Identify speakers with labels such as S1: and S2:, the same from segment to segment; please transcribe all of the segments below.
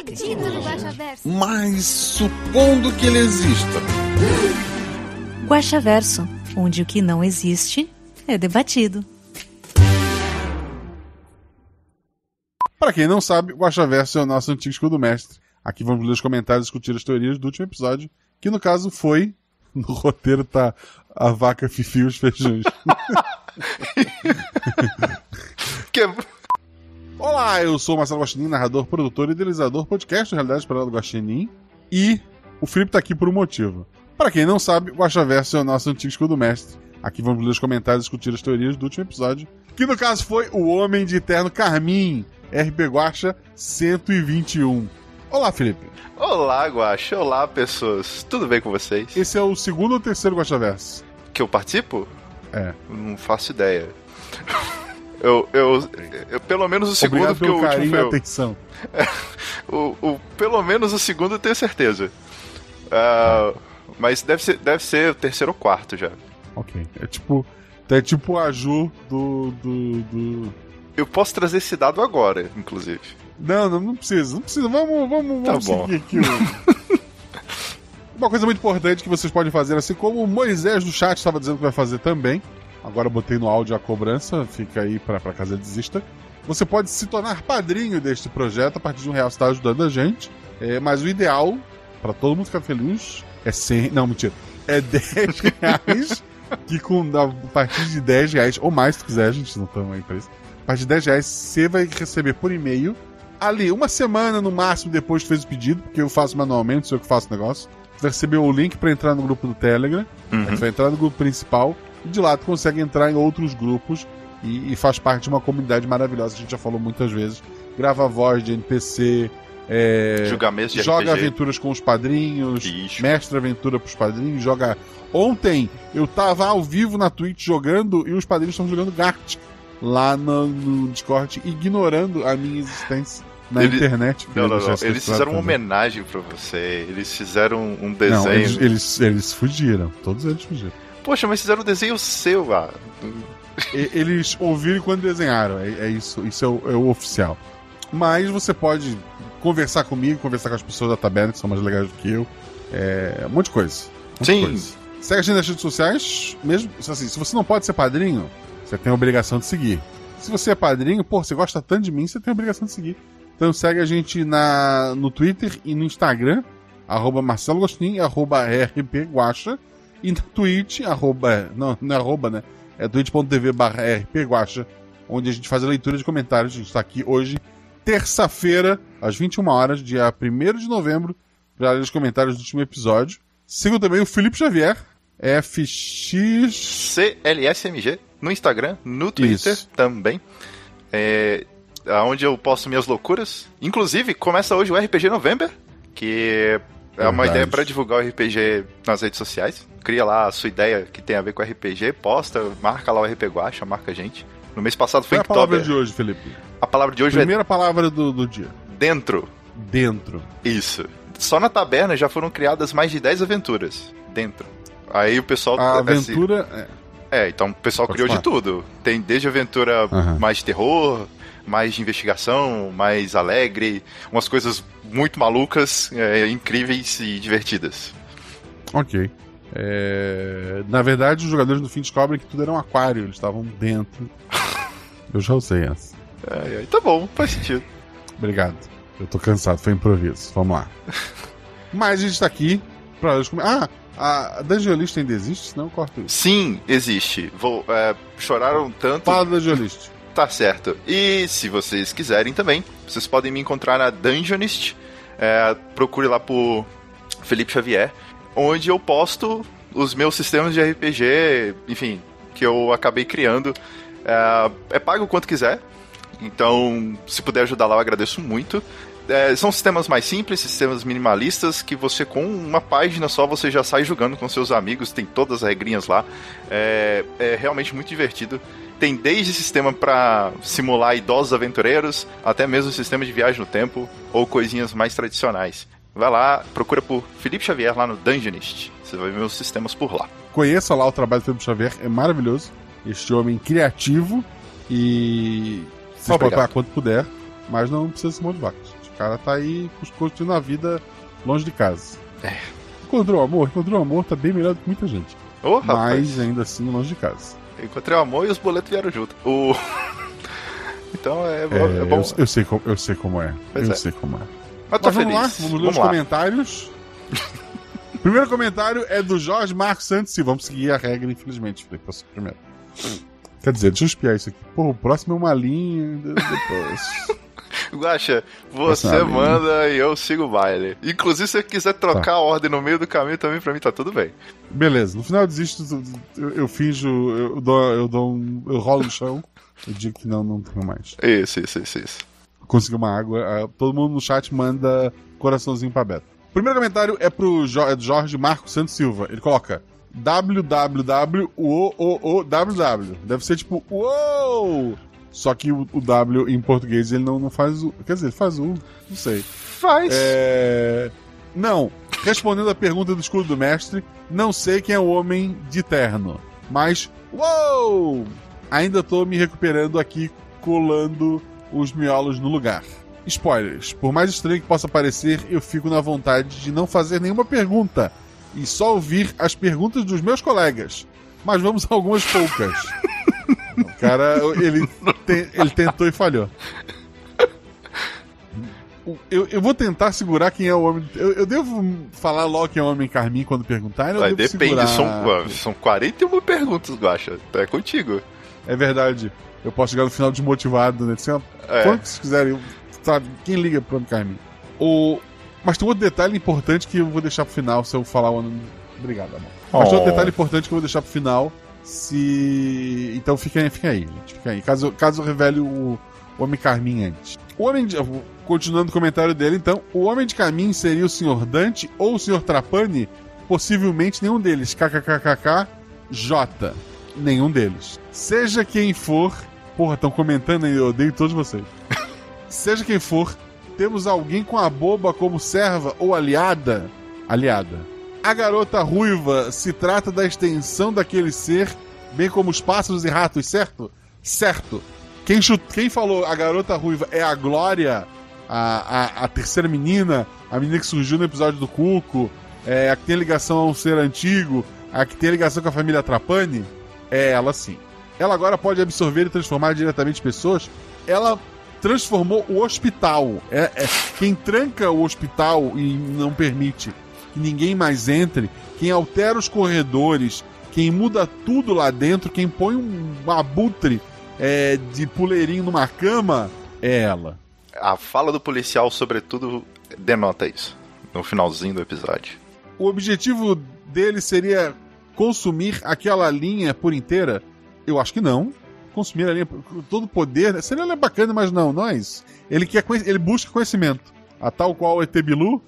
S1: acredito no Guaxaverso.
S2: Mas supondo que ele exista.
S3: Guaxaverso, onde o que não existe é debatido.
S2: Para quem não sabe, o Guaxaverso é o nosso antigo escudo mestre. Aqui vamos ler os comentários e discutir as teorias do último episódio, que no caso foi. No roteiro tá a vaca Fifi e os feijões.
S4: Que...
S2: Olá, eu sou o Marcelo Guaxinim, narrador, produtor e idealizador podcast do Realidade Esperada do Guaxinim. E o Felipe tá aqui por um motivo. Para quem não sabe, o Guaxaverso é o nosso antigo escudo mestre. Aqui vamos ler os comentários e discutir as teorias do último episódio, que no caso foi o Homem de Terno Carmim, RP Guaxa 121. Olá, Felipe.
S4: Olá, Guaxa. Olá, pessoas. Tudo bem com vocês?
S2: Esse é o segundo ou terceiro Guaxaverso?
S4: Que eu participo?
S2: É.
S4: Não faço ideia. Eu, eu, eu- pelo menos o segundo,
S2: Obrigado
S4: porque o último foi eu.
S2: atenção.
S4: O, o- pelo menos o segundo eu tenho certeza. Ah, mas deve ser, deve ser o terceiro ou quarto já.
S2: Ok. É tipo. É tipo a Ju do. do, do...
S4: Eu posso trazer esse dado agora, inclusive.
S2: Não, não, não precisa, não precisa. Vamos, vamos,
S4: Tá
S2: vamos
S4: bom.
S2: seguir aqui. o- Uma coisa muito importante que vocês podem fazer, assim como o Moisés do chat estava dizendo que vai fazer também. Agora eu botei no áudio a cobrança, fica aí caso ele desista. Você pode se tornar padrinho deste projeto a partir de um real, você está ajudando a gente. É, mas o ideal, pra todo mundo ficar feliz, é 100. Não, mentira. É 10 reais. que com a partir de 10 reais, ou mais se quiser, a gente não toma aí isso. A partir de 10 reais, você vai receber por e-mail ali, uma semana no máximo depois que fez o pedido, porque eu faço manualmente, sou eu que faço o negócio. Você vai receber o link pra entrar no grupo do Telegram.
S4: Uhum.
S2: você vai entrar no grupo principal e de lá tu consegue entrar em outros grupos e, e faz parte de uma comunidade maravilhosa a gente já falou muitas vezes. Grava voz de NPC, é,
S4: Julgamento de
S2: joga
S4: RPG.
S2: aventuras com os padrinhos,
S4: Isso.
S2: mestre aventura pros padrinhos, joga. Ontem eu tava ao vivo na Twitch jogando e os padrinhos estão jogando Gart lá no, no Discord, ignorando a minha existência na
S4: Ele-
S2: internet.
S4: Não, não, não. Eles fizeram uma homenagem pra você. Eles fizeram um
S2: Não,
S4: desenho.
S2: eles, eles, eles fugiram. Todos eles fugiram.
S4: Poxa, mas fizeram um desenho seu, ah.
S2: E- Eles ouviram quando desenharam. É, é isso, isso é o, é o oficial. Mas você pode conversar comigo, conversar com as pessoas da taberna, que são mais legais do que eu. É, um monte de coisa. Um monte de
S4: Sim.
S2: coisa. Segue a gente nas redes sociais, mesmo assim, se você não pode ser padrinho, você tem a obrigação de seguir. Se você é padrinho, pô, você gosta tanto de mim, você tem a obrigação de seguir. Então segue a gente na, no Twitter e no Instagram, arroba Marcelo Gostin, arroba rpguacha, e na Twitch, arroba, não, não é arroba, né? É twitch.tv barra rpguacha, onde a gente faz a leitura de comentários. A gente está aqui hoje, terça-feira, às 21 horas, dia 1 de novembro, para ler os comentários do último episódio. Sigam também o Felipe Xavier, FX...
S4: CLSMG no Instagram, no Twitter
S2: Isso.
S4: também. É, onde eu posto minhas loucuras. Inclusive, começa hoje o RPG November, que é uma
S2: Verdade.
S4: ideia para divulgar o RPG nas redes sociais. Cria lá a sua ideia que tem a ver com RPG, posta, marca lá o RP Guacha, marca a gente. No mês passado
S2: Qual
S4: foi
S2: é a palavra de hoje, Felipe?
S4: A palavra de hoje
S2: Primeira palavra do, do dia.
S4: é dentro.
S2: Dentro.
S4: Isso. Só na taberna já foram criadas mais de 10 aventuras. Dentro. Aí o pessoal.
S2: A
S4: assim,
S2: aventura... é,
S4: É, então o pessoal
S2: Pode
S4: criou de
S2: falar.
S4: tudo. Tem desde aventura
S2: Aham.
S4: mais de terror, mais de investigação, mais alegre, umas coisas muito malucas, é, incríveis e divertidas.
S2: Ok. É, Na verdade, os jogadores no fim descobrem que tudo era um aquário, eles estavam dentro. Eu já usei essa.
S4: É, tá bom, faz sentido.
S2: Obrigado. Eu tô cansado, foi improviso. Vamos lá. Mas a gente tá aqui pra. Ah, a Dungeon List ainda existe? Senão eu corto isso.
S4: Sim, existe. Vou, é, choraram tanto.
S2: Fala da Dungeon List.
S4: Tá certo. E se vocês quiserem também, vocês podem me encontrar na Dungeonist. É, procure lá por Felipe Xavier, onde eu posto os meus sistemas de RPG, enfim, que eu acabei criando. É, é pago o quanto quiser. Então, se puder ajudar lá, eu agradeço muito. É, são sistemas mais simples, sistemas minimalistas, que você com uma página só você já sai jogando com seus amigos, tem todas as regrinhas lá. É, é realmente muito divertido. Tem desde sistema para simular idosos aventureiros, até mesmo sistema de viagem no tempo, ou coisinhas mais tradicionais. Vai lá, procura por Felipe Xavier lá no Dungeonist. Você vai ver os sistemas por lá.
S2: Conheça lá o trabalho do Felipe Xavier, é maravilhoso. Este homem criativo e. Podem pagar quanto puder, mas não precisa se. O cara tá aí construindo a vida longe de casa.
S4: É.
S2: Encontrou amor? Encontrou amor, tá bem melhor do que muita gente.
S4: Oh,
S2: mas ainda assim longe de casa.
S4: encontrei o amor e os boletos vieram junto. O. então é,
S2: é,
S4: é bom.
S2: Eu, eu, sei como, eu sei como é. Pois eu é. sei como é.
S4: Mas, Mas
S2: vamos
S4: feliz.
S2: lá, vamos ler os
S4: lá.
S2: comentários. primeiro comentário é do Jorge Marcos Santos e vamos seguir a regra, infelizmente, Felipe. Você primeiro. Quer dizer, deixa eu espiar isso aqui. Pô, o próximo é uma linha. Depois.
S4: Guaxa, você manda e eu sigo o baile. Inclusive, se você quiser trocar tá. a ordem no meio do caminho também, pra mim tá tudo bem.
S2: Beleza, no final eu desisto, eu, eu finjo, eu dou, eu dou um. Eu rolo no chão, eu digo que não, não tenho mais.
S4: Isso, isso, isso, isso.
S2: Consegui uma água, todo mundo no chat manda coraçãozinho pra Beto. O primeiro comentário é pro é Jorge Marcos Santos Silva. Ele coloca www. Deve ser tipo uou! Só que o, o, W em português ele não, não faz o. Quer dizer, ele faz o. Não sei.
S4: Faz.
S2: É. Não. Respondendo a pergunta do escudo do mestre, não sei quem é o homem de terno. Mas. Uou! Ainda tô me recuperando aqui, colando os miolos no lugar. Spoilers. Por mais estranho que possa parecer, eu fico na vontade de não fazer nenhuma pergunta e só ouvir as perguntas dos meus colegas. Mas vamos a algumas poucas. o cara, ele, ele tentou e falhou. Eu, eu, vou tentar segurar quem é o homem. Eu, eu devo falar logo quem é o homem carmim quando perguntarem?
S4: Vai, depende, segurar... são, são 41 perguntas, Guacha. É contigo.
S2: É verdade. Eu posso chegar no final desmotivado, né? Assim, é. Quando vocês quiserem, sabe? Quem liga pro homem carmim? O... Mas tem outro detalhe importante que eu vou deixar pro final se eu falar o ano. Obrigado, amor. Mas tem outro detalhe importante que eu vou deixar pro final. Se. Então fica aí, fica aí, gente. Fica aí. Caso, caso revele o, Homem Carmim antes. O Homem de... Continuando o comentário dele, então. O Homem de Carmim seria o Sr. Dante ou o Sr. Trapani? Possivelmente nenhum deles. KKKKK J. Nenhum deles. Seja quem for. Porra, estão comentando aí, eu odeio todos vocês. Seja quem for, temos alguém com a boba como serva ou aliada? Aliada. A garota ruiva se trata da extensão daquele ser, bem como os pássaros e ratos, certo? Certo. Quem, chut... Quem falou a garota ruiva é a Glória, a, a, a, terceira menina, a menina que surgiu no episódio do Cuco, é, a que tem ligação a um ser antigo, a que tem ligação com a família Trapani? É ela sim. Ela agora pode absorver e transformar diretamente pessoas. Ela transformou o hospital. É, é, quem tranca o hospital e não permite que ninguém mais entre, quem altera os corredores, quem muda tudo lá dentro, quem põe um abutre é, de puleirinho numa cama, é ela.
S4: A fala do policial, sobretudo, denota isso. No finalzinho do episódio.
S2: O objetivo dele seria consumir aquela linha por inteira? Eu acho que não consumir a linha, todo o poder. Né? Seria bacana, mas não, não é isso. Ele, quer, ele busca conhecimento. A tal qual o Etebilu,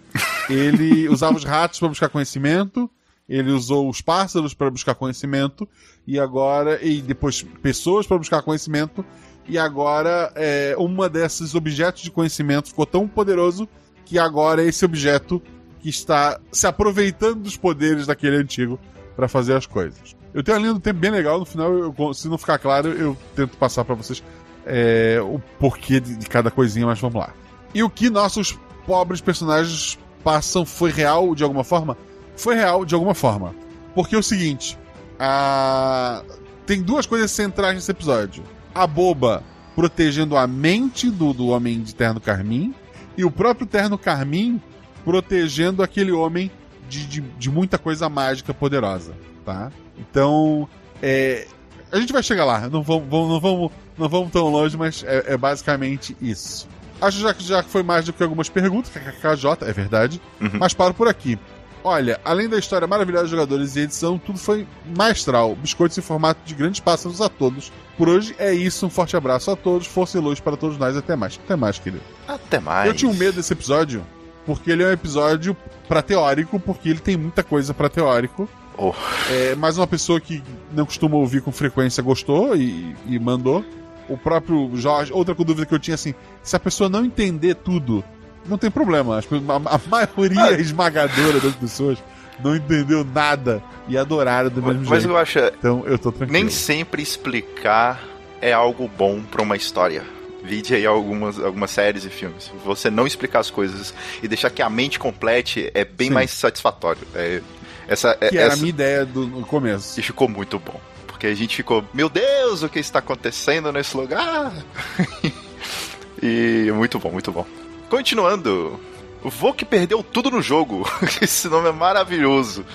S2: ele usava os ratos para buscar conhecimento, ele usou os pássaros para buscar conhecimento, e agora. E depois pessoas para buscar conhecimento, e agora é, uma desses objetos de conhecimento ficou tão poderoso que agora é esse objeto que está se aproveitando dos poderes daquele antigo para fazer as coisas. Eu tenho uma linha do tempo bem legal, no final, eu, se não ficar claro, eu tento passar para vocês é, o porquê de, de, cada coisinha, mas vamos lá. E o que nossos pobres personagens passam foi real de alguma forma? Foi real de alguma forma. Porque é o seguinte: a... tem duas coisas centrais nesse episódio. A boba protegendo a mente do, do homem de terno carmim, e o próprio terno carmim protegendo aquele homem de, de, de muita coisa mágica poderosa, tá? Então, é, a gente vai chegar lá. Não vamos, não vamos, não vamos tão longe, mas é, é basicamente isso. Acho já que já foi mais do que algumas perguntas, KKJ, é verdade. Uhum. Mas paro por aqui. Olha, além da história maravilhosa dos jogadores e edição, tudo foi maestral. Biscoitos em formato de grandes pássaros a todos. Por hoje é isso, um forte abraço a todos, força e luz para todos nós, até mais. Até mais, querido.
S4: Até mais.
S2: Eu tinha um medo desse episódio, porque ele é um episódio pra teórico, porque ele tem muita coisa pra teórico.
S4: Oh.
S2: É, mas uma pessoa que não costuma ouvir com frequência gostou e, e mandou. O próprio Jorge, outra dúvida que eu tinha assim, se a pessoa não entender tudo, não tem problema. A, a maioria esmagadora das pessoas não entendeu nada e adoraram do mesmo
S4: Mas
S2: jeito.
S4: eu acho,
S2: Então eu tô tranquilo.
S4: nem sempre explicar é algo bom pra uma história. Vide aí algumas, algumas séries e filmes. Você não explicar as coisas e deixar que a mente complete é bem
S2: Sim.
S4: mais satisfatório. É, essa, é-
S2: Que era
S4: essa-
S2: a minha ideia do, no começo.
S4: E ficou muito bom. Porque a gente ficou, meu Deus, o que está acontecendo nesse lugar? e muito bom, muito bom. Continuando, o Vok perdeu tudo no jogo. Esse nome é maravilhoso.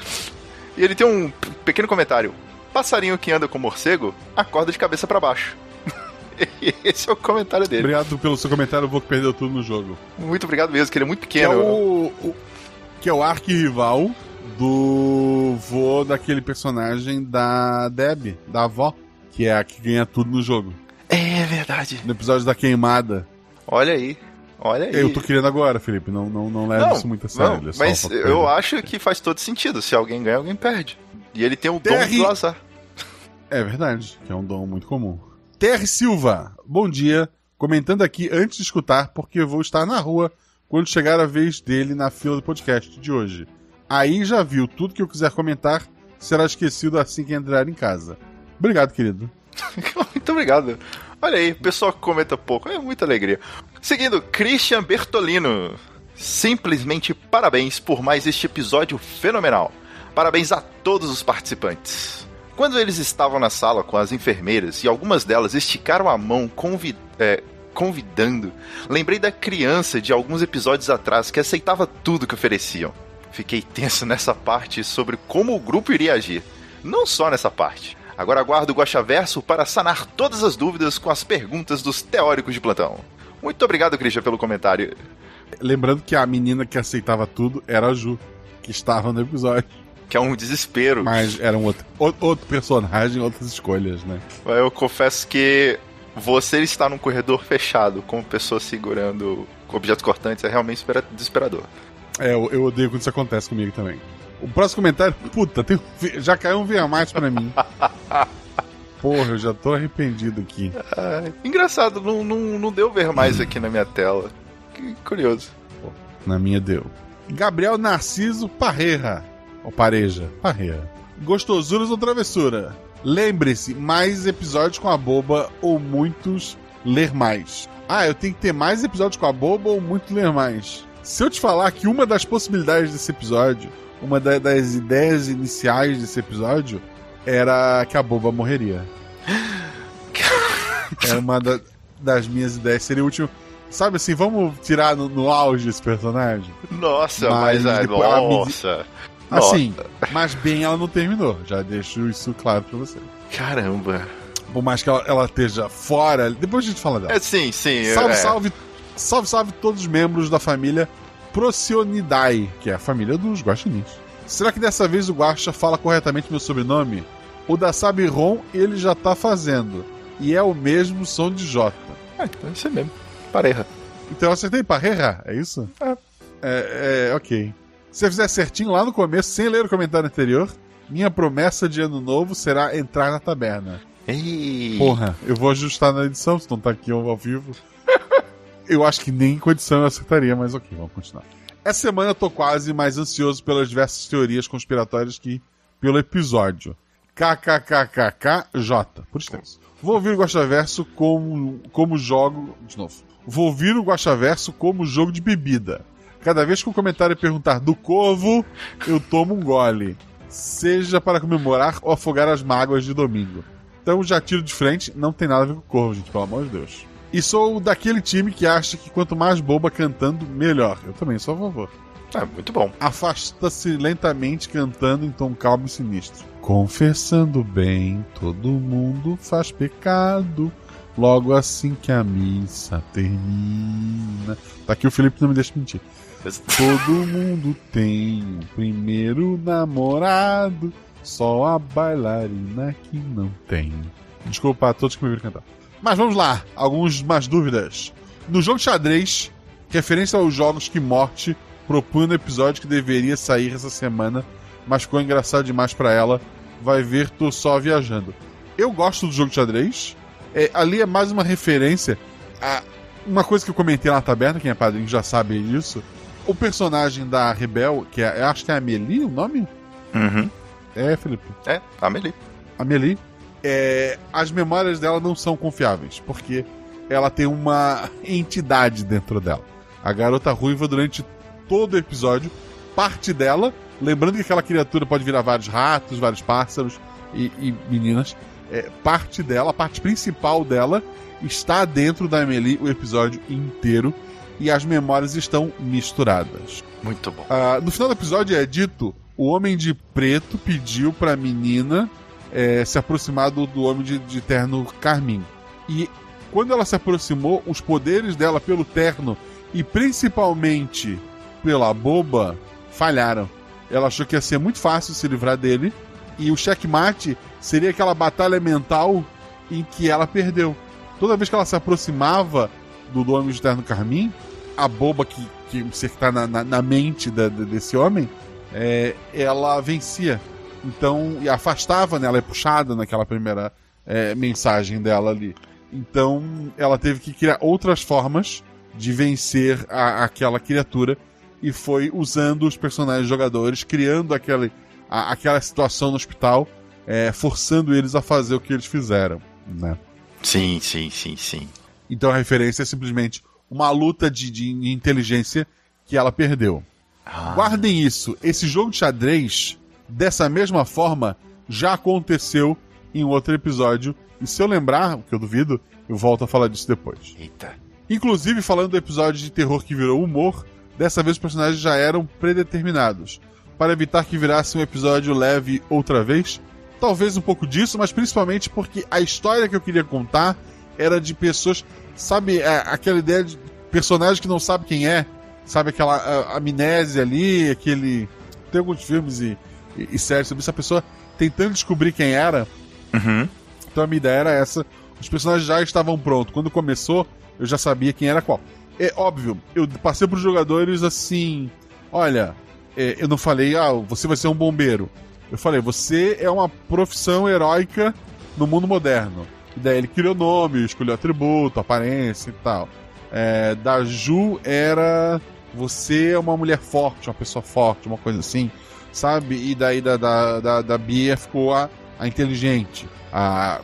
S4: E ele tem um pequeno comentário. Passarinho que anda com morcego, acorda de cabeça para baixo. Esse é o comentário dele.
S2: Obrigado pelo seu comentário, vou que perdeu tudo no jogo.
S4: Muito obrigado mesmo, que ele é muito
S2: Que é
S4: pequeno.
S2: o, o- que é o arquirrival do vô daquele personagem da Deb, da avó, que é a que ganha tudo no jogo.
S4: É verdade.
S2: No episódio da queimada.
S4: Olha aí. Olha aí.
S2: Eu tô querendo agora, Felipe, não, não, não leva isso muito a sério.
S4: não,
S2: é
S4: mas eu acho que faz todo sentido. Se alguém ganha, alguém perde. E ele tem o dom
S2: Terry-
S4: do azar.
S2: É verdade, que é um dom muito comum. Terry Silva, bom dia. Comentando aqui antes de escutar, porque eu vou estar na rua quando chegar a vez dele na fila do podcast de hoje. Aí já viu tudo que eu quiser comentar, será esquecido assim que entrar em casa. Obrigado, querido.
S4: Muito obrigado. Olha aí, pessoal que comenta pouco, é muita alegria. Seguindo, Christian Bertolino. Simplesmente parabéns por mais este episódio fenomenal. Parabéns a todos os participantes. Quando eles estavam na sala com as enfermeiras e algumas delas esticaram a mão é, convidando, lembrei da criança de alguns episódios atrás que aceitava tudo que ofereciam. Fiquei tenso nessa parte sobre como o grupo iria agir. Não só nessa parte. Agora aguardo o Guaxaverso para sanar todas as dúvidas com as perguntas dos teóricos de plantão. Muito obrigado, Christian, pelo comentário.
S2: Lembrando que a menina que aceitava tudo era a Ju, que estava no episódio.
S4: Que é um desespero.
S2: Mas era um outro, outro personagem, outras escolhas, né?
S4: Eu confesso que você estar num corredor fechado com pessoas segurando objetos cortantes é realmente espera- desesperador.
S2: É, eu, eu odeio quando isso acontece comigo também. O próximo comentário, puta, tem já caiu um via mais pra mim. Porra, eu já tô arrependido aqui.
S4: Ah, engraçado, não, não, não deu ver mais aqui na minha tela. Que curioso.
S2: Na minha deu. Gabriel Narciso Parreira. Ou Pareja. Parreira. Gostosuras ou travessura? Lembre-se, mais episódios com a boba ou muitos ler mais. Ah, eu tenho que ter mais episódios com a boba ou muito ler mais. Se eu te falar que uma das possibilidades desse episódio, uma da- das ideias iniciais desse episódio, era que a boba morreria. Era uma da- das minhas ideias. Seria o último. Sabe assim, vamos tirar no, no auge esse personagem?
S4: Nossa,
S2: Mas
S4: mas, ah,
S2: depois a
S4: nossa.
S2: Assim, mas bem ela não terminou. Já deixo isso claro pra você.
S4: Caramba.
S2: Por mais que ela, ela esteja fora, depois a gente fala dela.
S4: É sim, sim.
S2: salve,
S4: é.
S2: salve, salve, salve todos os membros da família Procyon que é a família dos guaxinins. Será que dessa vez o Guaxa fala corretamente meu sobrenome? O da Sabiron ele já tá fazendo. E é o mesmo som de J.
S4: É, então é isso mesmo. Pareja.
S2: Então eu acertei Parreira, é isso?
S4: É.
S2: É, é, ok. Se eu fizer certinho lá no começo, sem ler o comentário anterior, minha promessa de ano novo será entrar na taberna.
S4: Ei.
S2: Porra, eu vou ajustar na edição, se não tá aqui ao vivo. Eu acho que nem com edição eu acertaria, mas ok, vamos continuar. Essa semana eu tô quase mais ansioso pelas diversas teorias conspiratórias que pelo episódio. KKKKKJ, por extenso. Vou ouvir o Guaxaverso como, como jogo. De novo. Vou ouvir o Guaxaverso como jogo de bebida. Cada vez que um comentário perguntar do corvo, eu tomo um gole. Seja para comemorar ou afogar as mágoas de domingo. Então já tiro de frente, não tem nada a ver com o corvo, gente, pelo amor de Deus. E sou daquele time que acha que quanto mais boba cantando, melhor. Eu também sou a favor.
S4: É, muito bom.
S2: Afasta-se lentamente cantando em tom calmo e sinistro. Confessando bem, todo mundo faz pecado. Logo assim que a missa termina. Tá aqui o Felipe não me deixa mentir. Todo mundo tem um primeiro namorado. Só a bailarina que não tem. Desculpa a todos que me viram cantar. Mas vamos lá, algumas mais dúvidas. No jogo de xadrez, Referência aos jogos que Morte propunha no episódio que deveria sair essa semana, mas ficou engraçado demais para ela. Vai ver, tô só viajando. Eu gosto do jogo de xadrez. É, ali é mais uma referência a uma coisa que eu comentei na taberna, quem é padrinho já sabe disso. O personagem da Rebel, que é, acho que é a Amelie o nome?
S4: Uhum.
S2: É, Felipe.
S4: É, Amelie.
S2: Amelie. É, as memórias dela não são confiáveis, porque ela tem uma entidade dentro dela. A garota ruiva, durante todo o episódio, parte dela, lembrando que aquela criatura pode virar vários ratos, vários pássaros e, e meninas, é, parte dela, a parte principal dela, está dentro da Amelie o episódio inteiro e as memórias estão misturadas.
S4: Muito bom.
S2: Ah, no final do episódio é dito: o homem de preto pediu para a menina é, se aproximar do, homem de, de terno carmim. E quando ela se aproximou, os poderes dela pelo terno e principalmente pela boba falharam. Ela achou que ia ser muito fácil se livrar dele e o checkmate seria aquela batalha mental em que ela perdeu. Toda vez que ela se aproximava do, homem de terno carmim, a boba que, que está na, na, na mente da- desse homem, é, ela vencia. Então, e afastava, né? Ela é puxada naquela primeira é, mensagem dela ali. Então, ela teve que criar outras formas de vencer a- aquela criatura e foi usando os personagens jogadores, criando aquele, a- aquela situação no hospital, é, forçando eles a fazer o que eles fizeram, né?
S4: Sim, sim, sim, sim.
S2: Então a referência é simplesmente uma luta de, de inteligência que ela perdeu.
S4: Ah,
S2: Guardem isso. Esse jogo de xadrez, dessa mesma forma, já aconteceu em outro episódio. E se eu lembrar, o que eu duvido, eu volto a falar disso depois.
S4: Eita.
S2: Inclusive, falando do episódio de terror que virou humor, dessa vez os personagens já eram predeterminados. Para evitar que virasse um episódio leve outra vez, talvez um pouco disso, mas principalmente porque a história que eu queria contar era de pessoas, sabe, é, aquela ideia de personagem que não sabe quem é, sabe, aquela a- amnésia ali, aquele. Tem alguns filmes e, e, e séries sobre isso, a pessoa tentando descobrir quem era.
S4: Uhum.
S2: Então a minha ideia era essa. Os personagens já estavam prontos. Quando começou, eu já sabia quem era qual. É óbvio, eu passei pros jogadores assim: olha, é, eu não falei, ah, você vai ser um bombeiro. Eu falei, você é uma profissão heróica no mundo moderno. E daí ele criou nome, escolheu atributo, aparência e tal. É, da Ju era. Você é uma mulher forte, uma pessoa forte, uma coisa assim, sabe? E daí da, da, da, da Bia ficou a, a inteligente, a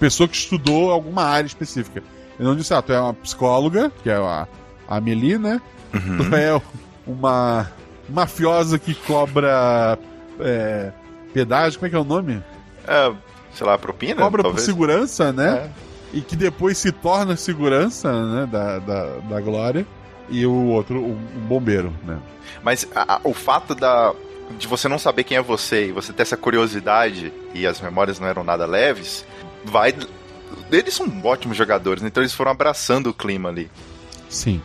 S2: pessoa que estudou alguma área específica. Eu não disse, ah, tu é uma psicóloga, que é a, a Amelie, né?
S4: Uhum.
S2: Tu é uma mafiosa que cobra é, pedágio, como é que é o nome?
S4: É, sei lá, propina?
S2: Cobra por
S4: talvez?
S2: segurança, né?
S4: É.
S2: E que depois se torna segurança, né? Da, da, da Glória. E o outro, o, o bombeiro, né?
S4: Mas a- a- o fato da, de você não saber quem é você e você ter essa curiosidade e as memórias não eram nada leves, vai. Eles são ótimos jogadores, né? então eles foram abraçando o clima ali.
S2: Sim.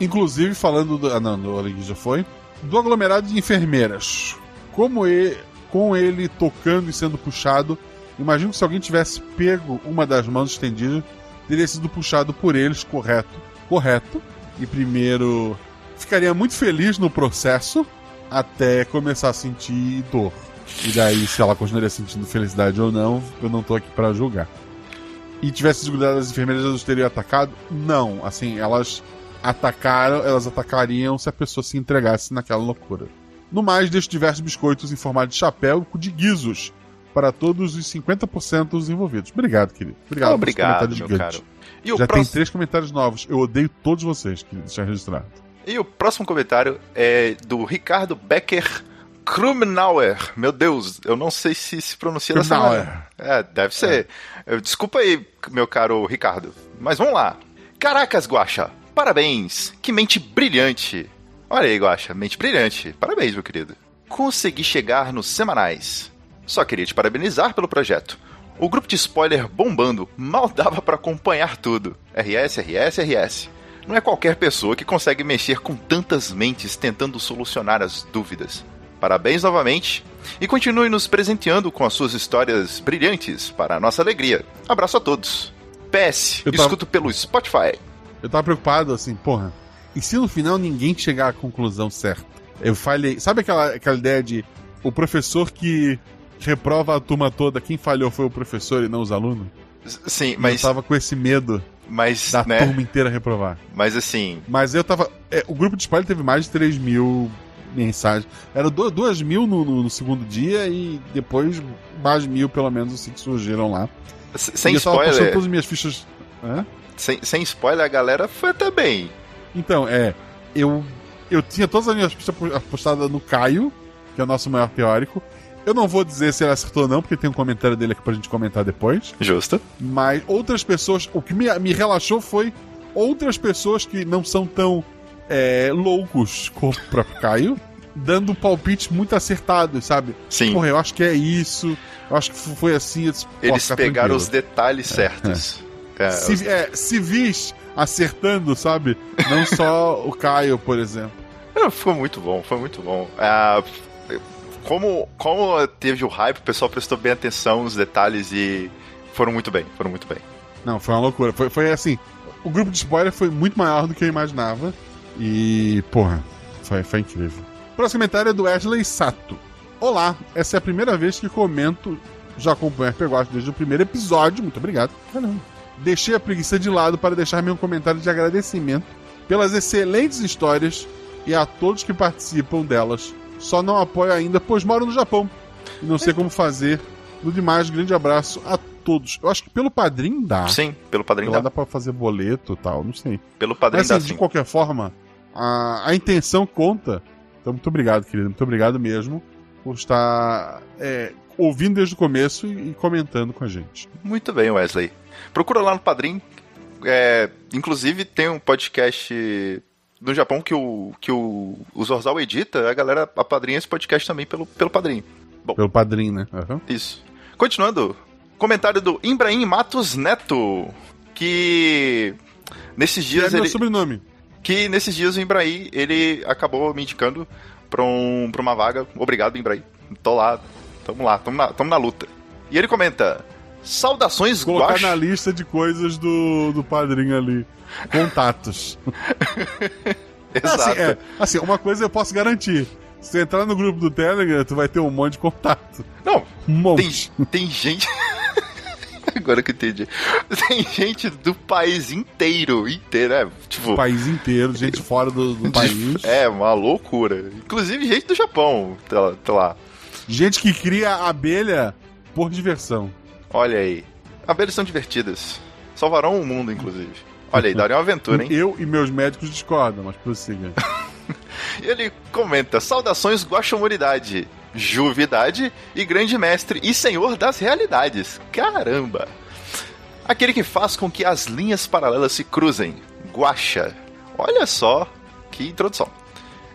S2: Inclusive, falando do. Ah, não, do já foi. Do aglomerado de enfermeiras. Como ele, com ele tocando e sendo puxado, imagino que se alguém tivesse pego uma das mãos estendidas, teria sido puxado por eles, correto. Correto. E primeiro ficaria muito feliz no processo até começar a sentir dor. E daí, se ela continuaria sentindo felicidade ou não, eu não tô aqui pra julgar. E tivesse desgrudado as enfermeiras, elas teriam atacado? Não. Assim, elas atacaram, elas atacariam se a pessoa se entregasse naquela loucura. No mais, deixo diversos biscoitos em formato de chapéu de guizos para todos os 50% dos envolvidos. Obrigado, querido. Obrigado,
S4: Obrigado, meu caro. E
S2: Já tem
S4: próximo,
S2: três comentários novos. Eu odeio todos vocês, querido, deixar registrado.
S4: E o próximo comentário é do Ricardo Becker Krumenauer. Meu Deus, eu não sei se se pronuncia dessa maneira. É, deve ser. Eu- Desculpa aí, meu caro Ricardo. Mas vamos lá. Caracas, Guaxa. Parabéns. Que mente brilhante. Olha aí, Guaxa, mente brilhante. Parabéns, meu querido. Consegui chegar nos semanais. Só queria te parabenizar pelo projeto. O grupo de spoiler bombando mal dava pra acompanhar tudo. RS, RS, RS. Não é qualquer pessoa que consegue mexer com tantas mentes tentando solucionar as dúvidas. Parabéns novamente e continue nos presenteando com as suas histórias brilhantes para a nossa alegria. Abraço a todos. PS,
S2: Eu tava-
S4: escuto pelo Spotify.
S2: Eu tava preocupado, assim, porra. E se no final ninguém chegar à conclusão certa? Eu falhei. Sabe aquela, aquela ideia de o professor que reprova a turma toda, quem falhou foi o professor e não os alunos?
S4: Sim,
S2: Eu
S4: mas.
S2: tava com esse medo
S4: Mas,
S2: da
S4: né?
S2: turma inteira reprovar.
S4: Mas assim.
S2: Mas eu tava. é, o grupo de spoiler teve mais de 3 mil mensagens. Eram 2 mil no, no- no segundo dia e depois mais mil, pelo menos, assim, que surgiram lá.
S4: s- Sem
S2: e eu tava postando
S4: spoiler.
S2: todas as minhas fichas. Hã?
S4: Sem, sem spoiler, a galera foi até bem.
S2: Então, é. Eu, eu tinha todas as minhas fichas po- postadas no Caio, que é o nosso maior teórico. Eu não vou dizer se ele acertou ou não, porque tem um comentário dele aqui pra gente comentar depois.
S4: Justo.
S2: Mas outras pessoas. O que me, me relaxou foi outras pessoas que não são tão é, loucos como o próprio Caio, dando palpites muito acertados, sabe?
S4: Sim.
S2: Porra, eu acho que é isso. Eu acho que foi assim. disse, "Pô,
S4: Eles pegaram
S2: tranquilo."
S4: os detalhes certos. É, os-
S2: Civi- é, civis acertando, sabe? Não só o Caio, por exemplo.
S4: Não, Foi muito bom, foi muito bom. Ah, como, como teve o hype, o pessoal prestou bem atenção nos detalhes e foram muito bem, foram muito bem.
S2: Não, foi uma loucura. Foi, foi assim. O grupo de spoiler foi muito maior do que eu imaginava. E, porra, foi, foi incrível. O próximo comentário é do Ashley Sato. Olá, essa é a primeira vez que comento. Já acompanho a Peguacho desde o primeiro episódio. Muito obrigado. Caramba. Deixei a preguiça de lado para deixar meu comentário de agradecimento pelas excelentes histórias e a todos que participam delas. Só não apoio ainda, pois moro no Japão e não sei como fazer. No demais, grande abraço a todos. Eu acho que pelo padrinho dá.
S4: Sim, pelo padrinho dá.
S2: dá pra fazer boleto e tal, não sei.
S4: Pelo padrinho
S2: Mas
S4: dá
S2: assim, de
S4: sim.
S2: qualquer forma, a, a intenção conta. Então, muito obrigado, querido. Muito obrigado mesmo por estar é, ouvindo desde o começo e, e comentando com a gente.
S4: Muito bem, Wesley. Procura lá no Padrim. É, inclusive, tem um podcast no Japão que o, que o, o Zorzal edita. A galera apadrinha esse podcast também pelo, pelo Padrim.
S2: Pelo padrinho, né? Aham.
S4: Isso. Continuando. Comentário do Ibrahim Matos Neto. Que. Nesses
S2: Que é
S4: dias
S2: meu
S4: ele.
S2: sobrenome.
S4: Que nesses dias o Ibrahim, ele acabou me indicando pra, um, pra uma vaga. Obrigado, Ibrahim. Tô lá. Tamo lá, tamo na, tamo na luta. E ele comenta. Saudações,
S2: Colocar
S4: Guax.
S2: na lista de coisas do, do padrinho ali. Contatos.
S4: Exato.
S2: Assim, é, assim, uma coisa eu posso garantir. Se tu entrar no grupo do Telegram, tu vai ter um monte de contato.
S4: Não,
S2: Um monte.
S4: tem, tem gente. Agora que eu entendi. Tem gente do país inteiro. Inteiro, é. Tipo.
S2: O país inteiro, gente fora do, do país.
S4: É, uma loucura. Inclusive gente do Japão. Tá, tá lá.
S2: Gente que cria abelha por diversão.
S4: Olha aí. Abelhas são divertidas. Salvarão o mundo, inclusive. Olha aí, daria uma aventura, hein?
S2: Eu e meus médicos discordam, mas prossiga.
S4: Ele comenta: Saudações, Guaxamuridade, Juvidade e Grande Mestre e Senhor das Realidades. Caramba! Aquele que faz com que as linhas paralelas se cruzem. Guaxa. Olha só que introdução.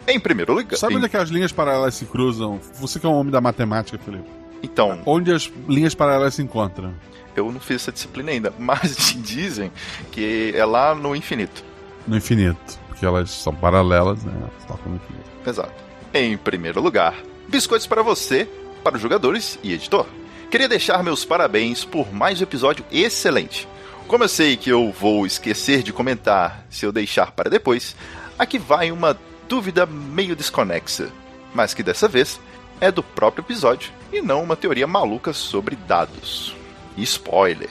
S4: Em primeiro lugar.
S2: Sabe
S4: em-
S2: onde é que as linhas paralelas se cruzam? Você que é um homem da matemática, Felipe.
S4: Então,
S2: Onde as linhas paralelas se encontram?
S4: eu não fiz essa disciplina ainda, mas dizem que é lá no infinito.
S2: No infinito. Porque elas são paralelas, né? Tocam no infinito.
S4: Exato. Em primeiro lugar, biscoitos para você, para os jogadores e editor. Queria deixar meus parabéns por mais um episódio excelente. Como eu sei que eu vou esquecer de comentar se eu deixar para depois, aqui vai uma dúvida meio desconexa, mas que dessa vez é do próprio episódio e não uma teoria maluca sobre dados. Spoiler.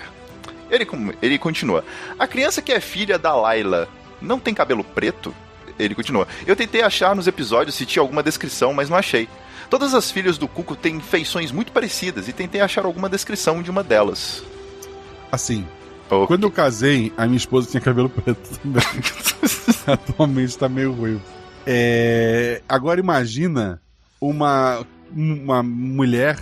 S4: Ele, ele continua. A criança que é filha da Layla não tem cabelo preto? Ele continua. Eu tentei achar nos episódios se tinha alguma descrição, mas não achei. Todas as filhas do Cuco têm feições muito parecidas e tentei achar alguma descrição de uma delas.
S2: Assim,
S4: Oh,
S2: quando eu casei, a minha esposa tinha cabelo preto também. Atualmente tá meio ruivo. É... Agora imagina uma, uma mulher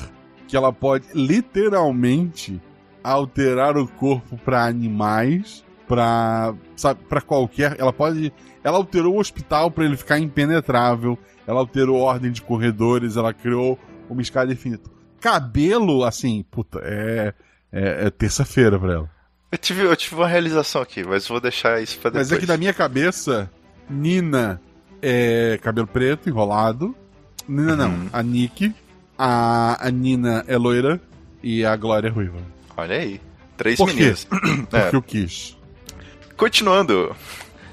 S2: que ela pode literalmente alterar o corpo pra animais, pra sabe, para qualquer, ela pode, ela alterou o hospital pra ele ficar impenetrável, ela alterou a ordem de corredores, ela criou uma escada infinita. Cabelo, assim, puta, é é, é terça-feira pra ela.
S4: eu, tive, eu tive uma realização aqui, mas vou deixar isso pra depois.
S2: Mas é que na minha cabeça, Nina é cabelo preto, enrolado. Nina não,
S4: Uhum.
S2: a Nick. A, a Nina é loira e a Glória é ruiva.
S4: Olha aí. Três
S2: Por quê?
S4: meninas. É.
S2: Porque eu quis.
S4: Continuando.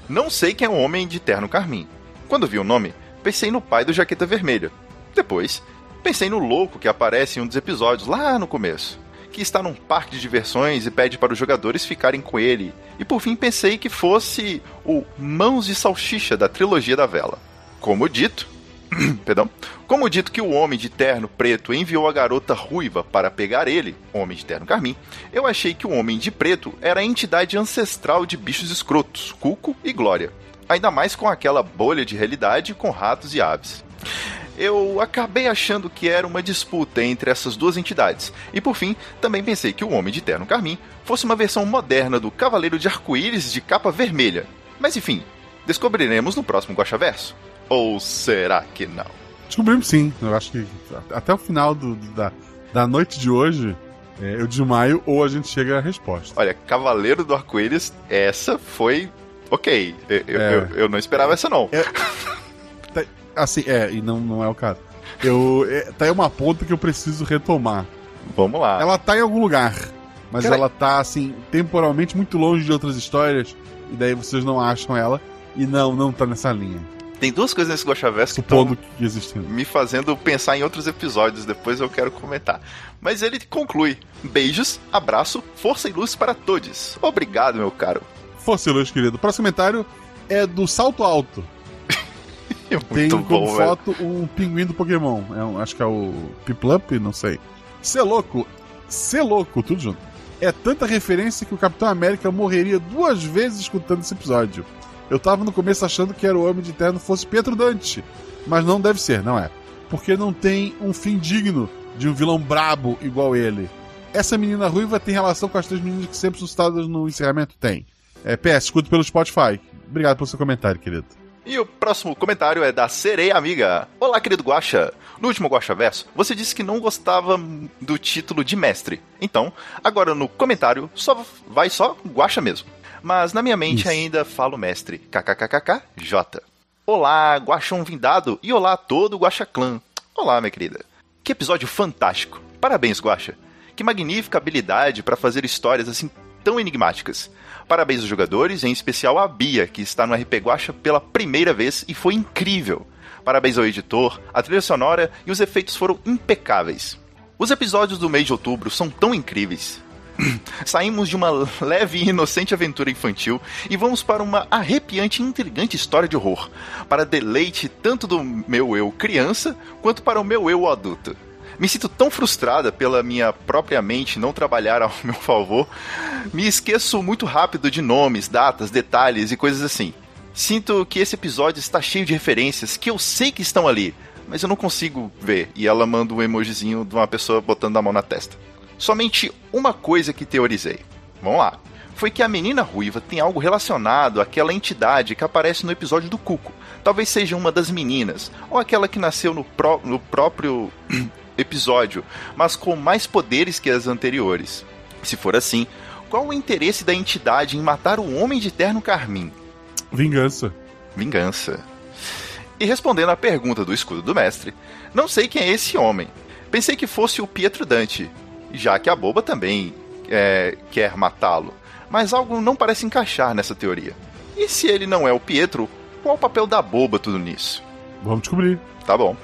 S4: Não sei quem é o homem de terno carmim. Quando vi o nome, pensei no pai do Jaqueta Vermelha. Depois, pensei no louco que aparece em um dos episódios lá no começo, que está num parque de diversões e pede para os jogadores ficarem com ele. E por fim pensei que fosse o Mãos de Salsicha da trilogia da vela. Como dito, perdão, como dito que o homem de terno preto enviou a garota ruiva para pegar ele, homem de terno carmim, eu achei que o homem de preto era a entidade ancestral de bichos escrotos, Cuco e Glória. Ainda mais com aquela bolha de realidade com ratos e aves. Eu acabei achando que era uma disputa entre essas duas entidades. E por fim, também pensei que o Homem de Terno Carmim fosse uma versão moderna do Cavaleiro de Arco-Íris de capa vermelha. Mas enfim, descobriremos no próximo Guaxaverso. Ou será que não?
S2: Descobrimos sim. Eu acho que até o final do, da, da noite de hoje, é, eu desmaio ou a gente chega à resposta.
S4: Olha, Cavaleiro do Arco-Íris, essa foi ok. Eu, é. eu, eu, não esperava essa, não.
S2: É, assim, é, e não, não é o caso. Eu, é, tá aí uma ponta que eu preciso retomar.
S4: Vamos lá.
S2: Ela tá em algum lugar, mas Cara... ela tá, assim, temporalmente muito longe de outras histórias, e daí vocês não acham ela, e não, não tá nessa linha.
S4: Tem duas coisas nesse Guaxaverso que
S2: estão
S4: me fazendo pensar em outros episódios, depois eu quero comentar. Mas ele conclui: Beijos, abraço, força e luz para todos. Obrigado, meu caro.
S2: Força e luz, querido. O próximo comentário é do Salto Alto.
S4: é Tem como bom,
S2: foto
S4: velho.
S2: um pinguim do Pokémon. É um, acho que é o Piplup, não sei. Cê louco. Cê louco, tudo junto. É tanta referência que o Capitão América morreria duas vezes escutando esse episódio. Eu tava no começo achando que era o Homem de Terno fosse Pietro Dante, mas não deve ser, não é. Porque não tem um fim digno de um vilão brabo igual ele. Essa menina ruiva tem relação com as três meninas que sempre são citadas no encerramento? Tem. É, PS, escuto pelo Spotify. Obrigado pelo seu comentário, querido.
S4: E o próximo comentário é da Sereia Amiga. Olá, querido Guaxa. No último Guaxa Verso, você disse que não gostava do título de mestre. Então, agora no comentário, só vai só Guaxa mesmo mas na minha mente Isso. ainda falo mestre. KKKKK Olá, Guaxão Vindado e olá a todo o Guaxa Clã. Olá, minha querida. Que episódio fantástico. Parabéns, Guaxa. Que magnífica habilidade para fazer histórias assim tão enigmáticas. Parabéns aos jogadores, em especial a Bia, que está no RP Guacha pela primeira vez e foi incrível. Parabéns ao editor, a trilha sonora e os efeitos foram impecáveis. Os episódios do mês de outubro são tão incríveis. Saímos de uma leve e inocente aventura infantil e vamos para uma arrepiante e intrigante história de horror, para deleite tanto do meu eu criança quanto para o meu eu adulto. Me sinto tão frustrada pela minha própria mente não trabalhar ao meu favor, me esqueço muito rápido de nomes, datas, detalhes e coisas assim. Sinto que esse episódio está cheio de referências que eu sei que estão ali, mas eu não consigo ver. E ela manda um emojizinho de uma pessoa botando a mão na testa. Somente uma coisa que teorizei. Vamos lá. Foi que a menina ruiva tem algo relacionado àquela entidade que aparece no episódio do Cuco. Talvez seja uma das meninas, ou aquela que nasceu no, pró no próprio episódio, mas com mais poderes que as anteriores. Se for assim, qual o interesse da entidade em matar o homem de terno carmim?
S2: Vingança.
S4: Vingança. E respondendo à pergunta do escudo do mestre, não sei quem é esse homem. Pensei que fosse o Pietro Dante, já que a boba também é, quer matá-lo. Mas algo não parece encaixar nessa teoria. E se ele não é o Pietro, qual o papel da boba tudo nisso?
S2: Vamos descobrir.
S4: Tá bom.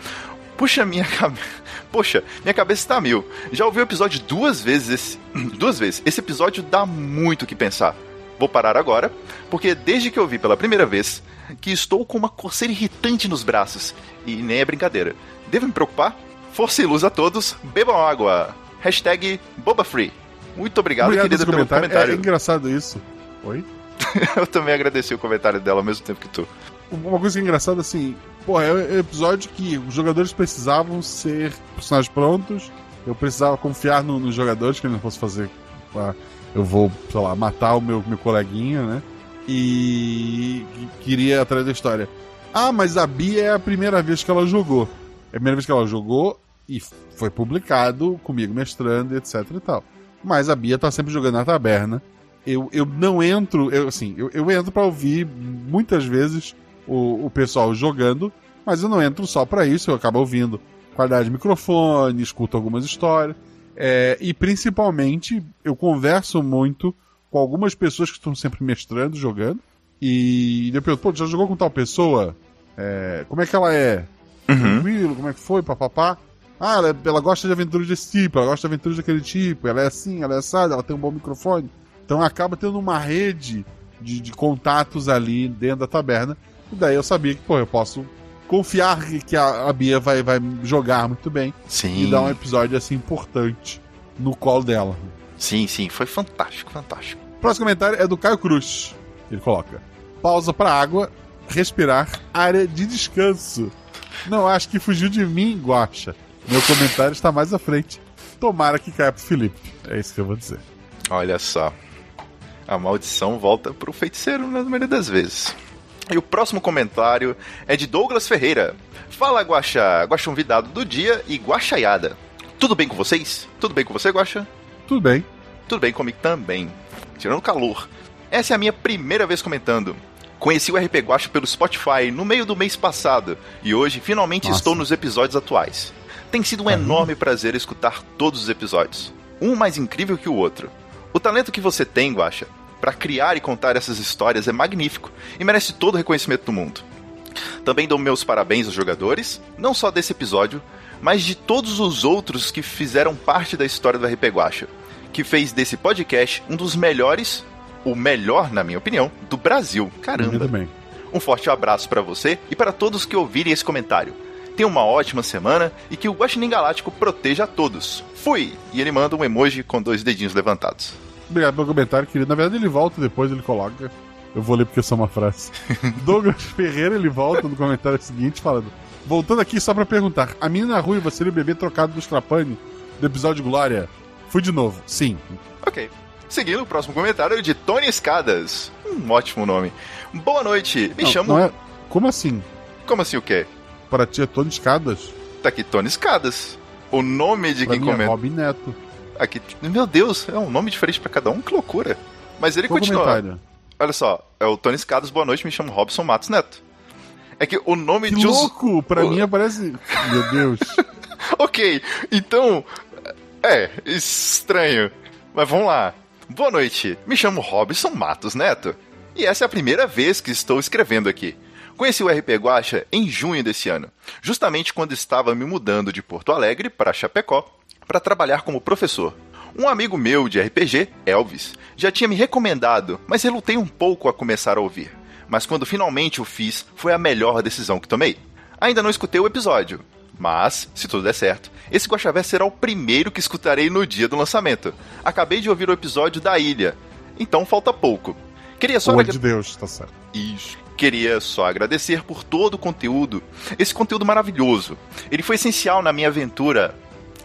S4: Puxa, minha cabeça. Poxa, minha cabeça está mil. Já ouvi o episódio duas vezes. Esse... duas vezes. Esse episódio dá muito o que pensar. Vou parar agora, porque desde que eu vi pela primeira vez, que estou com uma coceira irritante nos braços. E nem é brincadeira. Devo me preocupar? Força e luz a todos, bebam água! Hashtag BobaFree. Muito obrigado, obrigado querida, pelo comentário.
S2: É, é engraçado isso. Oi?
S4: eu também agradeci o comentário dela ao mesmo tempo que tu.
S2: Uma coisa que é engraçada, assim, porra, é um episódio que os jogadores precisavam ser personagens prontos. Eu precisava confiar nos no jogadores, que ele não fosse fazer. Ah, eu vou, sei lá, matar o meu, meu coleguinha, né? E, e queria atrás da história. Ah, mas a Bia é a primeira vez que ela jogou. É a primeira vez que ela jogou e foi publicado comigo mestrando, etc e tal. Mas a Bia tá sempre jogando na taberna. Eu, eu não entro, eu, assim, eu, eu entro para ouvir muitas vezes o, o pessoal jogando, mas eu não entro só para isso, eu acabo ouvindo qualidade de microfone, escuto algumas histórias. É, e principalmente eu converso muito com algumas pessoas que estão sempre mestrando, jogando. E eu pergunto, pô, já jogou com tal pessoa? É, como é que ela é? Tranquilo, como é que foi, papapá? Ah, ela, ela gosta de aventuras desse tipo, ela gosta de aventuras daquele tipo, ela é assim, ela é assada, ela tem um bom microfone. Então acaba tendo uma rede de, de contatos ali dentro da taberna. E daí eu sabia que, pô, eu posso confiar que- a, a Bia vai, vai jogar muito bem
S4: Sim.
S2: e dar um episódio assim importante no colo dela.
S4: Sim, sim, foi fantástico, fantástico.
S2: Próximo comentário é do Caio Cruz. Ele coloca: pausa pra água, respirar, área de descanso. Não acho que fugiu de mim, Guacha. Meu comentário está mais à frente. Tomara que caia pro Felipe. É isso que eu vou dizer.
S4: Olha só. A maldição volta pro feiticeiro na maioria das vezes. E o próximo comentário é de Douglas Ferreira. Fala, Guaxa. Guaxa convidado do dia e Guaxaiada. Tudo bem com vocês? Tudo bem com você, Guaxa?
S2: Tudo bem.
S4: Tudo bem comigo também. Tirando o calor. Essa é a minha primeira vez comentando. Conheci o RP Guacha pelo Spotify no meio do mês passado e hoje finalmente
S2: Nossa.
S4: estou nos episódios atuais. Tem sido um enorme prazer escutar todos os episódios, um mais incrível que o outro. O talento que você tem, Guacha, para criar e contar essas histórias é magnífico e merece todo o reconhecimento do mundo. Também dou meus parabéns aos jogadores, não só desse episódio, mas de todos os outros que fizeram parte da história do RP Guacha, que fez desse podcast um dos melhores, o melhor, na minha opinião, do Brasil. Caramba! Um forte abraço para você e para todos que ouvirem esse comentário. Tenha uma ótima semana e que o Guaxinim Galáctico proteja a todos. Fui! E ele manda um emoji com dois dedinhos levantados.
S2: Obrigado pelo comentário, querido. Na verdade, ele volta depois, ele coloca. Eu vou ler porque é só uma frase. Douglas Ferreira, ele volta no comentário seguinte falando: Voltando aqui só pra perguntar: a menina ruiva seria o bebê trocado do Strapani do episódio Glória? Fui de novo. Sim.
S4: Ok. Seguindo o próximo comentário de Tony Escadas. Um ótimo nome. Boa noite, me
S2: Não,
S4: chamo.
S2: não é- Como assim?
S4: Como assim o quê?
S2: Para ti é Tony Escadas?
S4: Tá aqui Tony Escadas. O nome de
S2: Pra
S4: quem
S2: é
S4: comenta.
S2: Robin Neto.
S4: Aqui. Meu Deus, é um nome diferente pra cada um, que loucura. Mas ele
S2: Qual
S4: continua.
S2: comentário?
S4: Olha só, é o Tony Escadas, boa noite, me chamo Robson Matos Neto. É que o nome
S2: Que
S4: de os.
S2: louco! Pra
S4: o-
S2: mim aparece. Meu Deus.
S4: Ok, então. É, estranho. Mas vamos lá. Boa noite, me chamo Robson Matos Neto. E essa é a primeira vez que estou escrevendo aqui. Conheci o RP Guacha em junho desse ano, justamente quando estava me mudando de Porto Alegre para Chapecó para trabalhar como professor. Um amigo meu de RPG, Elvis, já tinha me recomendado, mas relutei um pouco a começar a ouvir. Mas quando finalmente o fiz, foi a melhor decisão que tomei. Ainda não escutei o episódio, mas, se tudo der certo, esse Guaxavé será o primeiro que escutarei no dia do lançamento. Acabei de ouvir o episódio da ilha, então falta pouco. Queria só
S2: amor
S4: agra-
S2: de Deus, tá certo.
S4: isso. Queria só agradecer por todo o conteúdo, esse conteúdo maravilhoso. Ele foi essencial na minha aventura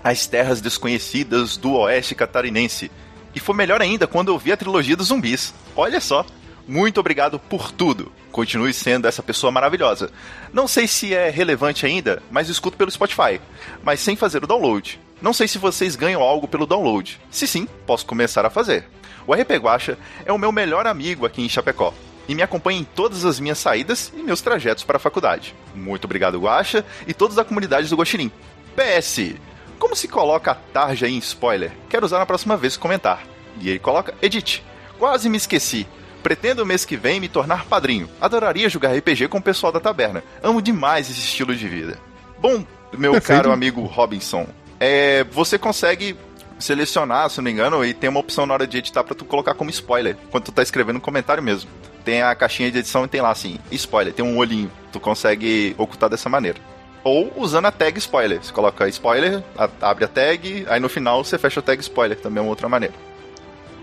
S4: às terras desconhecidas do oeste catarinense. E foi melhor ainda quando eu vi a trilogia dos zumbis. Olha só. Muito obrigado por tudo. Continue sendo essa pessoa maravilhosa. Não sei se é relevante ainda, mas escuto pelo Spotify, mas sem fazer o download. Não sei se vocês ganham algo pelo download. Se sim, posso começar a fazer. O RP Guacha é o meu melhor amigo aqui em Chapecó e me acompanha em todas as minhas saídas e meus trajetos para a faculdade. Muito obrigado, Guacha, e todos da comunidade do Guaxinim. PS, como se coloca a tarja em spoiler? Quero usar na próxima vez comentar. E ele coloca Edit. Quase me esqueci. Pretendo mês que vem me tornar padrinho. Adoraria jogar RPG com o pessoal da taberna. Amo demais esse estilo de vida. Bom, meu
S2: Perfeito.
S4: caro amigo Robinson, é, você consegue selecionar, se não me engano, e tem uma opção na hora de editar pra tu colocar como spoiler, quando tu tá escrevendo no comentário mesmo. Tem a caixinha de edição e tem lá assim, spoiler, tem um olhinho. Tu consegue ocultar dessa maneira. Ou usando a tag spoiler. Você coloca spoiler, abre a tag, aí no final você fecha a tag spoiler, também é uma outra maneira.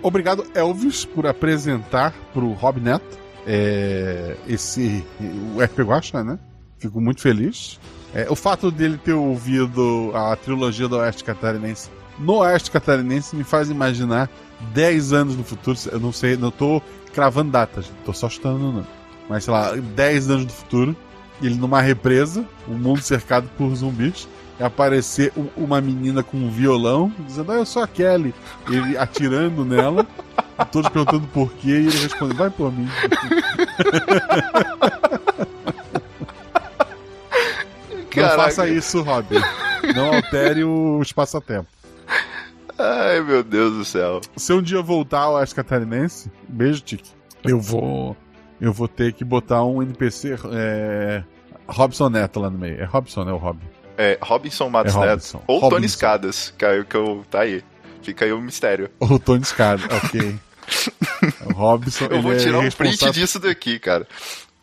S2: Obrigado, Elvis, por apresentar pro Rob Neto é, esse o RP Guacha, né? Fico muito feliz. É, o fato dele ter ouvido a trilogia do Oeste Catarinense no Oeste Catarinense me faz imaginar 10 anos no futuro. Eu não sei, não tô cravando datas, tô só chutando, não. Mas sei lá, 10 anos no futuro, ele numa represa, o mundo cercado por zumbis, e aparecer uma menina com um violão, dizendo, ah, eu sou a Kelly. Ele atirando nela, e todos perguntando por quê, e ele responde, vai por mim. Não faça isso, Robin. Não altere o espaço-tempo.
S4: Ai, meu Deus do céu.
S2: Se um dia eu voltar ao Oeste Catarinense, beijo, Tiki, eu vou eu vou ter que botar um NPC é, Robson Neto lá no meio. É Robson, né? O Rob.
S4: É, Robinson Matos
S2: É
S4: Neto.
S2: Robinson.
S4: Ou
S2: Robinson.
S4: Tony Escadas, que, é o que eu. Tá aí. Fica aí o mistério.
S2: O Tony Scada, ok. o Robson,
S4: Eu vou
S2: ele
S4: tirar
S2: é
S4: um print disso daqui, cara.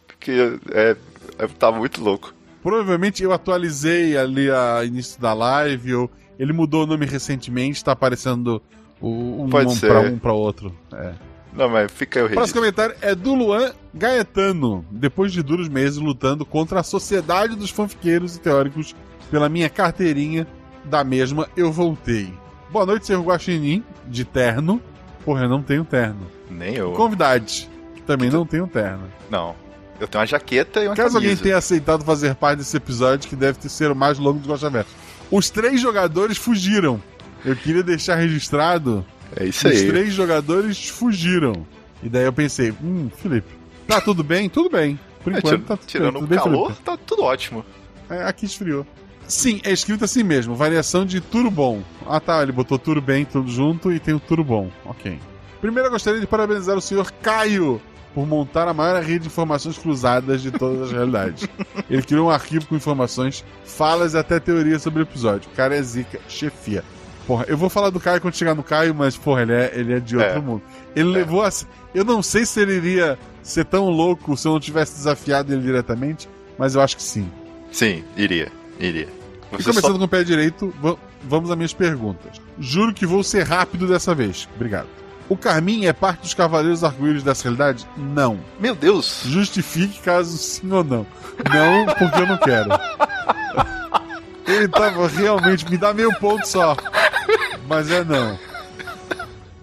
S4: Porque é, é, tá muito louco.
S2: Provavelmente eu atualizei ali a início da live, ou ele mudou o nome recentemente, tá aparecendo o, um,
S4: Pode
S2: um
S4: ser.
S2: pra um pra outro. É.
S4: Não, mas fica aí o
S2: Próximo comentário é do Luan Gaetano. Depois de duros meses lutando contra a sociedade dos fanfiqueiros e teóricos pela minha carteirinha da mesma, eu voltei. Boa noite, senhor Guaxinim, de terno. Porra, eu não tenho terno.
S4: Nem eu.
S2: Convidade, que também não tenho terno.
S4: Não. Eu tenho uma jaqueta e uma
S2: Caso alguém
S4: camisa.
S2: tenha aceitado fazer parte desse episódio, que deve ter ser o mais longo do Guaxaverso. Os três jogadores fugiram. Eu queria deixar registrado
S4: É isso
S2: os
S4: aí.
S2: três jogadores fugiram. E daí eu pensei, hum, Felipe, tá tudo bem? Tudo bem. Por
S4: É,
S2: enquanto tá tudo
S4: tirando
S2: bem, tudo
S4: o
S2: bem,
S4: calor,
S2: Felipe?
S4: tá tudo ótimo.
S2: É, aqui esfriou. Sim, é escrito assim mesmo, variação de tudo bom. Ah tá, ele botou tudo bem, tudo junto e tem o tudo bom. Ok. Primeiro eu gostaria de parabenizar o senhor Caio por montar a maior rede de informações cruzadas de todas as realidades. Ele criou um arquivo com informações, falas e até teorias sobre o episódio. O cara é zica, chefia. Porra, eu vou falar do Caio quando chegar no Caio, mas, porra, ele é, ele é de outro
S4: É.
S2: mundo. Ele levou a. Eu não sei se ele iria ser tão louco se eu não tivesse desafiado ele diretamente, mas eu acho que sim.
S4: Sim, iria. Iria.
S2: E
S4: Você
S2: começando
S4: só...
S2: com o pé direito, va- vamos às minhas perguntas. Juro que vou ser rápido dessa vez. Obrigado. O Carmin é parte dos Cavaleiros Arco-Íris dessa realidade? Não.
S4: Meu Deus!
S2: Justifique caso sim ou não. Não, porque eu não quero. Ele tava realmente. Me dá meio ponto só. Mas é não.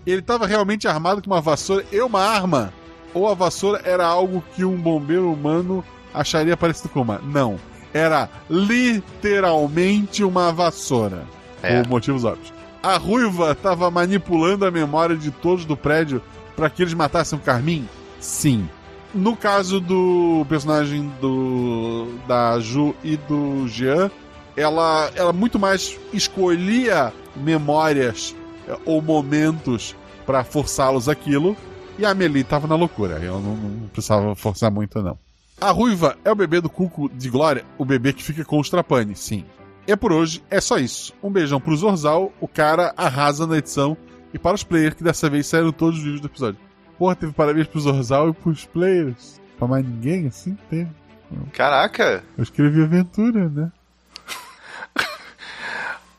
S2: Ele tava realmente armado com uma vassoura e uma arma? Ou a vassoura era algo que um bombeiro humano acharia parecido com uma? Não. Era literalmente uma vassoura.
S4: É.
S2: Por motivos óbvios. A ruiva tava manipulando a memória de todos do prédio para que eles matassem o Carmin? Sim. No caso do personagem do da Ju e do Jean, ela, ela muito mais escolhia memórias eh, ou momentos para forçá-los aquilo, e a Amelie tava na loucura. Eu não, não precisava forçar muito, não. A Ruiva é o bebê do Cuco de Glória, o bebê que fica com os Trapani, sim. E por hoje é só isso. Um beijão pro Zorzal, o cara arrasa na edição, e para os players que dessa vez saíram todos vivos do episódio. Porra, teve parabéns pro Zorzal e pros players. Pra mais ninguém, assim, teve.
S4: Caraca!
S2: Eu escrevi aventura, né?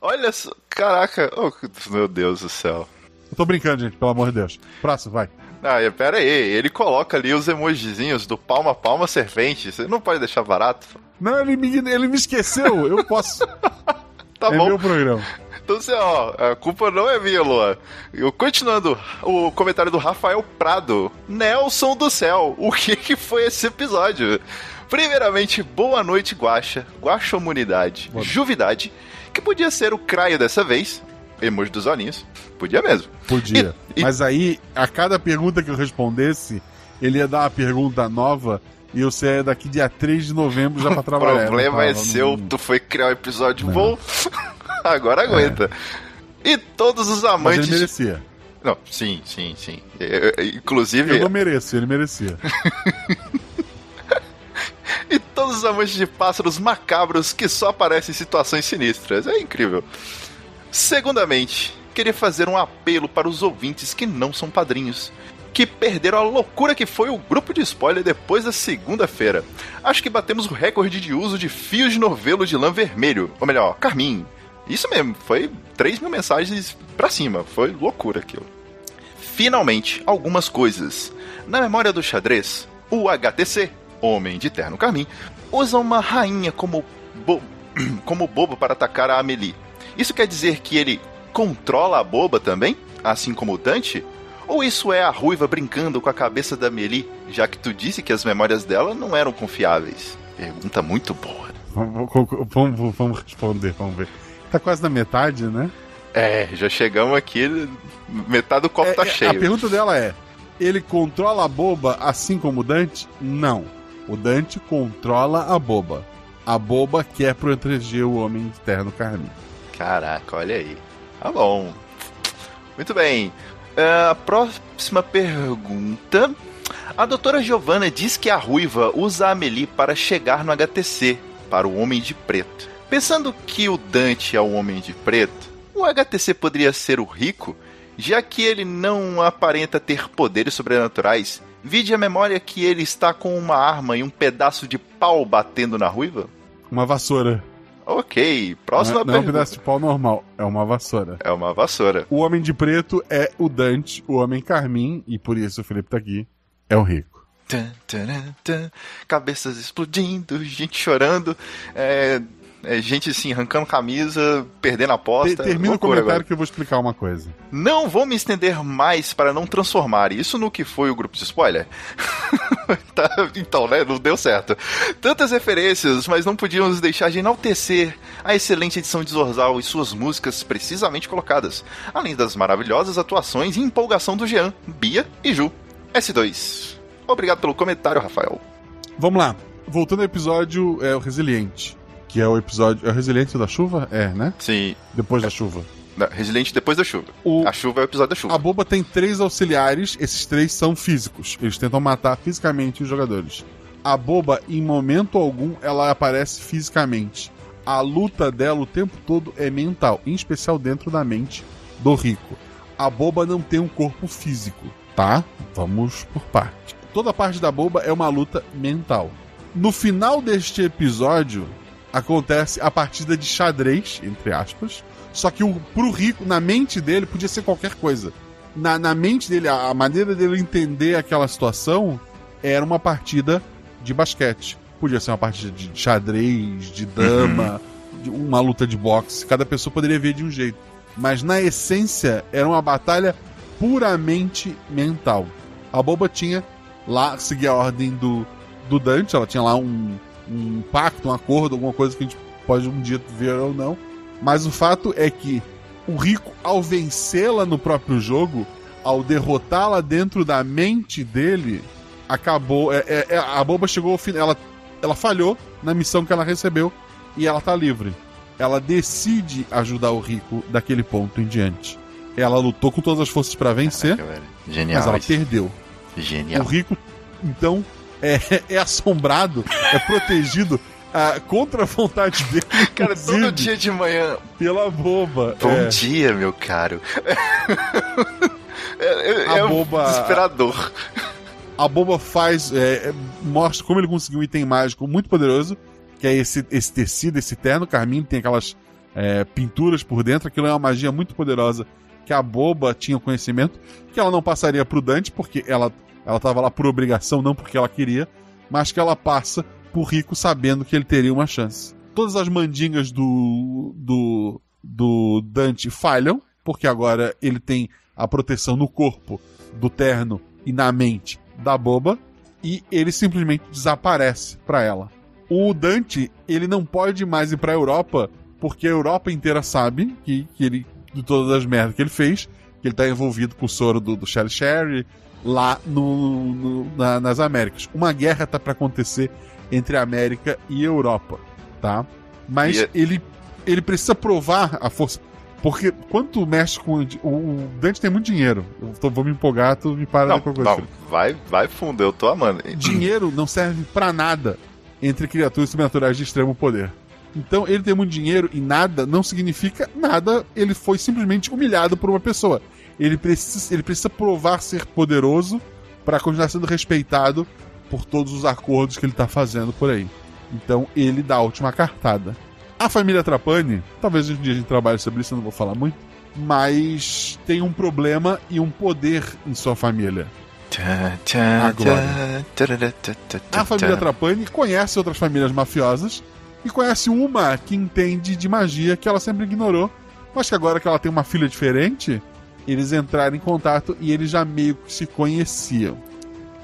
S4: Olha só. Caraca! Oh, meu Deus do céu.
S2: Eu tô brincando, gente, pelo amor de Deus. Próximo, vai.
S4: Ah, pera aí, ele coloca ali os emojizinhos do palma palma servente. Você não pode deixar barato?
S2: Não, ele me, ele me esqueceu. Eu posso.
S4: Tá
S2: é
S4: bom.
S2: meu programa.
S4: Então, assim, ó, a culpa não é minha, Luan. Eu, continuando, o comentário do Rafael Prado. Nelson do céu, o que que foi esse episódio? Primeiramente, boa noite, Guaxa, Guaxomunidade,
S2: Boa-
S4: Juvidade, que podia ser o Craio dessa vez, emoji dos olhinhos, podia mesmo.
S2: Podia.
S4: E- e-
S2: Mas aí, a cada pergunta que eu respondesse, ele ia dar uma pergunta nova e eu saia daqui dia 3 de novembro já pra
S4: O
S2: trabalhar.
S4: problema
S2: Não
S4: é seu,
S2: não-
S4: tu foi criar um episódio
S2: Não.
S4: bom, agora aguenta. E todos os
S2: Mas
S4: amantes...
S2: ele merecia.
S4: Não, sim, sim, sim. Eu- eu- inclusive,
S2: Eu não mereço, ele merecia.
S4: E todos os amantes de pássaros macabros que só aparecem em situações sinistras. É incrível. Segundamente, queria fazer um apelo para os ouvintes que não são padrinhos. Que perderam a loucura que foi o grupo de spoiler depois da segunda-feira. Acho que batemos o recorde de uso de fios de novelo de lã vermelho. Ou melhor, carmim. Isso mesmo, foi 3 mil mensagens pra cima. Foi loucura aquilo. Finalmente, algumas coisas. Na memória do xadrez, o HTC, Homem de Terno Carmim, usa uma rainha como, bo- como bobo para atacar a Amelie. Isso quer dizer que ele controla a boba também? Assim como o Dante? Ou isso é a ruiva brincando com a cabeça da Amelie, já que tu disse que as memórias dela não eram confiáveis? Pergunta muito boa.
S2: Vamos, vamos- vamos responder, vamos ver. Tá quase na metade, né?
S4: É, já chegamos aqui, metade do copo
S2: É,
S4: tá
S2: é,
S4: cheio.
S2: A pergunta dela é: ele controla a boba assim como o Dante? Não. O Dante controla a boba. A boba quer proteger o homem de terno carmim.
S4: Caraca, olha aí. Tá bom. Muito bem. É, a próxima pergunta A doutora Giovanna diz que a ruiva usa a Amelie para chegar no HTC, para o Homem de Preto. Pensando que o Dante é o Homem de Preto, o HTC poderia ser o rico, já que ele não aparenta ter poderes sobrenaturais. Vide a memória que ele está com uma arma e um pedaço de pau batendo na ruiva?
S2: Uma vassoura.
S4: Ok, próxima
S2: não, é- não é um
S4: pergunta.
S2: pedaço de pau normal, é uma vassoura.
S4: É uma vassoura.
S2: O Homem de Preto é o Dante, o Homem Carmim, e por isso o Felipe tá aqui, é o rico.
S4: Tan, taran, tan. Cabeças explodindo, gente chorando, é, é, gente assim, arrancando camisa, perdendo a aposta.
S2: termina o comentário
S4: agora.
S2: que eu vou explicar uma coisa.
S4: Não vou me estender mais para não transformar isso no que foi o grupo de spoiler. Tá, então, né? Não deu certo. Tantas referências, mas não podíamos deixar de enaltecer a excelente edição de Zorzal e suas músicas precisamente colocadas, além das maravilhosas atuações e empolgação do Jean, Bia e Ju. S2. Obrigado pelo comentário, Rafael.
S2: Vamos lá. Voltando ao episódio, é o Resiliente. Que é o episódio. É o Resiliente da chuva? É, né?
S4: Sim,
S2: Depois da chuva.
S4: Resiliente depois da chuva.
S2: O-
S4: A chuva é o episódio da chuva.
S2: A boba tem três auxiliares, esses três são físicos. Eles tentam matar fisicamente os jogadores. A boba, em momento algum, ela aparece fisicamente. A luta dela o tempo todo é mental, em especial dentro da mente do rico. A boba não tem um corpo físico, tá? Vamos por parte. Toda parte da boba é uma luta mental. No final deste episódio, acontece a partida de xadrez, entre aspas. Só que o, pro rico, na mente dele, podia ser qualquer coisa. Na, na mente dele, a, a maneira dele entender aquela situação era uma partida de basquete. Podia ser uma partida de xadrez, de dama, de uma luta de boxe. Cada pessoa poderia ver de um jeito. Mas na essência, era uma batalha puramente mental. A boba tinha lá, seguia a ordem do, do Dante, ela tinha lá um, um pacto, um acordo, alguma coisa que a gente pode um dia ver ou não. Mas o fato é que o rico, ao vencê-la no próprio jogo, ao derrotá-la dentro da mente dele, acabou. é- é- é- a boba chegou ao final. Ela, ela falhou na missão que ela recebeu e ela tá livre. Ela decide ajudar o rico daquele ponto em diante. Ela lutou com todas as forças para vencer,
S4: Caraca. Genial.
S2: mas ela
S4: isso.
S2: perdeu.
S4: Genial.
S2: O rico, então, é, é assombrado, é protegido ah, contra a vontade dele.
S4: Cara, todo dia de manhã.
S2: Pela boba.
S4: Bom
S2: é.
S4: dia, meu caro. é é-
S2: A
S4: é
S2: boba-
S4: desesperador.
S2: A boba faz. é, é, mostra como ele conseguiu um item mágico muito poderoso, que é esse, esse tecido, esse terno carmim, tem aquelas é, pinturas por dentro. Aquilo é uma magia muito poderosa que a boba tinha conhecimento, que ela não passaria pro Dante, porque ela, ela tava lá por obrigação, não porque ela queria, mas que ela passa pro rico sabendo que ele teria uma chance. Todas as mandingas do, do, do Dante falham, porque agora ele tem a proteção no corpo do terno e na mente da boba, e ele simplesmente desaparece pra ela. O Dante, ele não pode mais ir pra Europa, porque a Europa inteira sabe que, que ele, de todas as merdas que ele fez, que ele tá envolvido com o soro do, do Sherry Sherry lá no, no- na- nas Américas. Uma guerra tá pra acontecer entre a América e a Europa, tá? Mas
S4: E é-
S2: ele, ele precisa provar a força. Porque quando tu mexe com. O, o Dante tem muito dinheiro. Eu tô- vou me empolgar, tu me para
S4: Não,
S2: de qualquer coisa.
S4: não, vai, vai fundo, eu tô amando.
S2: Dinheiro não serve pra nada entre criaturas sobrenaturais de extremo poder. Então, ele tem muito dinheiro e nada não significa nada. Ele foi simplesmente humilhado por uma pessoa. Ele precisa, ele precisa provar ser poderoso para continuar sendo respeitado por todos os acordos que ele tá fazendo por aí. Então, ele dá a última cartada. A família Trapani, talvez um dia a gente trabalhe sobre isso, eu não vou falar muito, mas tem um problema e um poder em sua família. Agora. A família. Trapani conhece outras famílias mafiosas e conhece uma que entende de magia que ela sempre ignorou, mas que agora que ela tem uma filha diferente, eles entraram em contato e eles já meio que se conheciam.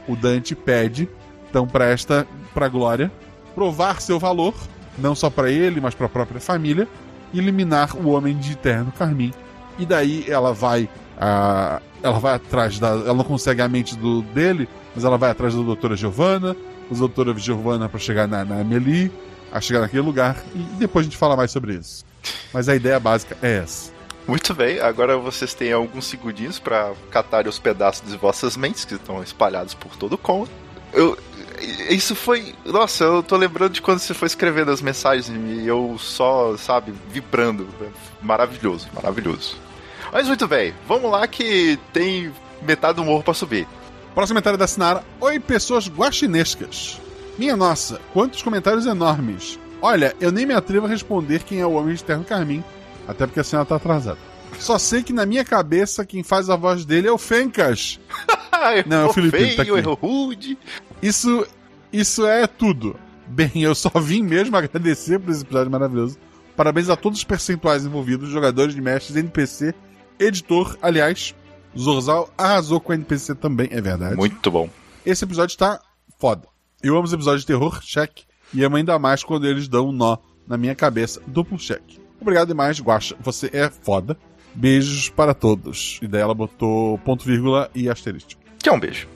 S2: O Dante pede, então, pra esta, pra Glória, provar seu valor, não só pra ele, mas pra própria família, eliminar o Homem de Terno Carmim. E daí ela vai. ah, ela vai atrás da. Ela não consegue a mente do, dele, mas ela vai atrás da doutora Giovanna, da doutora Giovanna pra chegar na, na Amelie, a chegar naquele lugar, e depois a gente fala mais sobre isso. Mas a ideia básica é essa.
S4: Muito bem, agora vocês têm alguns segundinhos para catar os pedaços de vossas mentes que estão espalhados por todo o cômodo. Eu, isso foi. Nossa, eu tô lembrando de quando você foi escrevendo as mensagens e eu só, sabe, vibrando. Maravilhoso, maravilhoso. Mas muito bem, vamos lá que tem metade do morro para subir.
S2: Próximo comentário da Sinara. Oi, pessoas guaxinescas. Minha nossa, quantos comentários enormes. Olha, eu nem me atrevo a responder quem é o homem de terno carmim, até porque a senhora tá atrasada. Só sei que na minha cabeça quem faz a voz dele é o Fencas. Não, é o Felipe,
S4: feio,
S2: tá aqui.
S4: errou rude.
S2: Isso, isso é tudo. Bem, eu só vim mesmo agradecer por esse episódio maravilhoso. Parabéns a todos os percentuais envolvidos, jogadores de mestres, NPC, editor. Aliás, Zorzal arrasou com a NPC também, é verdade.
S4: Muito bom.
S2: Esse episódio tá foda. Eu amo os episódios de terror, check. E amo ainda mais quando eles dão um nó na minha cabeça, duplo check. Obrigado demais, Guaxa. Você é foda. Beijos para todos. E daí ela botou ponto vírgula e asterisco.
S4: Que é um beijo.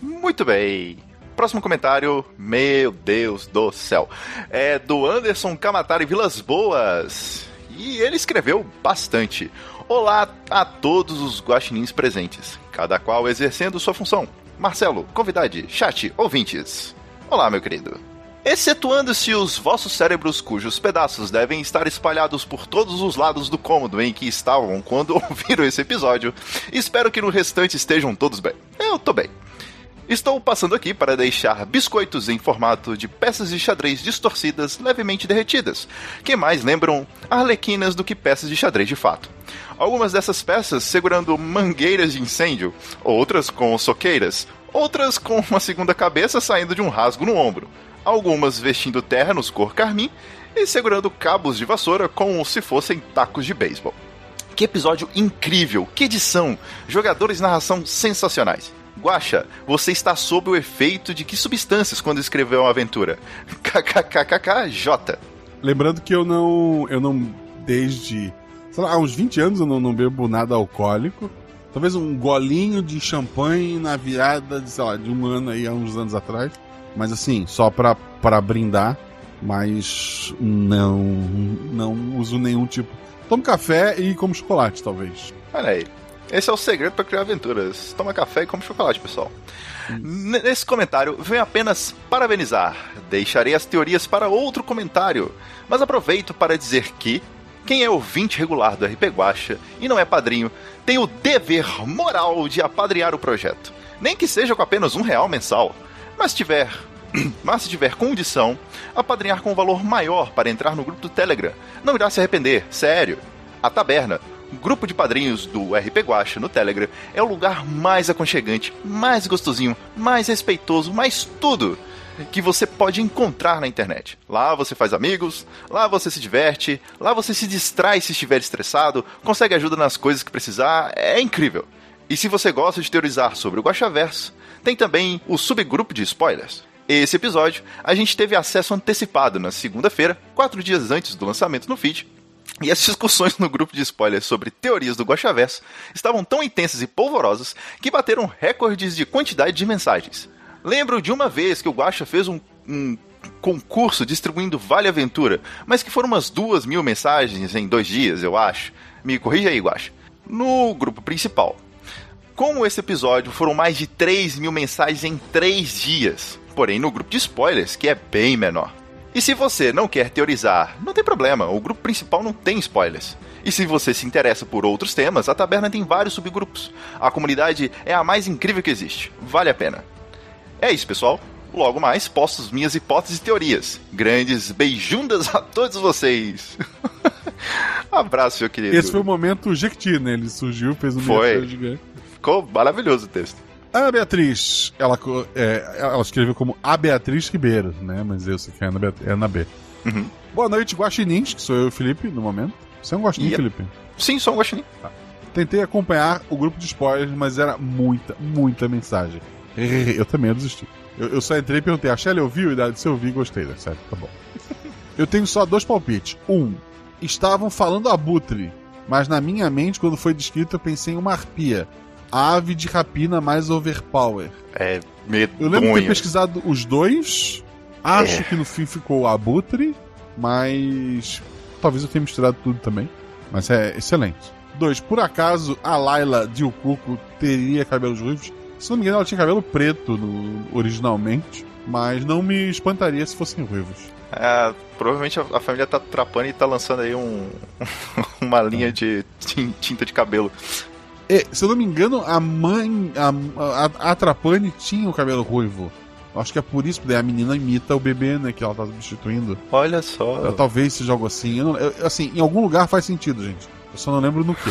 S4: Muito bem. Próximo comentário, meu Deus do céu, é do Anderson Camatari Vilas Boas. E ele escreveu bastante. Olá a todos os guaxinins presentes, cada qual exercendo sua função. Marcelo, convidade, chat, ouvintes. Olá, meu querido. Excetuando-se os vossos cérebros cujos pedaços devem estar espalhados por todos os lados do cômodo em que estavam quando ouviram esse episódio, espero que no restante estejam todos bem. Eu tô bem. Estou passando aqui para deixar biscoitos em formato de peças de xadrez distorcidas levemente derretidas, que mais lembram arlequinas do que peças de xadrez de fato. Algumas dessas peças segurando mangueiras de incêndio, outras com soqueiras, outras com uma segunda cabeça saindo de um rasgo no ombro, algumas vestindo ternos cor carmim e segurando cabos de vassoura como se fossem tacos de beisebol. Que episódio incrível, que edição, jogadores de narração sensacionais. Guaxa, você está sob o efeito de que substâncias quando escreveu uma aventura? KKKKJ.
S2: Lembrando que eu não. Eu não. Desde. Sei lá, há uns 20 anos eu não, não bebo nada alcoólico. Talvez um golinho de champanhe na virada de, sei lá, de um ano aí, há uns anos atrás. Mas assim, só pra, pra brindar. Mas não. Não uso nenhum tipo. Tomo café e como chocolate, talvez.
S4: Olha aí. Esse é o segredo para criar aventuras. Toma café e come chocolate, pessoal. Nesse comentário, venho apenas parabenizar. Deixarei as teorias para outro comentário. Mas aproveito para dizer que quem é ouvinte regular do RP Guacha e não é padrinho, tem o dever moral de apadrinhar o projeto. Nem que seja com apenas um real mensal. Mas tiver. Mas se tiver condição, apadrinhar com um valor maior para entrar no grupo do Telegram. Não irá se arrepender, sério. A taberna, grupo de padrinhos do RP Guacha no Telegram é o lugar mais aconchegante, mais gostosinho, mais respeitoso, mais tudo que você pode encontrar na internet. Lá você faz amigos, lá você se diverte, lá você se distrai se estiver estressado, consegue ajuda nas coisas que precisar, é incrível. E se você gosta de teorizar sobre o Guaxaverso, tem também o subgrupo de spoilers. Esse episódio a gente teve acesso antecipado na segunda-feira, quatro dias antes do lançamento no feed, e as discussões no grupo de spoilers sobre teorias do Guaxaverso estavam tão intensas e polvorosas que bateram recordes de quantidade de mensagens. Lembro de uma vez que o Guaxa fez um, um concurso distribuindo Vale Aventura, mas que foram umas duas mil mensagens em dois dias, eu acho. Me corrija aí, Guaxa. No grupo principal. Como esse episódio foram mais de 3 mil mensagens em 3 dias, porém no grupo de spoilers, que é bem menor. E se você não quer teorizar, não tem problema, o grupo principal não tem spoilers. E se você se interessa por outros temas, a taberna tem vários subgrupos. A comunidade é a mais incrível que existe. Vale a pena. É isso, pessoal. Logo mais, posto minhas hipóteses e teorias. Grandes beijundas a todos vocês. Abraço, meu querido.
S2: Esse foi o momento Jequiti, né? Ele surgiu, fez um
S4: Foi.
S2: gigante.
S4: Ficou maravilhoso o texto.
S2: A Beatriz, ela, é, ela escreveu como A Beatriz Ribeiro, né? Mas eu sei que é Ana, Beat- é Ana B.
S4: Uhum.
S2: Boa noite, Guaxinins, que sou eu e o Felipe, no momento. Você é um Guaxinim,
S4: Yep.
S2: Felipe?
S4: Sim, sou um guaxinim.
S2: Tentei acompanhar o grupo de spoilers, mas era muita, muita mensagem. Eu também desisti. Eu, eu só entrei e perguntei, a Shelly ouviu? E daí, se eu ouvi, gostei, né? Certo, tá bom. Eu tenho só dois palpites. Um, estavam falando abutre, mas na minha mente, quando foi descrito, eu pensei em uma arpia. Ave de rapina mais overpower.
S4: É
S2: Eu lembro de ter pesquisado os dois. Acho
S4: É.
S2: que no fim ficou abutre, mas talvez eu tenha misturado tudo também. Mas é excelente. Dois, por acaso a Laila de Ukuko teria cabelos ruivos? Se não me engano, ela tinha cabelo preto no- originalmente, mas não me espantaria se fossem ruivos.
S4: É, provavelmente a, família tá trapando e tá lançando aí um, uma linha de tin- tinta de cabelo.
S2: É, se eu não me engano, a mãe, a, a, a Trapani tinha o cabelo ruivo. Acho que é por isso que daí a menina imita o bebê, né, que ela tá substituindo.
S4: Olha só.
S2: Eu, talvez seja algo assim. Eu não- eu- assim, em algum lugar faz sentido, gente. Eu só não lembro no que.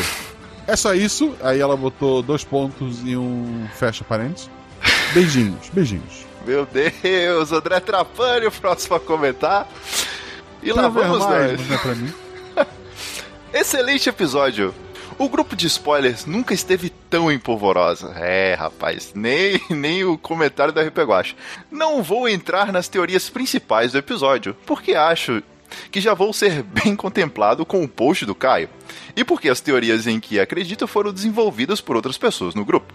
S2: É só isso. Aí ela botou dois pontos e um fecha parênteses. Beijinhos, beijinhos.
S4: Meu Deus, André Trapani, o próximo a comentar. E lá vamos
S2: mais,
S4: nós.
S2: é mim.
S4: Excelente episódio. O grupo de spoilers nunca esteve tão empolvorosa. É, rapaz, nem, nem o comentário da RP Guacha. Não vou entrar nas teorias principais do episódio, porque acho que já vou ser bem contemplado com o post do Caio. E porque as teorias em que acredito foram desenvolvidas por outras pessoas no grupo.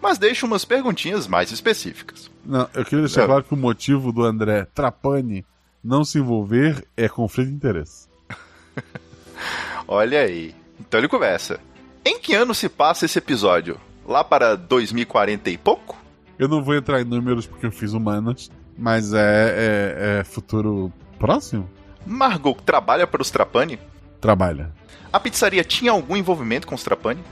S4: Mas deixo umas perguntinhas mais específicas.
S2: Não, eu queria deixar
S4: Não.
S2: claro que o motivo do André Trapani não se envolver é conflito de interesse.
S4: Olha aí. Então ele começa. Em que ano se passa esse episódio? Lá para 2040 e pouco?
S2: Eu não vou entrar em números porque eu fiz humanas, mas é, é, é futuro próximo?
S4: Margot trabalha para os Trapani?
S2: Trabalha.
S4: A pizzaria tinha algum envolvimento com os Trapani?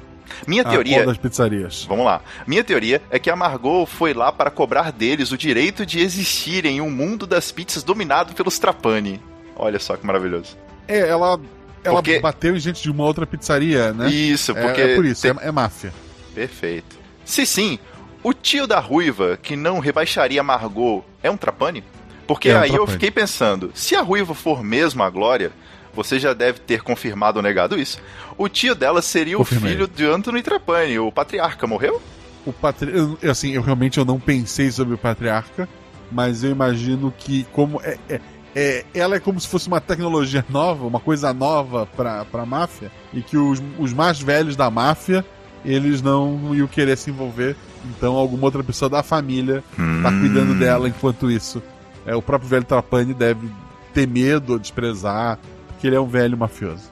S4: Minha
S2: A
S4: teoria.
S2: das pizzarias?
S4: Vamos lá. Minha teoria é que a Margot foi lá para cobrar deles o direito de existir em um mundo das pizzas dominado pelos Trapani. Olha só que maravilhoso.
S2: É, ela, ela
S4: Porque-
S2: bateu em gente de uma outra pizzaria, né?
S4: Isso,
S2: É-
S4: porque.
S2: é, por isso,
S4: tem-
S2: é, é máfia.
S4: Perfeito. Se sim, o tio da ruiva que não rebaixaria Margot é um Trapani? Porque
S2: É um
S4: aí eu fiquei pensando, se a ruiva for mesmo a Glória, você já deve ter confirmado ou negado isso. O tio dela seria
S2: Confirmei.
S4: o filho de Anthony Trapani, o patriarca, morreu?
S2: O patri... assim, eu realmente eu não pensei sobre o patriarca, mas eu imagino que como é, é- é- ela é como se fosse uma tecnologia nova, uma coisa nova pra, pra máfia, e que os, os mais velhos da máfia, eles não iam querer se envolver, então alguma outra pessoa da família tá
S4: Hum.
S2: cuidando dela enquanto isso. É, o próprio velho Trapani deve ter medo ou desprezar, porque ele é um velho mafioso.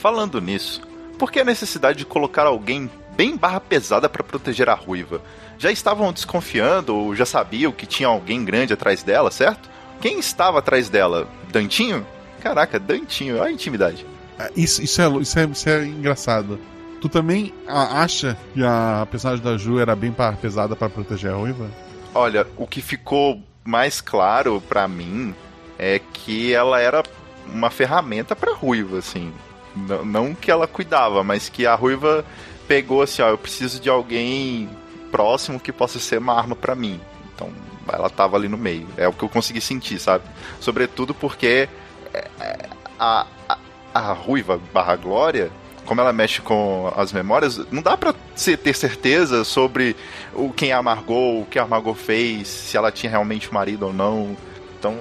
S4: Falando nisso, por que a necessidade de colocar alguém bem barra pesada pra proteger a ruiva? Já estavam desconfiando ou já sabiam que tinha alguém grande atrás dela, certo? Quem estava atrás dela? Dantinho? Caraca, Dantinho, olha a intimidade.
S2: Ah, Isso, isso, é, isso, é, isso é engraçado. Tu também acha que a personagem da Ju era bem pesada pra proteger a ruiva?
S4: Olha, o que ficou mais claro pra mim é que ela era uma ferramenta pra ruiva, assim. N- não que ela cuidava, mas que a ruiva pegou assim, ó, eu preciso de alguém próximo que possa ser uma arma pra mim. Então, ela tava ali no meio. É o que eu consegui sentir, sabe? Sobretudo porque é, é, a, a, a ruiva barra glória, como ela mexe com as memórias, não dá se ter certeza sobre o quem a Margot, o que a Margot fez, se ela tinha realmente um marido ou não. Então,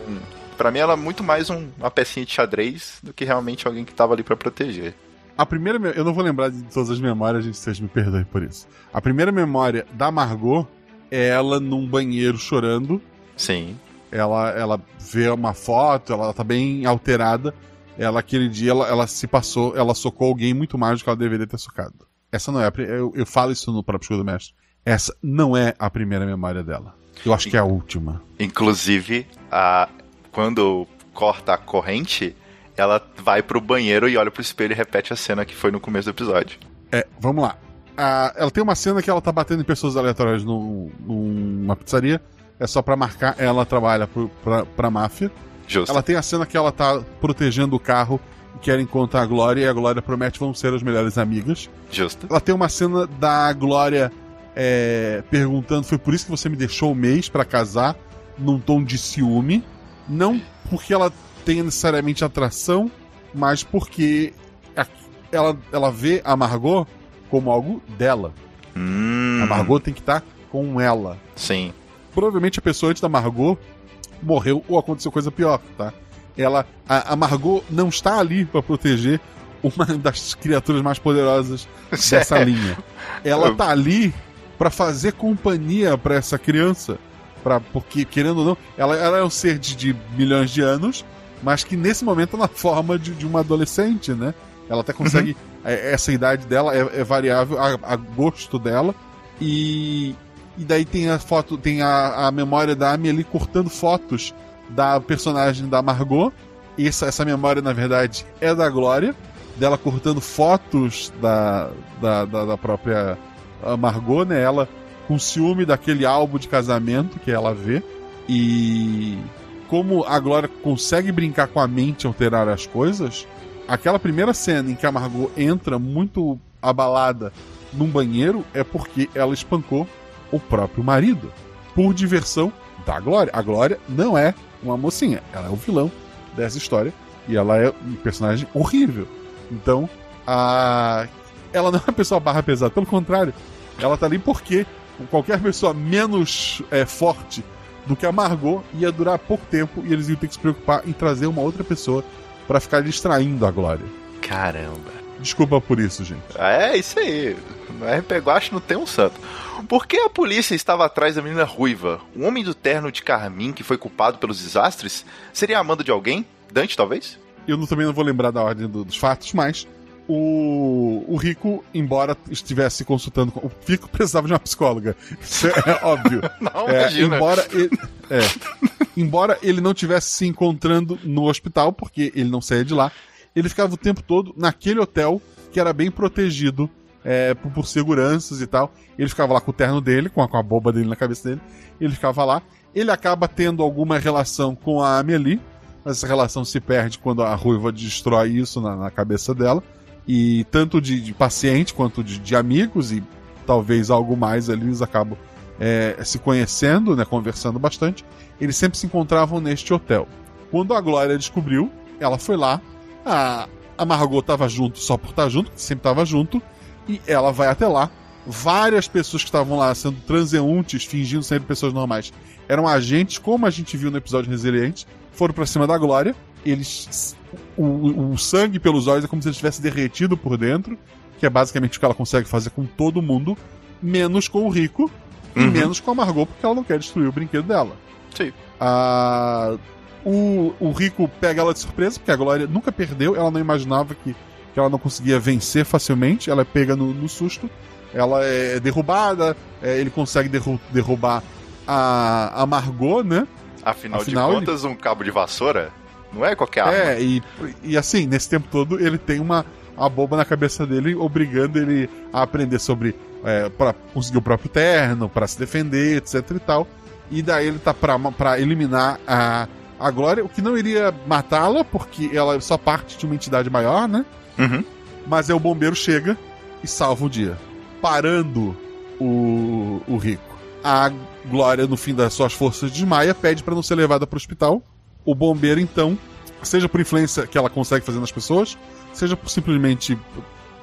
S4: pra mim ela é muito mais um- uma pecinha de xadrez do que realmente alguém que tava ali pra proteger.
S2: A primeira. me- Eu não vou lembrar de todas as memórias, gente, vocês me perdoem por isso. A primeira memória da Margot é ela num banheiro chorando.
S4: Sim.
S2: Ela, ela vê uma foto, ela tá bem alterada. Ela, aquele dia, ela, ela se passou, ela socou alguém muito mais do que ela deveria ter socado. Essa não é a. Eu, eu falo isso no próprio Escudo do Mestre. Essa não é a primeira memória dela. Eu acho que é a última.
S4: Inclusive, a, quando corta a corrente, ela vai pro banheiro e olha pro espelho e repete a cena que foi no começo do episódio.
S2: É, vamos lá. A- ela tem uma cena que ela tá batendo em pessoas aleatórias num- numa pizzaria. É só pra marcar. Ela trabalha pro, pra, pra máfia.
S4: Justo.
S2: Ela tem a cena que ela tá protegendo o carro e quer encontrar a Glória. E a Glória promete vão ser as melhores amigas.
S4: Justo.
S2: Ela tem uma cena da Glória é, perguntando: Foi por isso que você me deixou o mês pra casar? Num tom de ciúme. Não porque ela tenha necessariamente atração, mas porque a- ela, ela vê a Margot como algo dela.
S4: Hum,
S2: A Margot tem que estar com ela.
S4: Sim.
S2: Provavelmente a pessoa antes da Margot morreu ou aconteceu coisa pior, tá? Ela, a, a Margot não está ali pra proteger uma das criaturas mais poderosas dessa linha. Ela tá ali pra fazer companhia pra essa criança, para porque querendo ou não, ela, ela é um ser de, de milhões de anos, mas que nesse momento tá na forma de, de uma adolescente, né? Ela até consegue. é, essa idade dela é, é variável a, a gosto dela. E, e daí tem a foto, tem a, a memória da Amelie cortando fotos da personagem da Margot. Essa, essa memória, na verdade, é da Glória, dela cortando fotos da, da, da, da própria Margot, né? Ela com ciúme daquele álbum de casamento que ela vê. E como a Glória consegue brincar com a mente e alterar as coisas, aquela primeira cena em que a Margot entra muito abalada num banheiro é porque ela espancou o próprio marido. Por diversão da Glória. A Glória não é uma mocinha, ela é o vilão dessa história. E ela é um personagem horrível. Então, a... ela não é uma pessoa barra pesada, pelo contrário, ela tá ali porque qualquer pessoa menos é, forte do que a Margot ia durar pouco tempo e eles iam ter que se preocupar em trazer uma outra pessoa para ficar distraindo a Glória.
S4: Caramba.
S2: Desculpa por isso, gente.
S4: É, isso aí. No RP Guache não tem um santo. Por que a polícia estava atrás da menina ruiva? O homem do terno de carmim que foi culpado pelos desastres? Seria amando de alguém? Dante, talvez?
S2: Eu não- também não vou lembrar da ordem do- dos fatos, mas o, o Rico, embora estivesse consultando. com- O Rico precisava de uma psicóloga. Isso é óbvio.
S4: Não,
S2: É,
S4: imagina.
S2: embora ele, é, embora ele não tivesse se encontrando no hospital, porque ele não saía de lá, ele ficava o tempo todo naquele hotel que era bem protegido é, por, por seguranças e tal. Ele ficava lá com o terno dele, com a, com a boba dele na cabeça dele. Ele ficava lá. Ele acaba tendo alguma relação com a Amelie, mas essa relação se perde quando a ruiva destrói isso na, na cabeça dela. E tanto de, de paciente quanto de, de amigos e talvez algo mais ali, eles acabam é, se conhecendo, né, conversando bastante. Eles sempre se encontravam neste hotel. Quando a Glória descobriu, ela foi lá. A, a Margot estava junto só por estar junto, que sempre estava junto. E ela vai até lá. Várias pessoas que estavam lá sendo transeuntes, fingindo ser pessoas normais, eram agentes, como a gente viu no episódio Resiliente, foram pra cima da Glória. Eles. O, o sangue pelos olhos é como se ele tivesse derretido por dentro, que é basicamente o que ela consegue fazer com todo mundo, menos com o Rico e
S4: Uhum.
S2: menos com a Margot, porque ela não quer destruir o brinquedo dela.
S4: Sim.
S2: Ah, o, o Rico pega ela de surpresa, porque a Glória nunca perdeu, ela não imaginava que, que ela não conseguia vencer facilmente, ela é pega no, no susto, ela é derrubada, é, ele consegue derru- derrubar a, a Margot, né?
S4: Afinal,
S2: Afinal,
S4: de contas, um cabo de vassoura não é qualquer arma.
S2: É, e, e assim, nesse tempo todo ele tem uma a boba na cabeça dele, obrigando ele a aprender sobre. É, para conseguir o próprio terno, para se defender, etc e tal. E daí ele tá pra, pra eliminar a, a Glória, o que não iria matá-la, porque ela é só parte de uma entidade maior, né?
S4: Uhum.
S2: Mas é o bombeiro chega e salva o dia, parando o, o rico. A Glória, no fim das suas forças, desmaia, pede para não ser levada para o hospital. O bombeiro, então, seja por influência que ela consegue fazer nas pessoas, seja por simplesmente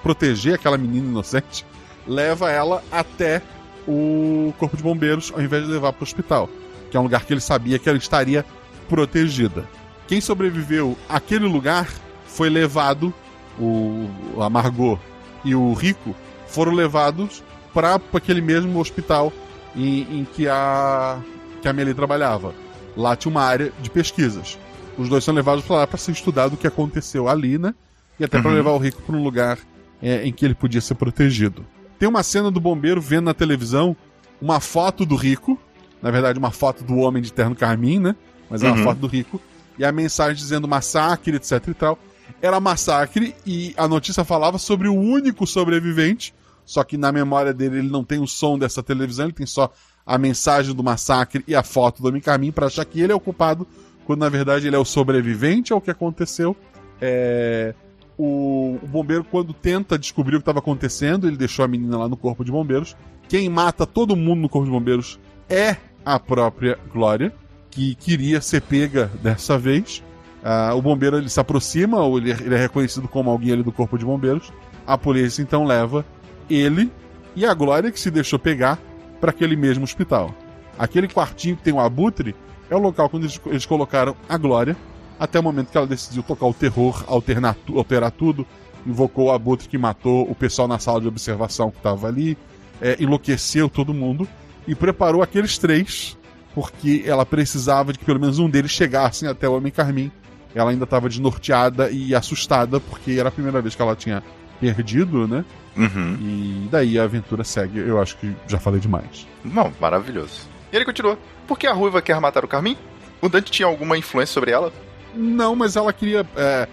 S2: proteger aquela menina inocente, leva ela até o corpo de bombeiros ao invés de levar para o hospital, que é um lugar que ele sabia que ela estaria protegida. Quem sobreviveu àquele lugar foi levado, o a Margot e o Rico foram levados para aquele mesmo hospital em, em que a que a Amelie trabalhava. Lá tinha uma área de pesquisas. Os dois são levados para lá para ser estudado o que aconteceu ali, né? E até para
S4: Uhum.
S2: levar o Rico para um lugar é, em que ele podia ser protegido. Tem uma cena do bombeiro vendo na televisão uma foto do Rico, na verdade uma foto do homem de terno carmim, né? Mas é uma
S4: Uhum.
S2: foto do Rico e a mensagem dizendo massacre, etc e tal. Era massacre e a notícia falava sobre o único sobrevivente, só que na memória dele ele não tem o som dessa televisão, ele tem só a mensagem do massacre e a foto do homem carmim para achar que ele é o culpado, quando na verdade ele é o sobrevivente ao que aconteceu. É, o, o bombeiro, quando tenta descobrir o que estava acontecendo, ele deixou a menina lá no corpo de bombeiros. Quem mata todo mundo no corpo de bombeiros é a própria Glória, que queria ser pega dessa vez. Ah, o bombeiro ele se aproxima, ou ele, ele é reconhecido como alguém ali do corpo de bombeiros. A polícia então leva ele e a Glória, que se deixou pegar, para aquele mesmo hospital. Aquele quartinho que tem o abutre é o local onde eles, colocaram a Glória, até o momento que ela decidiu tocar o terror, alterar tudo, invocou o abutre que matou o pessoal na sala de observação que estava ali, é, enlouqueceu todo mundo e preparou aqueles três, porque ela precisava de que pelo menos um deles chegassem até o Homem Carmim ela ainda estava desnorteada e assustada, porque era a primeira vez que ela tinha perdido, né?
S4: Uhum.
S2: E daí a aventura segue. Eu acho que já falei demais.
S4: Não, maravilhoso. E ele continua. Por que a ruiva quer matar o Carmin? O Dante tinha alguma influência sobre ela?
S2: Não, mas ela queria. é,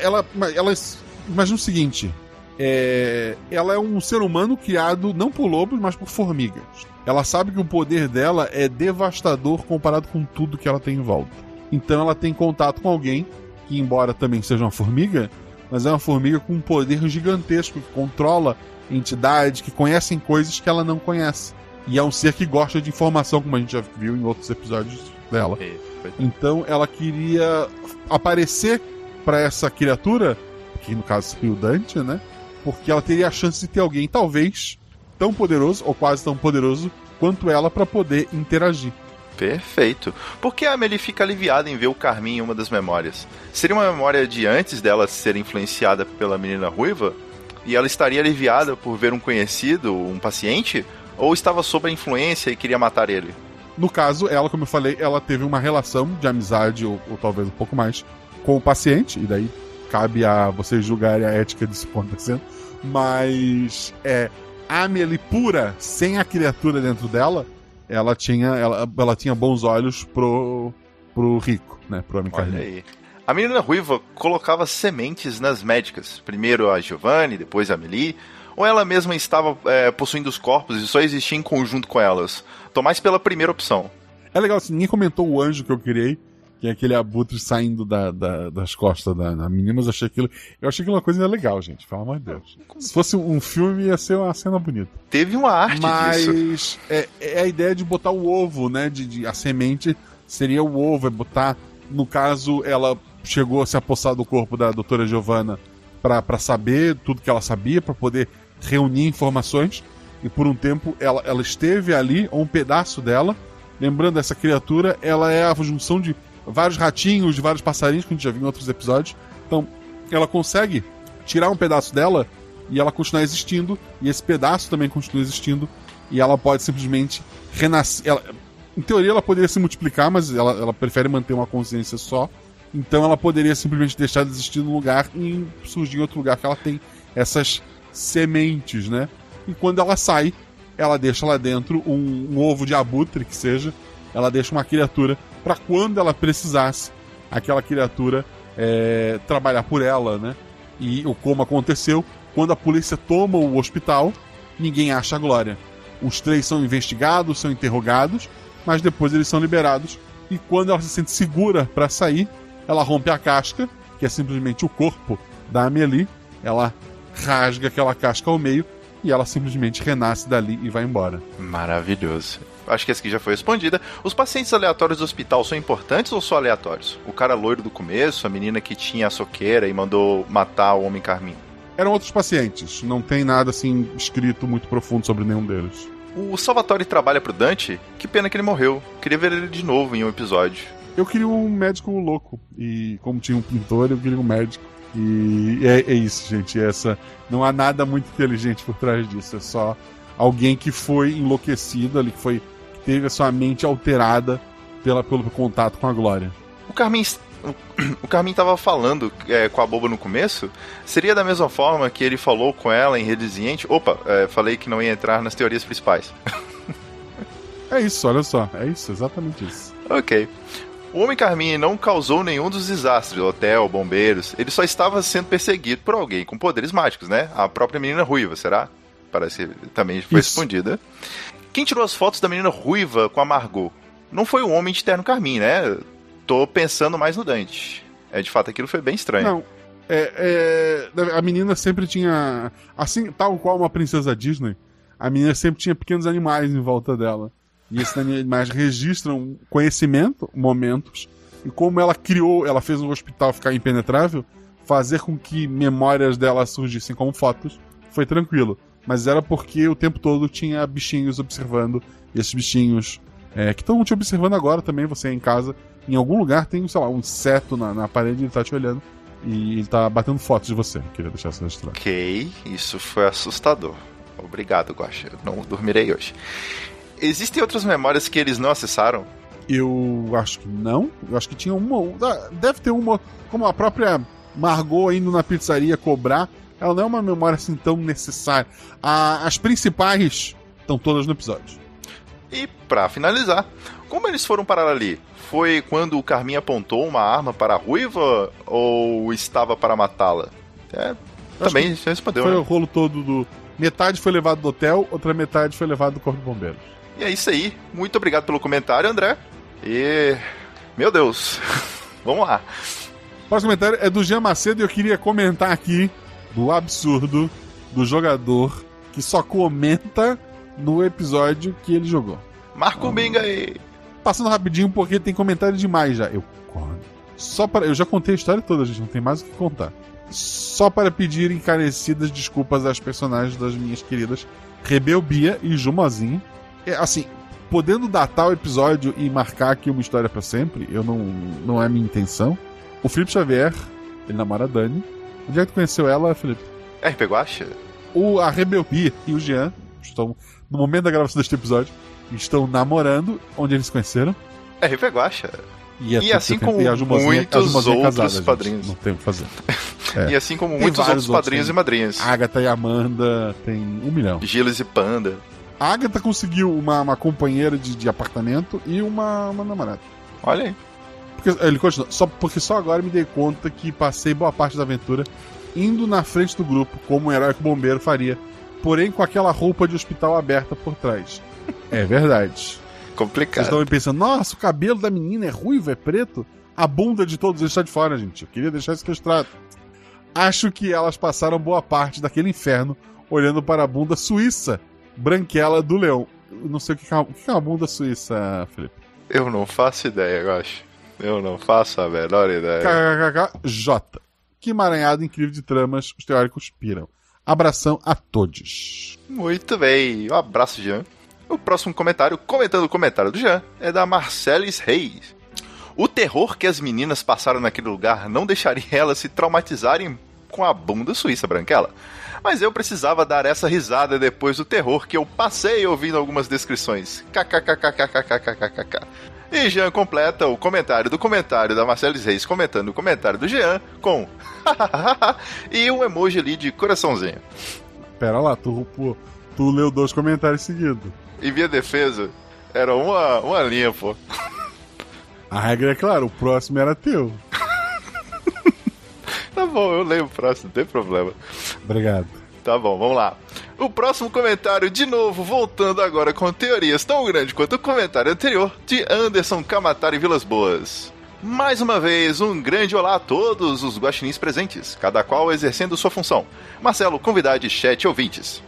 S2: ela, ela, imagina o seguinte: é, ela é um ser humano criado não por lobos, mas por formigas. Ela sabe que o poder dela é devastador comparado com tudo que ela tem em volta. Então ela tem contato com alguém que, embora também seja uma formiga, mas é uma formiga com um poder gigantesco que controla entidades que conhecem coisas que ela não conhece. E é um ser que gosta de informação, como a gente já viu em outros episódios dela. Então ela queria aparecer para essa criatura, que no caso seria o Dante, né? Porque ela teria a chance de ter alguém, talvez, tão poderoso, ou quase tão poderoso, quanto ela para poder interagir.
S4: Perfeito. Por que a Amelie fica aliviada em ver o Carmin em uma das memórias? Seria uma memória de antes dela ser influenciada pela menina ruiva? E ela estaria aliviada por ver um conhecido, um paciente? Ou estava sob a influência e queria matar ele?
S2: No caso, ela, como eu falei, ela teve uma relação de amizade, ou, ou talvez um pouco mais, com o paciente, e daí cabe a vocês julgarem a ética disso acontecendo. Mas é a Amelie pura, sem a criatura dentro dela, ela tinha, ela, ela tinha bons olhos pro, pro rico, né? Pro homem
S4: Olha aí. A menina ruiva colocava sementes nas médicas. Primeiro a Giovanni, depois a Amelie. Ou ela mesma estava é, possuindo os corpos e só existia em conjunto com elas? Tô mais pela primeira opção.
S2: É legal, assim, ninguém comentou o anjo que eu criei, que é aquele abutre saindo da, da- das costas da, da menina, mas eu achei aquilo. Eu achei aquilo uma coisa legal, gente. Pelo amor de Deus. Se fosse um filme, ia ser uma cena bonita.
S4: Teve uma arte disso.
S2: Mas é, é a ideia de botar o ovo, né? De, de- a semente seria o ovo, é botar. No caso, ela chegou a se apossar do corpo da doutora Giovanna pra pra saber tudo que ela sabia, pra poder reunir informações. E por um tempo ela, ela esteve ali, ou um pedaço dela. Lembrando, essa criatura, ela é a junção de vários ratinhos, de vários passarinhos, que a gente já viu em outros episódios. Então, ela consegue tirar um pedaço dela e ela continuar existindo, e esse pedaço também continua existindo, e ela pode simplesmente renascer. Ela, em teoria, ela poderia se multiplicar, mas ela, ela prefere manter uma consciência só. Então, ela poderia simplesmente deixar de existir num lugar e surgir em outro lugar que ela tem essas sementes, né? E quando ela sai, ela deixa lá dentro um, um ovo de abutre, que seja, ela deixa uma criatura para quando ela precisasse, aquela criatura é, trabalhar por ela, né? E o como aconteceu, quando a polícia toma o hospital, ninguém acha a Glória. Os três são investigados, são interrogados, mas depois eles são liberados. E quando ela se sente segura para sair, ela rompe a casca, que é simplesmente o corpo da Amelie. Ela rasga aquela casca ao meio e ela simplesmente renasce dali e vai embora.
S4: Maravilhoso. Acho que essa aqui já foi respondida. Os pacientes aleatórios do hospital são importantes ou só aleatórios? O cara loiro do começo, a menina que tinha a soqueira e mandou matar o homem carmim.
S2: Eram outros pacientes, não tem nada assim escrito muito profundo sobre nenhum deles.
S4: O Salvatore trabalha pro Dante? Que pena que ele morreu. Queria ver ele de novo em um episódio.
S2: Eu queria um médico louco. E como tinha um pintor, eu queria um médico. E é, é isso, gente. Essa não há nada muito inteligente por trás disso. É só alguém que foi enlouquecido ali, que foi teve a sua mente alterada pela, pelo contato com a Glória.
S4: O Carmin, o Carmin tava falando é, com a boba no começo. Seria da mesma forma que ele falou com ela em Redesiente? Opa, é, falei que não ia entrar nas teorias principais.
S2: É isso, olha só. É isso, exatamente isso.
S4: ok. O Homem Carmim não causou nenhum dos desastres, hotel, bombeiros. Ele só estava sendo perseguido por alguém com poderes mágicos, né? A própria menina ruiva, será? Parece que também foi
S2: Isso.
S4: respondida. Quem tirou as fotos da menina ruiva com a Margot? Não foi o Homem de Terno Carmim, né? Tô pensando mais no Dante. É, de fato, aquilo foi bem estranho.
S2: Não. É, é, a menina sempre tinha. Assim, tal qual uma princesa Disney, a menina sempre tinha pequenos animais em volta dela. E esses animais registram conhecimento, momentos. E como ela criou, ela fez o hospital ficar impenetrável, fazer com que memórias dela surgissem como fotos, foi tranquilo. Mas era porque o tempo todo tinha bichinhos observando. E esses bichinhos é, que estão te observando agora também, você em casa. Em algum lugar tem, sei lá, um inseto na, na parede e ele tá te olhando. E ele tá batendo fotos de você. Queria deixar isso registrado.
S4: Ok, isso foi assustador. Obrigado, Guaxa. Eu não dormirei hoje. Existem outras memórias que eles não acessaram?
S2: Eu acho que não. Eu acho que tinha uma. ah, Deve ter uma. Como a própria Margot indo na pizzaria cobrar. Ela não é uma memória assim tão necessária. A- as principais estão todas no episódio.
S4: E pra finalizar, como eles foram parar ali? Foi quando o Carmin apontou uma arma para a ruiva ou estava para matá-la? É, também já respondeu,
S2: Foi
S4: né?
S2: o rolo todo do. Metade foi levado do hotel, outra metade foi levado do Corpo de Bombeiros.
S4: E é isso aí. Muito obrigado pelo comentário, André. E. Meu Deus. Vamos lá.
S2: O próximo comentário é do Jean Macedo e eu queria comentar aqui do absurdo do jogador que só comenta no episódio que ele jogou.
S4: Marca o binga aí.
S2: Passando rapidinho porque tem comentário demais já. Eu. Só para eu já contei a história toda, gente, não tem mais o que contar. Só para pedir encarecidas desculpas às personagens das minhas queridas Rebel Bia e Jumozinho. É, assim, podendo datar o episódio e marcar aqui uma história pra sempre, eu não não é minha intenção. O Felipe Xavier, ele namora a Dani. Onde é que tu conheceu ela, Felipe?
S4: RP Guacha?
S2: O, a Rebel e o Jean estão, no momento da gravação deste episódio, estão namorando. Onde eles se conheceram?
S4: RP Guacha.
S2: E, é
S4: E assim como
S2: E
S4: muitos outros
S2: casada, gente.
S4: padrinhos.
S2: Não tem o que fazer. É.
S4: E assim como
S2: Tem
S4: muitos outros padrinhos
S2: tem
S4: e madrinhas.
S2: Agatha e Amanda, tem um milhão.
S4: Gilles e Panda.
S2: A Agatha conseguiu uma, uma companheira de, de apartamento e uma, uma namorada.
S4: Olha aí.
S2: Porque, ele continua, só, porque só agora me dei conta que passei boa parte da aventura indo na frente do grupo, como um herói que o bombeiro faria, porém com aquela roupa de hospital aberta por trás. É verdade. Vocês
S4: Complicado.
S2: estão aí pensando, nossa, o cabelo da menina é ruivo, é preto? A bunda de todos eles está de fora, gente. Eu queria deixar isso registrado. Acho que elas passaram boa parte daquele inferno olhando para a bunda suíça, branquela do leão. Eu não sei o que é uma, o que é uma bunda suíça, Felipe.
S4: Eu não faço ideia, eu acho. Eu não faço a menor ideia.
S2: KKKK Que emaranhado incrível de tramas os teóricos piram. Abração a todos.
S4: Muito bem. Um abraço, Jean. O próximo comentário, comentando o comentário do Jean, é da Marcelis Reis. O terror que as meninas passaram naquele lugar não deixaria elas se traumatizarem com a bunda suíça branquela. Mas eu precisava dar essa risada depois do terror que eu passei ouvindo algumas descrições. KKKKKKKKKK. E Jean completa o comentário do comentário da Marcelis Reis comentando o comentário do Jean com e um emoji ali de coraçãozinho.
S2: Pera lá, tu, tu, tu leu dois comentários seguidos.
S4: Em minha defesa, era uma, uma linha, pô.
S2: A regra é clara, o próximo era teu.
S4: Tá bom, eu leio o próximo, não tem problema.
S2: Obrigado.
S4: Tá bom, vamos lá. O próximo comentário, de novo, voltando agora com teorias tão grande quanto o comentário anterior, de Anderson Kamatari Vilas Boas. Mais uma vez, um grande olá a todos os guaxinins presentes, cada qual exercendo sua função. Marcelo, convidade, chat ouvintes.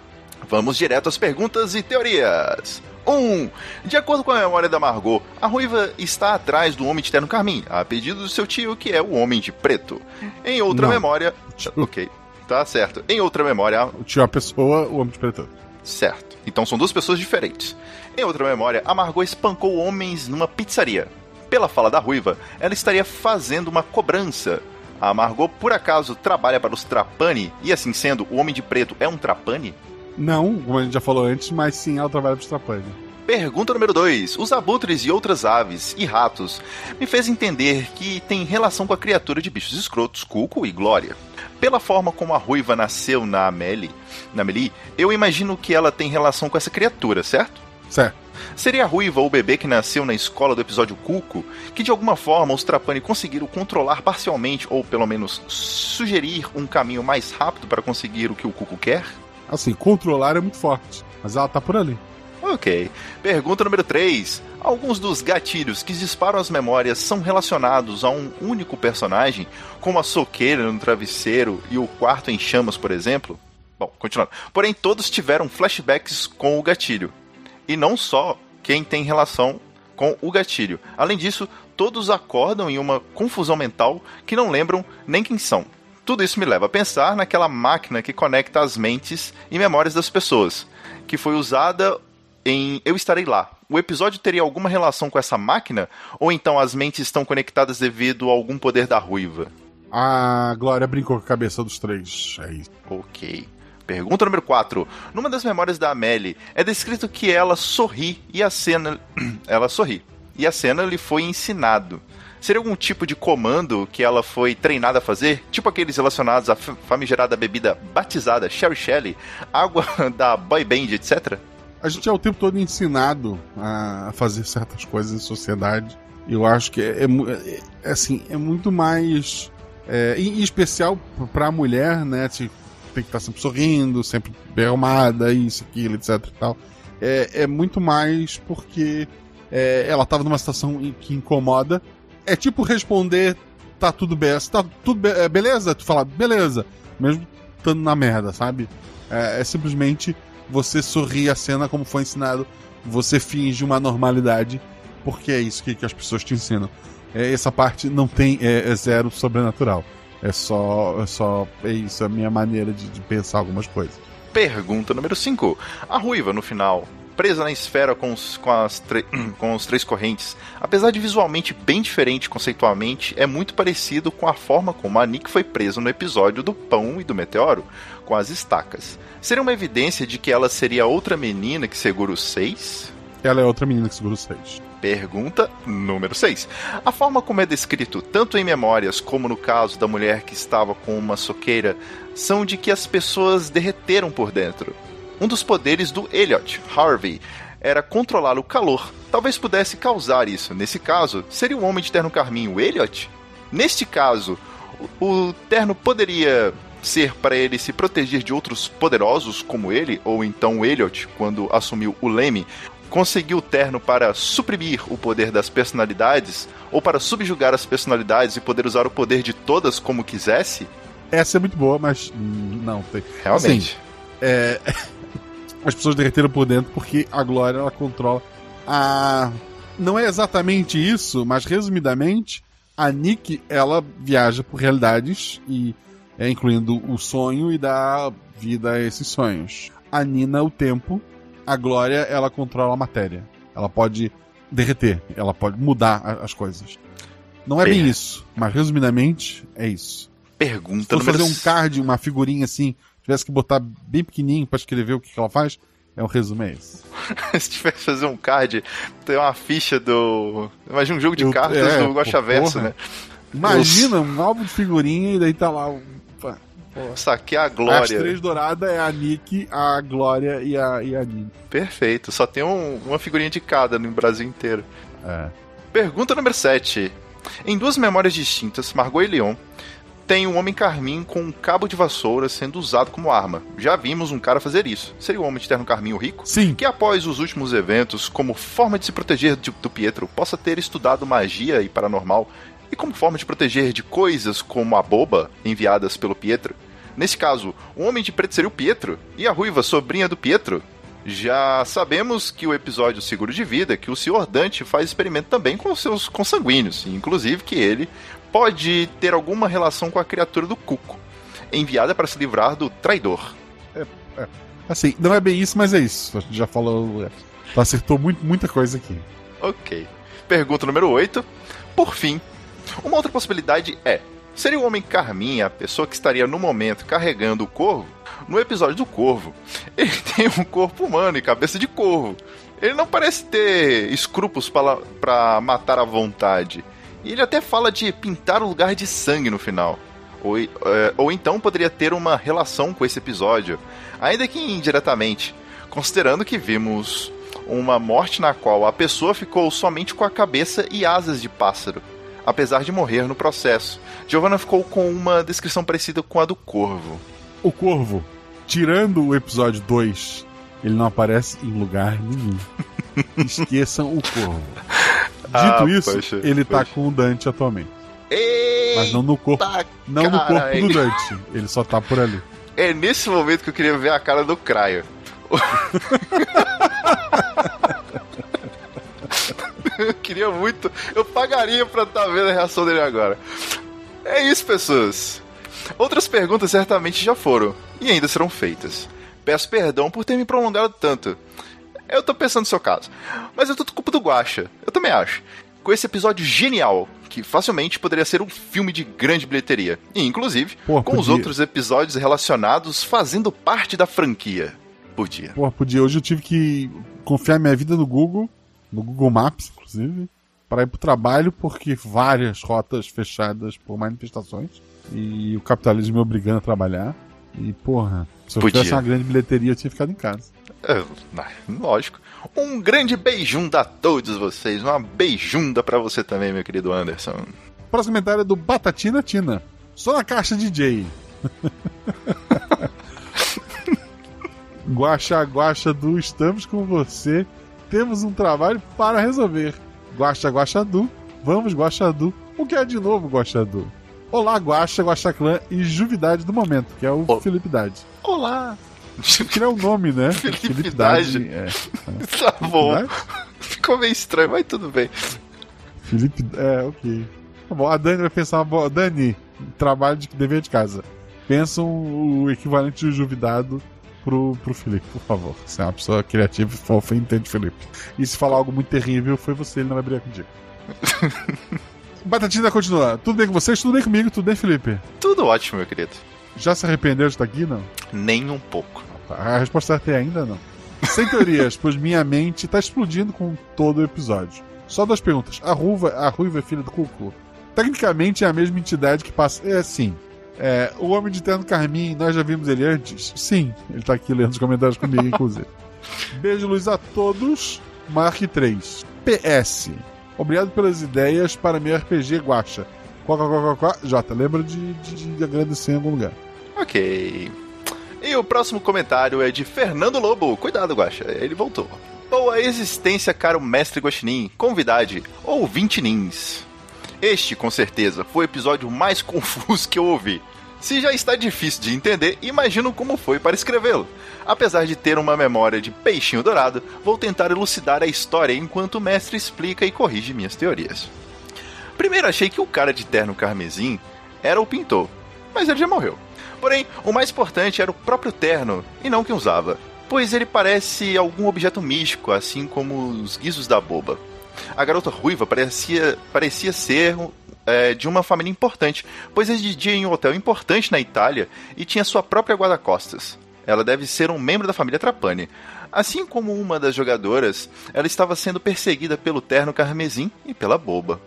S4: Vamos direto às perguntas e teorias. 1. Um, de acordo com a memória da Margot, a ruiva está atrás do Homem de Terno Carmim, a pedido do seu tio, que é o Homem de Preto. Em outra
S2: Não.
S4: memória... Ok, tá certo. Em outra memória,
S2: Tinha uma pessoa, o homem de preto.
S4: Certo. Então são duas pessoas diferentes. Em outra memória, a Margot espancou homens numa pizzaria. Pela fala da ruiva, ela estaria fazendo uma cobrança. A Margot, por acaso, trabalha para os Trapani, e assim sendo, o Homem de Preto é um Trapani?
S2: Não, como a gente já falou antes, mas sim ela trabalha pro Strapani.
S4: Pergunta número 2. Os abutres e outras aves e ratos me fez entender que tem relação com a criatura de bichos escrotos, Cuco e Glória. Pela forma como a ruiva nasceu na Amelie, na Amelie, eu imagino que ela tem relação com essa criatura, certo?
S2: Certo.
S4: Seria a ruiva ou o bebê que nasceu na escola do episódio Cuco, que de alguma forma os Trapani conseguiram controlar parcialmente, ou pelo menos sugerir um caminho mais rápido para conseguir o que o Cuco quer?
S2: Assim, controlar é muito forte, mas ela tá por ali.
S4: Ok. Pergunta número 3. Alguns dos gatilhos que disparam as memórias são relacionados a um único personagem, como a soqueira no travesseiro e o quarto em chamas, por exemplo? Bom, continuando. Porém, todos tiveram flashbacks com o gatilho. E não só quem tem relação com o gatilho. Além disso, todos acordam em uma confusão mental que não lembram nem quem são. Tudo isso me leva a pensar naquela máquina que conecta as mentes e memórias das pessoas, que foi usada em Eu Estarei Lá. O episódio teria alguma relação com essa máquina? Ou então as mentes estão conectadas devido a algum poder da ruiva?
S2: A Glória brincou com a cabeça dos três. É isso.
S4: Ok. Pergunta número 4. Numa das memórias da Amélie, é descrito que ela sorri e a cena. ela sorri. e a cena lhe foi ensinado. Seria algum tipo de comando que ela foi treinada a fazer? Tipo aqueles relacionados à famigerada bebida batizada Sherry Shelley, água da boy band, etc?
S2: A gente é o tempo todo ensinado a fazer certas coisas em sociedade. Eu acho que é, é, é assim, é muito mais. É, em especial para a mulher, né? Tipo, tem que estar sempre sorrindo, sempre bem arrumada, isso, aquilo, etc e tal. É, é muito mais porque é, ela estava numa situação que incomoda. É tipo responder, tá tudo bem, tá tudo be é, beleza? Tu fala, beleza, mesmo estando na merda, sabe? É, é, simplesmente você sorrir a cena como foi ensinado, você finge uma normalidade, porque é isso que, que as pessoas te ensinam. É, essa parte não tem, é, é zero sobrenatural. É só, é só, é isso, é a minha maneira de, de pensar algumas coisas.
S4: Pergunta número 5. A ruiva, no final, presa na esfera com os, com, as com os três correntes, apesar de visualmente bem diferente conceitualmente, é muito parecido com a forma como a Nick foi presa no episódio do pão e do meteoro, com as estacas. Seria uma evidência de que ela seria outra menina que segura os seis?
S2: Ela é outra menina que segura os seis.
S4: Pergunta número 6. A forma como é descrito, tanto em memórias como no caso da mulher que estava com uma soqueira, são de que as pessoas derreteram por dentro. Um dos poderes do Elliot, Harvey, era controlar o calor. Talvez pudesse causar isso. Nesse caso, seria o homem de terno carmim o Elliot? Neste caso, o terno poderia ser para ele se proteger de outros poderosos como ele, ou então o Elliot, quando assumiu o leme, conseguiu o terno para suprimir o poder das personalidades ou para subjugar as personalidades e poder usar o poder de todas como quisesse?
S2: Essa é muito boa, mas não tem.
S4: Realmente.
S2: Assim, é... as pessoas derreteram por dentro porque a Glória ela controla a não é exatamente isso, mas resumidamente, a Nick ela viaja por realidades e é, incluindo o sonho e dá vida a esses sonhos. A Nina o tempo a Glória, ela controla a matéria. Ela pode derreter, ela pode mudar as coisas. Não é bem isso, mas resumidamente é isso.
S4: Pergunta
S2: Se fazer um card, uma figurinha assim, tivesse que botar bem pequenininho para escrever o que ela faz, é um resumo é esse.
S4: Se tivesse que fazer um card, tem uma ficha do. Imagina um jogo de Eu, cartas é, do Guacha Verso, né?
S2: Imagina um álbum de figurinha e daí tá lá
S4: Saquei a Glória. As
S2: três douradas é a Nick, a Glória e a, e a Nini.
S4: Perfeito. Só tem um, uma figurinha de cada no Brasil inteiro.
S2: É.
S4: Pergunta número 7. Em duas memórias distintas, Margot e Leon tem um homem carmim com um cabo de vassoura sendo usado como arma. Já vimos um cara fazer isso. Seria o homem de terno carmim o rico?
S2: Sim.
S4: Que após os últimos eventos, como forma de se proteger do Pietro, possa ter estudado magia e paranormal e como forma de proteger de coisas como a boba enviadas pelo Pietro. Nesse caso, o homem de preto seria o Pietro e a ruiva sobrinha do Pietro. Já sabemos que o episódio Seguro de Vida, que o Sr. Dante faz experimento também com seus consanguíneos, inclusive que ele pode ter alguma relação com a criatura do Cuco, enviada para se livrar do traidor.
S2: É, é. Assim, não é bem isso, mas é isso. A gente já falou. É. acertou muito, muita coisa aqui.
S4: Ok. Pergunta número 8. Por fim, uma outra possibilidade é: seria o Homem Carminha a pessoa que estaria no momento carregando o corvo? No episódio do corvo, ele tem um corpo humano e cabeça de corvo. Ele não parece ter escrúpulos para matar à vontade. E ele até fala de pintar o lugar de sangue no final. Ou, é, ou então poderia ter uma relação com esse episódio, ainda que indiretamente, considerando que vimos uma morte na qual a pessoa ficou somente com a cabeça e asas de pássaro apesar de morrer no processo. Giovanna ficou com uma descrição parecida com a do Corvo.
S2: O Corvo, tirando o episódio 2, ele não aparece em lugar nenhum. Esqueçam o Corvo. Dito ah, isso, poxa, ele tá poxa. tá com o Dante atualmente.
S4: Eita,
S2: Mas não no corpo, não no corpo do Dante. Ele só tá por ali.
S4: É nesse momento que eu queria ver a cara do Craio. eu queria muito. Eu pagaria pra estar tá vendo a reação dele agora. É isso, pessoas. Outras perguntas certamente já foram e ainda serão feitas. Peço perdão por ter me prolongado tanto. Eu tô pensando no seu caso. Mas é tudo culpa do Guacha. Eu também acho. Com esse episódio genial, que facilmente poderia ser um filme de grande bilheteria. E, inclusive, com os outros episódios relacionados fazendo parte da franquia. Podia.
S2: Pô, podia. Hoje eu tive que confiar minha vida no Google no Google Maps, inclusive. para ir pro trabalho, porque várias rotas fechadas por manifestações. E o capitalismo me obrigando a trabalhar. E, porra, se eu
S4: Podia.
S2: tivesse uma grande bilheteria, eu tinha ficado em casa.
S4: É, lógico. Um grande beijunda a todos vocês. Uma beijunda pra você também, meu querido Anderson.
S2: Próximo comentário é do Batatina Tina. Só na caixa DJ. Guaxa, Guaxa do Estamos com você. Temos um trabalho para resolver. Guaxa, Guaxadu. Vamos, Guaxadu. O que é de novo, Guaxadu? Olá, Guaxa, Guaxa Clã e Juvidade do momento, que é o
S4: Ol-
S2: Felipe Dade.
S4: Olá!
S2: Que é o nome, né?
S4: Felipe Dade.
S2: É.
S4: Tá bom.
S2: Dade?
S4: Ficou meio estranho, mas tudo bem.
S2: Felipe. É, ok. Tá bom, a Dani vai pensar. Dani, trabalho de dever de casa. Pensa um- o equivalente de juvidado pro, pro Felipe, por favor. Você é uma pessoa criativa e fofa e entende Felipe. E se falar algo muito terrível, foi você, ele não vai brigar contigo. Batatina continua. Tudo bem com vocês? Tudo bem comigo? Tudo bem, Felipe?
S4: Tudo ótimo, meu querido.
S2: Já se arrependeu de estar aqui, não?
S4: Nem um pouco.
S2: A resposta certa é ainda não. Sem teorias, pois minha mente tá explodindo com todo o episódio. Só duas perguntas. A Ruiva, a Ruiva é filha do Cucu? Tecnicamente é a mesma entidade que passa. É sim. É, o Homem de Terno Carmim, nós já vimos ele antes? Sim. Ele tá aqui lendo os comentários comigo, inclusive. Beijo, luz a todos. Mark 3. PS. Obrigado pelas ideias para meu RPG Guacha. Quá, quá, quá, quá, quá. Jota, lembra de, de, de agradecer em algum lugar.
S4: Ok. E o próximo comentário é de Fernando Lobo. Cuidado, Guaxa, ele voltou. Boa existência, caro mestre Guaxinim, convidade, ouvinte nins. Este, com certeza, foi o episódio mais confuso que eu ouvi. Se já está difícil de entender, imagino como foi para escrevê-lo. Apesar de ter uma memória de peixinho dourado, vou tentar elucidar a história enquanto o mestre explica e corrige minhas teorias. Primeiro achei que o cara de terno carmesim era o pintor, mas ele já morreu. Porém, o mais importante era o próprio terno, e não quem usava, pois ele parece algum objeto místico, assim como os guizos da boba. A garota ruiva parecia, parecia ser é, de uma família importante, pois residia em um hotel importante na Itália e tinha sua própria guarda-costas. Ela deve ser um membro da família Trapani. Assim como uma das jogadoras, ela estava sendo perseguida pelo terno carmesim e pela boba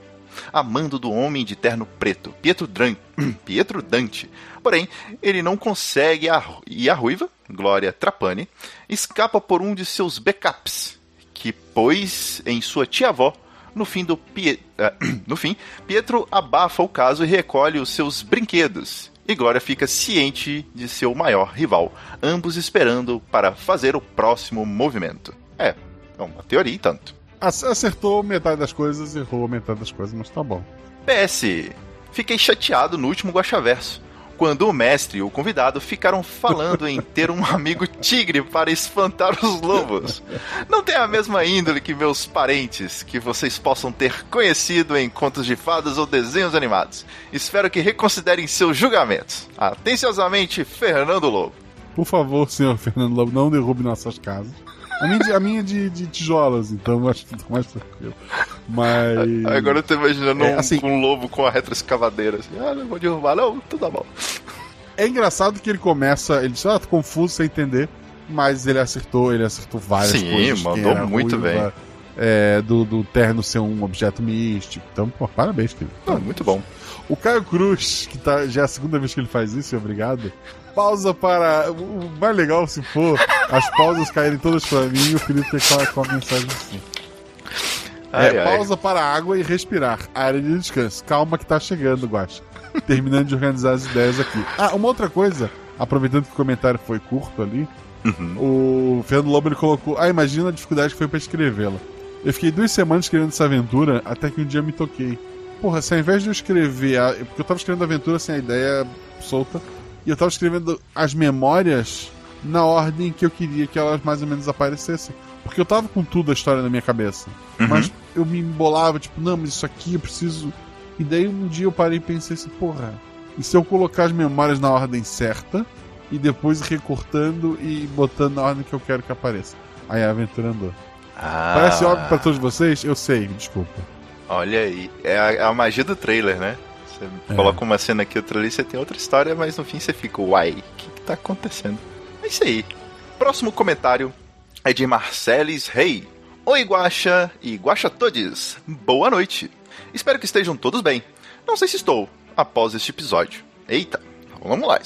S4: amando do homem de terno preto, Pietro, Dran... Pietro Dante. Porém, ele não consegue a... e a ruiva, Glória Trapani, escapa por um de seus backups, que pôs em sua tia-avó. No fim, do Pie... ah, no fim, Pietro abafa o caso e recolhe os seus brinquedos. E Glória fica ciente de seu maior rival, ambos esperando para fazer o próximo movimento. É, é uma teoria e tanto.
S2: Ac- Acertou metade das coisas, errou metade das coisas, mas tá bom.
S4: PS. Fiquei chateado no último Guaxaverso, quando o mestre e o convidado ficaram falando em ter um amigo tigre para espantar os lobos. Não tem a mesma índole que meus parentes, que vocês possam ter conhecido em contos de fadas ou desenhos animados. Espero que reconsiderem seus julgamentos. Atenciosamente, Fernando Lobo.
S2: Por favor, senhor Fernando Lobo, não derrube nossas casas. A minha, a minha é de, de tijolos, então acho que tá mais tranquilo. Mas.
S4: Agora eu tô imaginando
S2: É,
S4: um,
S2: assim-
S4: um lobo com a retroescavadeira. Assim, ah, não vou derrubar, não, tudo bom.
S2: É engraçado que ele começa. Ele diz, ah, tô confuso sem entender. Mas ele acertou, ele acertou várias
S4: Sim,
S2: coisas. que
S4: mandou muito
S2: ruiva, é, do, do terno ser um objeto místico. Então, pô, parabéns, querido.
S4: Não, muito bom.
S2: O Caio Cruz, que tá, já é a segunda vez que ele faz isso, obrigado. Pausa para. O mais legal se for as pausas caírem todas pra mim e o Felipe ter com a, mensagem assim.
S4: Ai,
S2: é,
S4: ai.
S2: pausa para a água e respirar. Área de descanso. Calma que tá chegando, Guacha. Terminando de organizar as ideias aqui. Ah, uma outra coisa, aproveitando que o comentário foi curto ali,
S4: Uhum.
S2: o Fernando Lobo ele colocou: Ah, imagina a dificuldade que foi pra escrevê-la. Eu fiquei duas semanas escrevendo essa aventura até que um dia me toquei. Porra, se ao invés de eu escrever. A... Porque eu tava escrevendo a aventura sem a ideia solta. E eu tava escrevendo as memórias na ordem que eu queria que elas mais ou menos aparecessem. Porque eu tava com tudo a história na minha cabeça.
S4: Uhum.
S2: Mas eu me embolava, tipo, não, mas isso aqui eu preciso. E daí um dia eu parei e pensei assim, porra, e se eu colocar as memórias na ordem certa e depois recortando e botando na ordem que eu quero que apareça? Aí a aventura andou.
S4: Ah,
S2: Parece óbvio pra todos vocês? Eu sei, desculpa.
S4: Olha aí, é a, é a magia do trailer, né? Você
S2: É.
S4: coloca uma cena aqui, outra ali, você tem outra história, mas no fim você fica, uai, o que, que tá acontecendo? É isso aí. Próximo comentário é de Marcelis Rei. Oi, Guaxa e Guaxa Todes. Boa noite. Espero que estejam todos bem. Não sei se estou, após este episódio. Eita, vamos lá.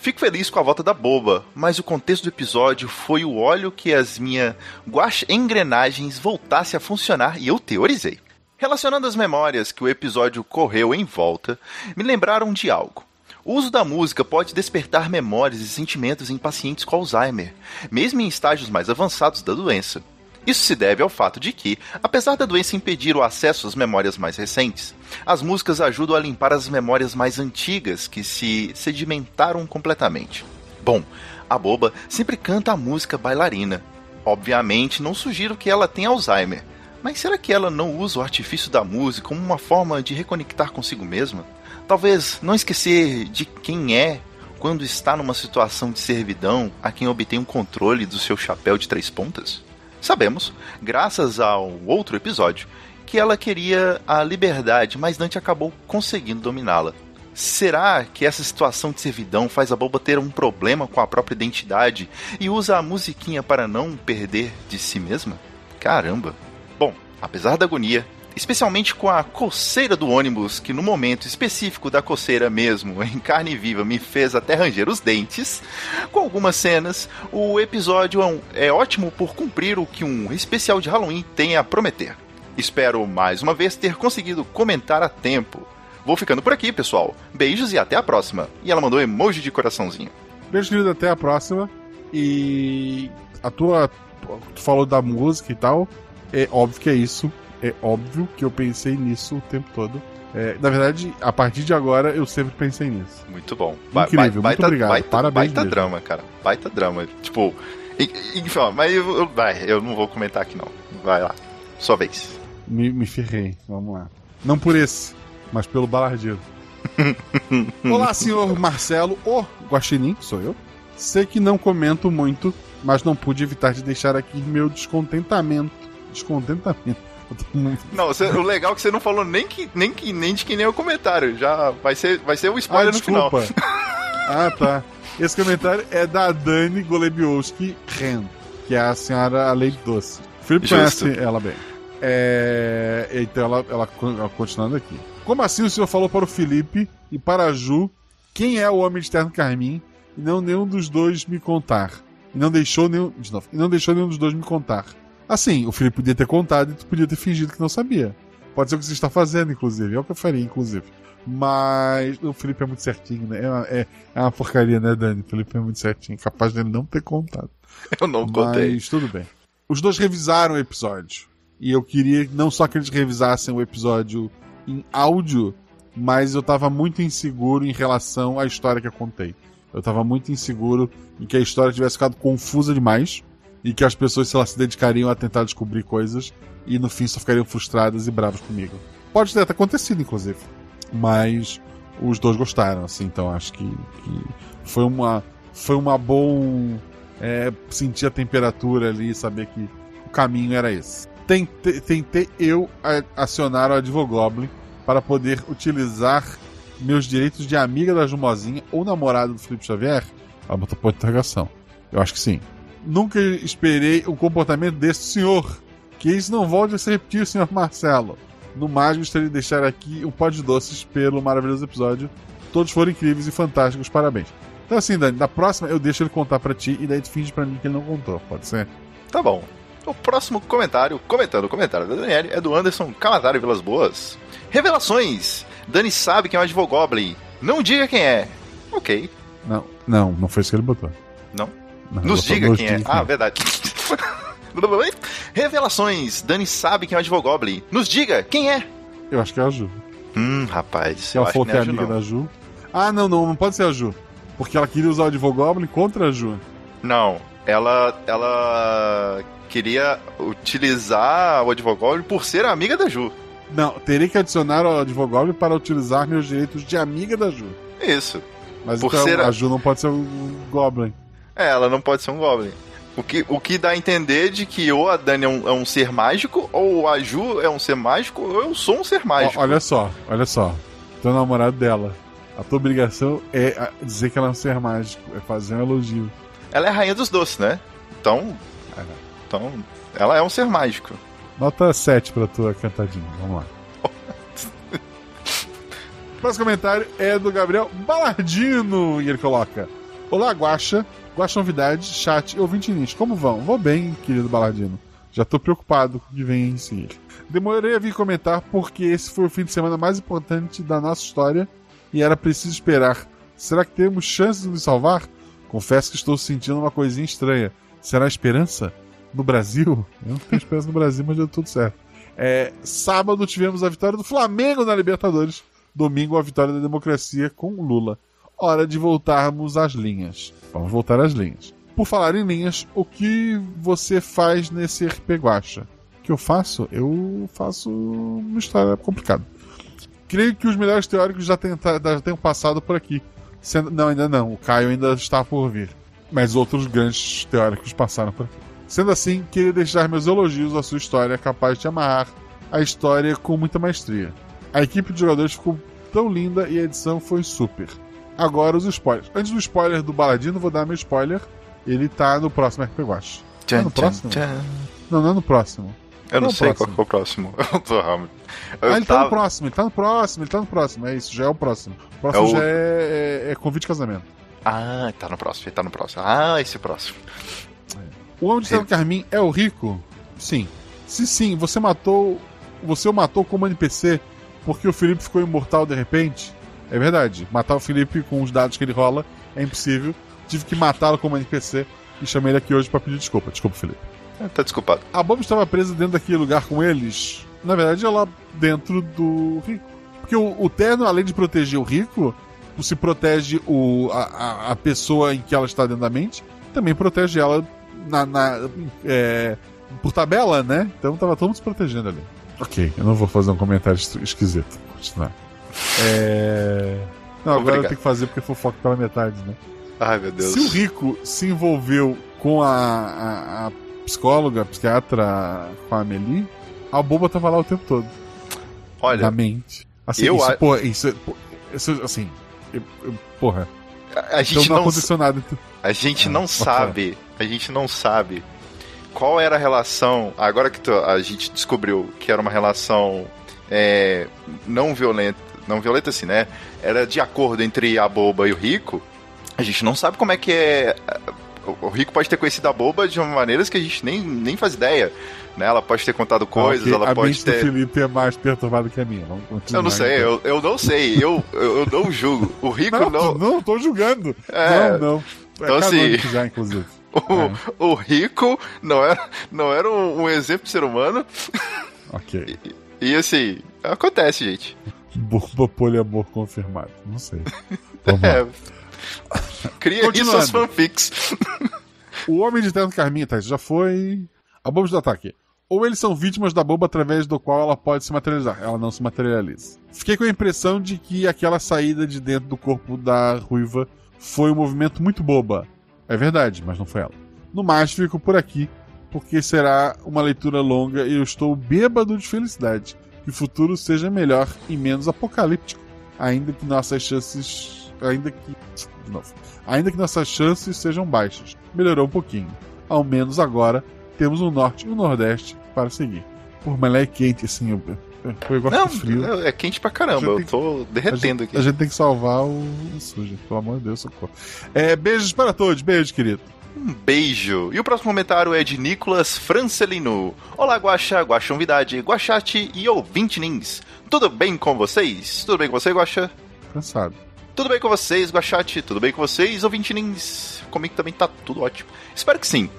S4: Fico feliz com a volta da boba, mas o contexto do episódio foi o óleo que as minhas guacha engrenagens voltasse a funcionar e eu teorizei. Relacionando as memórias que o episódio correu em volta, me lembraram de algo. O uso da música pode despertar memórias e sentimentos em pacientes com Alzheimer, mesmo em estágios mais avançados da doença. Isso se deve ao fato de que, apesar da doença impedir o acesso às memórias mais recentes, as músicas ajudam a limpar as memórias mais antigas que se sedimentaram completamente. Bom, a boba sempre canta a música bailarina. Obviamente, não sugiro que ela tenha Alzheimer, mas será que ela não usa o artifício da música como uma forma de reconectar consigo mesma? Talvez não esquecer de quem é quando está numa situação de servidão a quem obtém o controle do seu chapéu de três pontas? Sabemos, graças ao outro episódio, que ela queria a liberdade, mas Dante acabou conseguindo dominá-la. Será que essa situação de servidão faz a boba ter um problema com a própria identidade e usa a musiquinha para não perder de si mesma? Caramba! Apesar da agonia, especialmente com a coceira do ônibus, que no momento específico da coceira mesmo, em carne viva, me fez até ranger os dentes, com algumas cenas, o episódio é ótimo por cumprir o que um especial de Halloween tem a prometer. Espero mais uma vez ter conseguido comentar a tempo. Vou ficando por aqui, pessoal. Beijos e até a próxima. E ela mandou emoji de coraçãozinho.
S2: Beijo, querido, até a próxima. E a tua. Tu falou da música e tal. É óbvio que é isso é óbvio que eu pensei nisso o tempo todo. É, na verdade, a partir de agora, eu sempre pensei nisso.
S4: Muito bom.
S2: Incrível,
S4: baita,
S2: muito obrigado.
S4: Baita,
S2: Parabéns
S4: baita
S2: mesmo.
S4: drama, cara. Baita drama. Tipo, enfim, mas eu, eu, vai, eu não vou comentar aqui não. Vai lá. Sua vez.
S2: Me, me ferrei. Vamos lá. Não por esse, mas pelo balardeiro. Olá, senhor Marcelo, o Guaxinim, sou eu. Sei que não comento muito, mas não pude evitar de deixar aqui meu descontentamento. Descontentamento.
S4: Não, você, o legal é que você não falou nem, que, nem, que, nem de que nem o comentário. Já vai ser, vai ser um spoiler
S2: ah,
S4: no final.
S2: ah, tá. Esse comentário é da Dani Golebiowski Ren, que é a senhora Leite Doce. O Felipe
S4: Justo.
S2: conhece ela bem. É... Então ela, ela, ela continuando aqui. Como assim o senhor falou para o Felipe e para a Ju quem é o homem de terno carmim e não nenhum dos dois me contar? E não deixou nenhum. De novo, e não deixou nenhum dos dois me contar. Assim, o Felipe podia ter contado e tu podia ter fingido que não sabia. Pode ser o que você está fazendo, inclusive. É o que eu faria, inclusive. Mas o Felipe é muito certinho, né? É uma, é, é uma porcaria, né, Dani? O Felipe é muito certinho. Capaz dele não ter contado.
S4: Eu não contei.
S2: Mas tudo bem. Os dois revisaram o episódio. E eu queria não só que eles revisassem o episódio em áudio, mas eu tava muito inseguro em relação à história que eu contei. Eu tava muito inseguro em que a história tivesse ficado confusa demais e que as pessoas, sei lá, se dedicariam a tentar descobrir coisas e no fim só ficariam frustradas e bravas comigo. Pode ter até acontecido, inclusive. Mas os dois gostaram, assim, então acho que, que foi uma foi uma bom é, sentir a temperatura ali saber que o caminho era esse. Tentei, tentei eu acionar o Advogoblin para poder utilizar meus direitos de amiga da Jumozinha ou namorada do Felipe Xavier. Ela botou ponto de interrogação. Eu acho que sim. Nunca esperei o comportamento desse senhor. Que isso não volte a se repetir, senhor Marcelo. No mais, gostaria de deixar aqui um pó de doces pelo maravilhoso episódio. Todos foram incríveis e fantásticos, parabéns. Então assim, Dani, na próxima eu deixo ele contar pra ti e daí tu finge pra mim que ele não contou, pode ser?
S4: Tá bom. O próximo comentário, comentando o comentário da Daniele, é do Anderson Calatari Vilas Boas. Revelações! Dani sabe quem é o Advogoblin. Não diga quem é. Ok.
S2: Não, não, não foi isso que ele botou.
S4: Não?
S2: Não,
S4: Nos diga
S2: nos
S4: quem é. Ah, verdade. Revelações! Dani sabe quem é o Advogoblin. Nos diga quem é.
S2: Eu acho que é a Ju.
S4: Hum, rapaz.
S2: Se ela falou que é amiga
S4: não.
S2: da Ju. Ah, não, não, não pode ser a Ju. Porque ela queria usar o Advogoblin contra a Ju.
S4: Não, ela, ela queria utilizar o Advogoblin por ser amiga da Ju.
S2: Não, teria que adicionar o Advogoblin para utilizar meus direitos de amiga da Ju.
S4: Isso.
S2: Mas
S4: Por
S2: então
S4: ser a-
S2: a Ju não pode ser um Goblin.
S4: É, ela não pode ser um Goblin. O que, o que dá a entender de que ou a Dani é um, é um ser mágico, ou a Ju é um ser mágico, ou eu sou um ser mágico.
S2: olha só, olha só. Teu namorado dela. A tua obrigação é dizer que ela é um ser mágico, é fazer um elogio.
S4: Ela é a rainha dos doces, né? Então, Então, ela é um ser mágico.
S2: Nota 7 pra tua cantadinha. Vamos lá. Próximo comentário é do Gabriel Balardino. E ele coloca: Olá, Guaxa. Guaxa Novidade, chat e ouvinte. Como vão? Vou bem, querido Balardino. Já tô preocupado com o que vem em seguir. Demorei a vir comentar porque esse foi o fim de semana mais importante da nossa história e era preciso esperar. Será que temos chances de nos salvar? Confesso que estou sentindo uma coisinha estranha. Será esperança? No Brasil? Eu não tenho esperança no Brasil, mas deu tudo certo. É, sábado tivemos a vitória do Flamengo na Libertadores. Domingo a vitória da democracia com Lula. Hora de voltarmos às linhas. Vamos voltar às linhas. Por falar em linhas, o que você faz nesse RP Guacha? O que eu faço? Eu faço uma história complicada. Creio que os melhores teóricos já, tenta, já tenham passado por aqui. Não, ainda não. O Caio ainda está por vir. Mas outros grandes teóricos passaram por aqui. Sendo assim, queria deixar meus elogios à sua história, capaz de amarrar a história com muita maestria. A equipe de jogadores ficou tão linda e a edição foi super. Agora os spoilers. Antes do spoiler do Baladino, vou dar meu spoiler. Ele tá no próximo RP Watch. Tá no próximo? Não, não é no próximo.
S4: Eu não,
S2: Qual é
S4: sei
S2: próximo?
S4: qual que é o próximo. Eu tô. Eu
S2: ah, ele tá
S4: tava-
S2: no próximo, ele tá no próximo, ele tá no próximo. É isso, já é o próximo. O próximo
S4: É o-
S2: já é, é, é convite de casamento.
S4: Ah, tá no próximo, ele tá no próximo. Ah, esse próximo.
S2: O homem de Santa Carmim é o rico? Sim. Se sim, você matou. Você o matou como NPC porque o Felipe ficou imortal de repente? É verdade. Matar o Felipe com os dados que ele rola é impossível. Tive que matá-lo como NPC e chamei ele aqui hoje pra pedir desculpa. Desculpa, Felipe.
S4: Ah, Tá desculpado.
S2: A Bob estava presa dentro daquele lugar com eles. Na verdade, ela dentro do rico. Porque o, o terno, além de proteger o rico, se protege o, a, a- pessoa em que ela está dentro da mente, também protege ela na, na- é, por tabela, né? Então tava todo mundo se protegendo ali. Ok, eu não vou fazer um comentário es- esquisito. Vou continuar. É... Não, agora eu
S4: Obrigado.
S2: tenho que fazer porque fofoca pela metade, né?
S4: Ai, meu Deus.
S2: Se o rico se envolveu com a, a- a psicóloga, a psiquiatra, com a Amelie, a boba tava lá o tempo todo.
S4: Olha,
S2: Na mente. Assim,
S4: eu
S2: isso,
S4: a-
S2: pô, isso, pô, isso, assim, eu- eu- porra.
S4: a, a
S2: Então
S4: gente
S2: não,
S4: não,
S2: aconteceu nada. Então,
S4: a gente
S2: Ah,
S4: não sabe, a gente não sabe qual era a relação. Agora que tu- a gente descobriu que era uma relação é, não violenta, não violenta assim, né? Era de acordo entre a boba e o rico. A gente não sabe como é que é. o- O rico pode ter conhecido a boba de maneiras que a gente nem, nem faz ideia. Né? Ela pode ter contado coisas,
S2: ok,
S4: ela
S2: a
S4: pode
S2: mente
S4: ter.
S2: do Felipe é mais perturbada que a minha.
S4: Eu não sei,
S2: então.
S4: eu, eu não sei, eu, eu, não julgo. O rico
S2: Não,
S4: não.
S2: não, não, tô julgando.
S4: É,
S2: não, não. É
S4: então, assim,
S2: já, inclusive.
S4: O, o rico não era, não era um, um exemplo de ser humano.
S2: Ok.
S4: E assim, acontece, gente.
S2: Boba poliamor confirmado. Não sei. Vamos.
S4: É. Cria
S2: Continuando.
S4: suas fanfics.
S2: O Homem de Terno Carminha, isso já foi. A bomba de ataque. Ou eles são vítimas da bomba através do qual ela pode se materializar. Ela não se materializa. Fiquei com a impressão de que aquela saída de dentro do corpo da ruiva foi um movimento muito boba. É verdade, mas não foi ela. No mais, fico por aqui, porque será uma leitura longa e eu estou bêbado de felicidade. Que o futuro seja melhor e menos apocalíptico. Ainda que nossas chances. Ainda que. De novo. Ainda que nossas chances sejam baixas. Melhorou um pouquinho. Ao menos agora temos o norte e o nordeste para seguir. Por mas lá é quente, assim. Eu, eu, gosto
S4: Não,
S2: de frio.
S4: é quente pra caramba. Eu tô
S2: A
S4: derretendo
S2: gente,
S4: aqui.
S2: a gente tem que salvar o, o sujo. Pelo amor de Deus, socorro. É, beijos para todos. Beijo, querido.
S4: Um beijo. E o próximo comentário é de Nicolas Francelino. Olá, Guaxa, Guaxa Novidade, Guaxate e ouvinte Nins. Tudo bem com vocês? Tudo bem com você, Guaxa?
S2: Cansado.
S4: Tudo bem com vocês, Guaxate? Tudo bem com vocês, ouvinte Nins? Comigo também tá tudo ótimo. Espero que sim.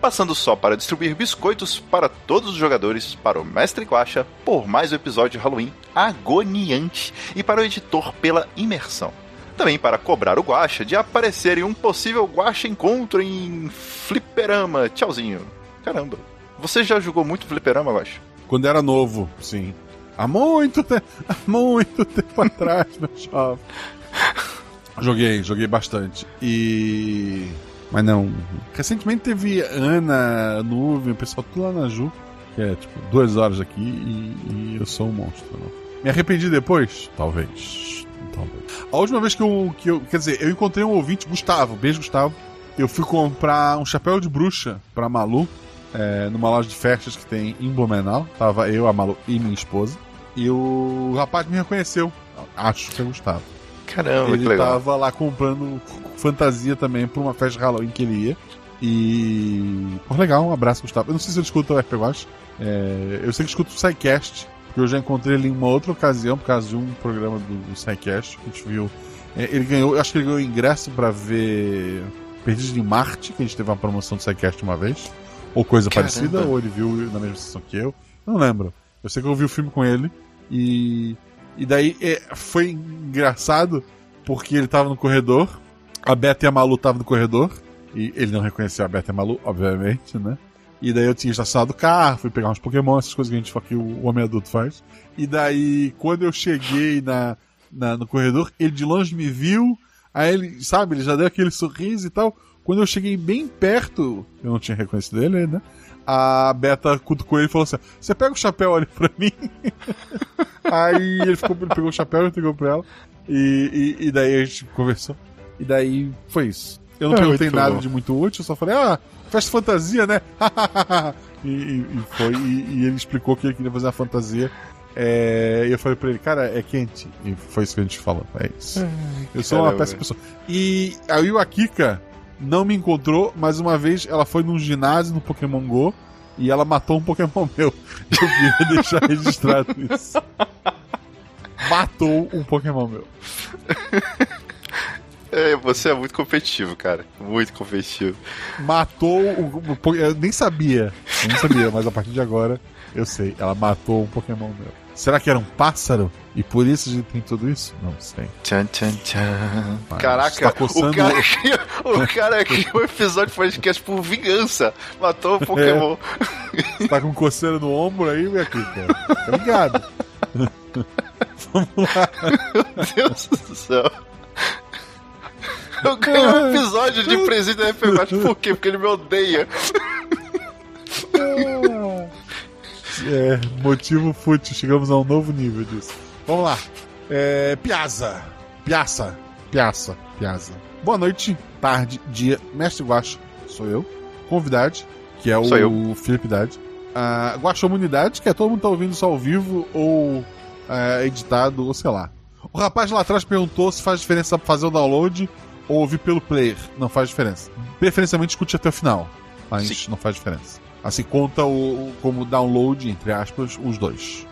S4: Passando só para distribuir biscoitos para todos os jogadores, para o Mestre Guaxa, por mais um episódio de Halloween agoniante, e para o editor pela imersão. Também para cobrar o Guaxa de aparecer em um possível Guaxa encontro em Fliperama. Tchauzinho. Caramba. Você já jogou muito Fliperama, Guaxa?
S2: Quando era novo, sim. Há muito tempo, há muito tempo atrás, meu jovem. Joguei, joguei bastante. E. Mas não. Recentemente teve Ana, Nuvem, o pessoal tudo lá na Ju, que é tipo duas horas aqui e, e eu sou um monstro. Não. Me arrependi depois? Talvez. Talvez. A última vez que eu, que eu. Quer dizer, eu encontrei um ouvinte, Gustavo, beijo Gustavo. Eu fui comprar um chapéu de bruxa pra Malu é, numa loja de festas que tem em Blumenau. Tava eu, a Malu e minha esposa. E o rapaz me reconheceu. Acho que é Gustavo.
S4: Caramba, que
S2: ele
S4: legal.
S2: tava lá comprando fantasia também pra uma festa de Halloween que ele ia. E. Pô, legal, um abraço, Gustavo. Eu não sei se ele escuta o RP Watch. É, eu sei que escuta o porque eu já encontrei ele em uma outra ocasião, por causa de um programa do, do SciCast, que a gente viu. É, ele ganhou, acho que ele ganhou ingresso pra ver Perdidos em Marte, que a gente teve uma promoção do SciCast uma vez. Ou coisa
S4: Caramba.
S2: parecida, ou ele viu na mesma sessão que eu. Não lembro. Eu sei que eu vi o filme com ele. E. E daí é, foi engraçado porque ele tava no corredor, a Beta e a Malu estavam no corredor, e ele não reconheceu a Beta e a Malu, obviamente, né? E daí eu tinha estacionado o carro, fui pegar uns Pokémon, essas coisas que a gente que o homem adulto faz. E daí, quando eu cheguei na, na- no corredor, ele de longe me viu, aí ele, sabe, ele já deu aquele sorriso e tal. Quando eu cheguei bem perto, eu não tinha reconhecido ele, né? A Beta cutucou ele e falou assim: Você pega o chapéu ali pra mim? Aí ele, ficou, ele pegou o chapéu e entregou pra ela. E, e, e daí a gente conversou. E daí foi isso. Eu não
S4: É,
S2: perguntei nada
S4: bom.
S2: de muito útil, eu só falei, ah, festa fantasia, né? e, e- foi. E, e ele explicou que ele queria fazer a fantasia. É, e eu falei pra ele, cara, é quente. E foi isso que a gente falou. É isso. eu sou uma péssima pessoa. E aí o Akika não me encontrou, mas uma vez ela foi num ginásio no Pokémon GO e ela matou um Pokémon meu. Eu queria deixar registrado isso. Matou um Pokémon meu.
S4: É, você é muito competitivo, cara. Muito competitivo.
S2: Matou o, o Eu nem sabia. Eu não sabia, mas a partir de agora eu sei. Ela matou um Pokémon meu. Será que era um pássaro? E por isso a gente tem tudo isso? Não sei.
S4: Tchan, tchan, tchan.
S2: Mas
S4: Caraca,
S2: tá coçando-
S4: o cara criou, o cara criou um episódio de podcast por vingança. Matou o Pokémon.
S2: Você tá com coceira no ombro aí, minha? Tá ligado? Vamos lá.
S4: Meu Deus do céu. Eu ganhei um episódio de presente da FPBate. Por quê? Porque ele me odeia.
S2: É, motivo fútil, chegamos a um novo nível disso. Vamos lá. É, Piazza. Piaça. Piaça. Piazza. Boa noite, tarde, dia. Mestre Guacho, sou eu. Convidade, que é o
S4: Sou eu.
S2: Felipe Dade. A Guaxomunidade, que é todo mundo tá ouvindo isso ao vivo ou é, editado, ou sei lá. O rapaz lá atrás perguntou se faz diferença fazer o download ou ouvir pelo player. Não faz diferença. Preferencialmente escute até o final, mas
S4: Sim.
S2: não faz diferença. Assim conta o, o- como download, entre aspas, os dois.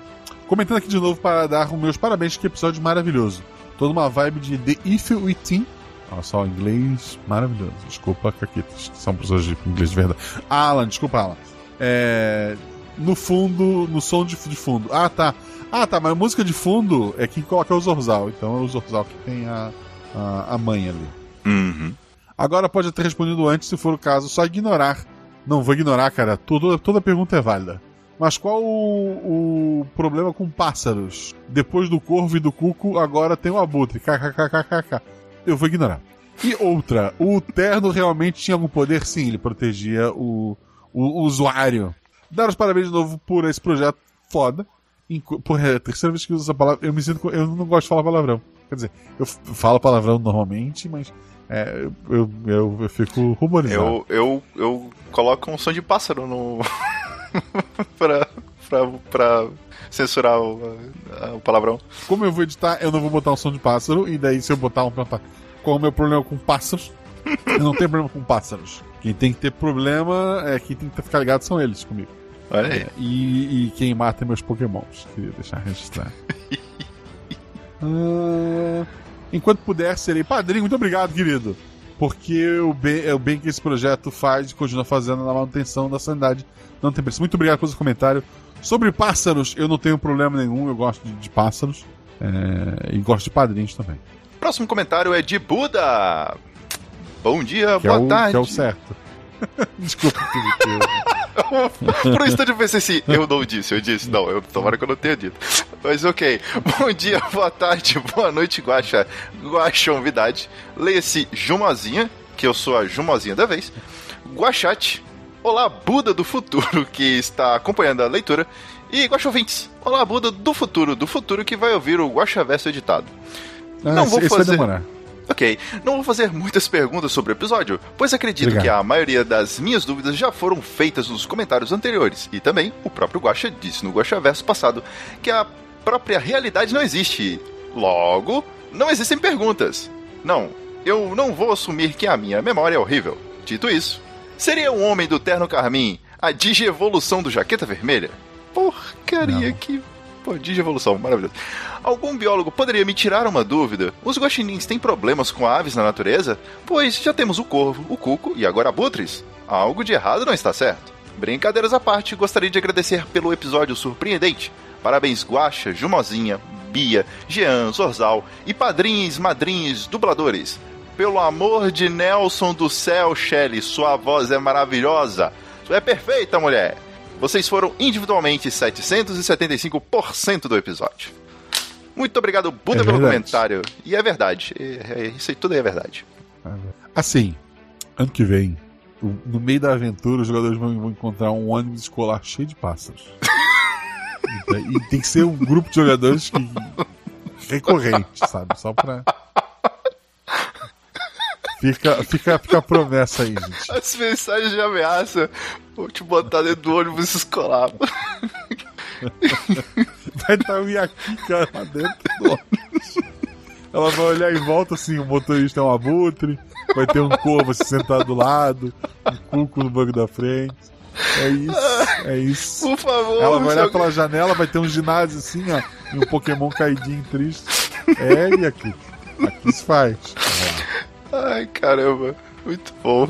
S2: Comentando aqui de novo para dar os meus parabéns, que episódio maravilhoso. Toda uma vibe de The If We Team. Olha só, inglês maravilhoso. Desculpa, Caquitas, são pessoas de inglês de verdade. Alan, desculpa, Alan. É, no fundo, no som de, de fundo. Ah, tá. Ah, tá, mas a música de fundo é quem coloca o Zorzal. Então é o Zorzal que tem a, a, a mãe ali.
S4: Uhum.
S2: Agora pode ter respondido antes, se for o caso, só ignorar. Não vou ignorar, cara. Tudo, toda pergunta é válida. Mas qual o, o problema com pássaros? Depois do corvo e do cuco, agora tem o abutre. KKKKK. Eu vou ignorar. E outra, o terno realmente tinha algum poder? Sim, ele protegia o, o usuário. Dar os parabéns de novo por esse projeto foda. Porra, é a terceira vez que eu uso essa palavra. Eu me sinto. Eu não gosto de falar palavrão. Quer dizer, eu falo palavrão normalmente, mas é, eu, eu, eu fico ruborizado.
S4: Eu, eu, eu coloco um som de pássaro no. pra, pra, pra censurar o, o palavrão.
S2: Como eu vou editar, eu não vou botar um som de pássaro, e daí se eu botar um qual é o meu problema com pássaros, eu não tenho problema com pássaros. Quem tem que ter problema, é quem tem que ficar ligado são eles comigo.
S4: Olha aí.
S2: É, e, e quem mata é meus pokémons. Queria deixar registrado. Ah, enquanto puder, serei padrinho. Muito obrigado, querido. Porque o bem, é o bem que esse projeto faz e continua fazendo na manutenção da sanidade. Não tem preço. Muito obrigado pelo seu comentário. Sobre pássaros, eu não tenho problema nenhum. Eu gosto de, de pássaros. É, e gosto de padrinhos também.
S4: Próximo comentário é de Buda. Bom dia,
S2: Que é,
S4: boa
S2: o,
S4: tarde.
S2: que é o certo. Desculpa, Felipe.
S4: Por um instante eu pensei assim, eu não disse, eu disse, não, eu, tomara que eu não tenha dito. Mas ok, bom dia, boa tarde, boa noite, Guaxa, novidade. Leia-se Jumozinha, que eu sou a Jumozinha da vez. Guaxate, olá, Buda do futuro, que está acompanhando a leitura. E Guaxa ouvintes, olá, Buda do futuro, do futuro que vai ouvir o Guaxa Verso editado.
S2: Ah,
S4: Não vou fazer-
S2: vai demorar.
S4: Ok, não vou fazer muitas perguntas sobre o episódio, pois acredito
S2: Obrigado.
S4: que a maioria das minhas dúvidas já foram feitas nos comentários anteriores. E também o próprio Guaxa disse no Guaxa Verso passado que a própria realidade não existe. Logo, não existem perguntas. Não, eu não vou assumir que a minha memória é horrível. Dito isso, seria um homem do terno carmim a digievolução do jaqueta vermelha? Porcaria,
S2: Não.
S4: que. Pô, digievolução, maravilhoso. Algum biólogo poderia me tirar uma dúvida? Os guaxinins têm problemas com aves na natureza? Pois já temos o corvo, o cuco e agora abutres. Algo de errado não está certo. Brincadeiras à parte, gostaria de agradecer pelo episódio surpreendente. Parabéns, Guaxa, Jumozinha, Bia, Jean, Zorzal e padrinhos, madrinhos, dubladores. Pelo amor de Nelson do céu, Shelley, sua voz é maravilhosa. É perfeita, mulher. Vocês foram individualmente 775% do episódio. Muito obrigado, Buda,
S2: É
S4: pelo comentário. E é verdade. É- é- isso aí tudo aí é verdade.
S2: Assim, ano que vem, no meio da aventura, os jogadores vão, encontrar um ônibus escolar cheio de pássaros. e, e tem que ser um grupo de jogadores que, recorrente, sabe? Só pra. Fica, fica, fica a promessa aí, gente.
S4: As mensagens de ameaça. Vou te botar dentro do ônibus escolar.
S2: Vai estar o Yakika lá dentro do ônibus. Ela vai olhar em volta assim, o motorista é um abutre, vai ter um corvo assim, sentado do lado, um cuco no banco da frente. É isso, é isso.
S4: Por favor.
S2: Ela vai
S4: se
S2: olhar
S4: alguém-
S2: pela janela, vai ter um ginásio assim, ó, e um Pokémon caidinho triste. É, e aqui. Aqui se faz.
S4: Ai, caramba. Muito bom.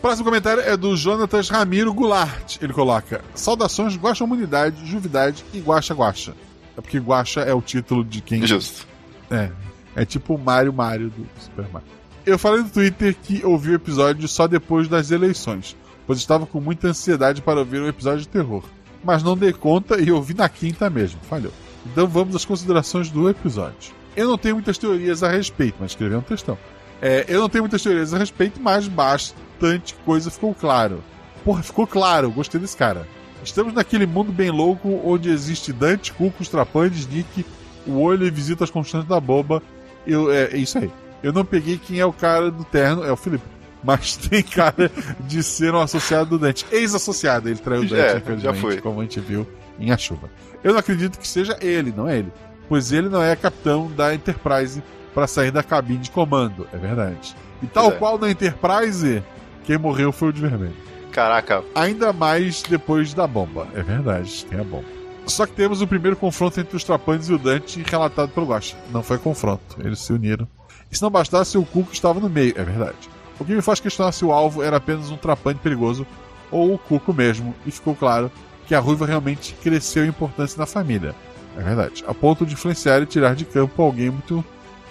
S2: Próximo comentário é do Jonatas Ramiro Goulart. Ele coloca: Saudações, Guaxa Humanidade, Juvidade e Guaxa Guaxa. É porque Guaxa é o título de quem.
S4: Justo.
S2: É. É tipo o Mario Mario do Super Mario. Eu falei no Twitter que ouvi o episódio só depois das eleições, pois estava com muita ansiedade para ouvir o episódio de terror. Mas não dei conta e ouvi na quinta mesmo. Falhou. Então vamos às considerações do episódio. Eu não tenho muitas teorias a respeito, mas escrevi um textão. É, eu não tenho muitas teorias a respeito, mas bastante coisa ficou claro. Porra, ficou claro, gostei desse cara. Estamos naquele mundo bem louco onde existe Dante, Cucos, Trapandes, Nick, o olho e visitas constantes da boba. Eu, é, é isso aí. Eu não peguei quem é o cara do terno, é o Felipe. Mas tem cara de ser um associado do Dante. Ex-associado, ele traiu o Dante,
S4: É,
S2: infelizmente,
S4: já foi.
S2: como a gente viu em A Chuva. Eu não acredito que seja ele, não é ele. Pois ele não é capitão da Enterprise para sair da cabine de comando, é verdade. E tal
S4: é.
S2: qual na Enterprise, quem morreu foi o de vermelho.
S4: Caraca.
S2: Ainda mais depois da bomba. É verdade, tem a bomba. Só que temos o primeiro confronto entre os Trapantes e o Dante relatado pelo Guaxa. Não foi confronto, eles se uniram. E se não bastasse, o Cuco estava no meio, é verdade. O que me faz questionar se o alvo era apenas um Trapante perigoso ou o Cuco mesmo, e ficou claro que a Ruiva realmente cresceu em importância na família. É verdade. A ponto de influenciar e tirar de campo alguém muito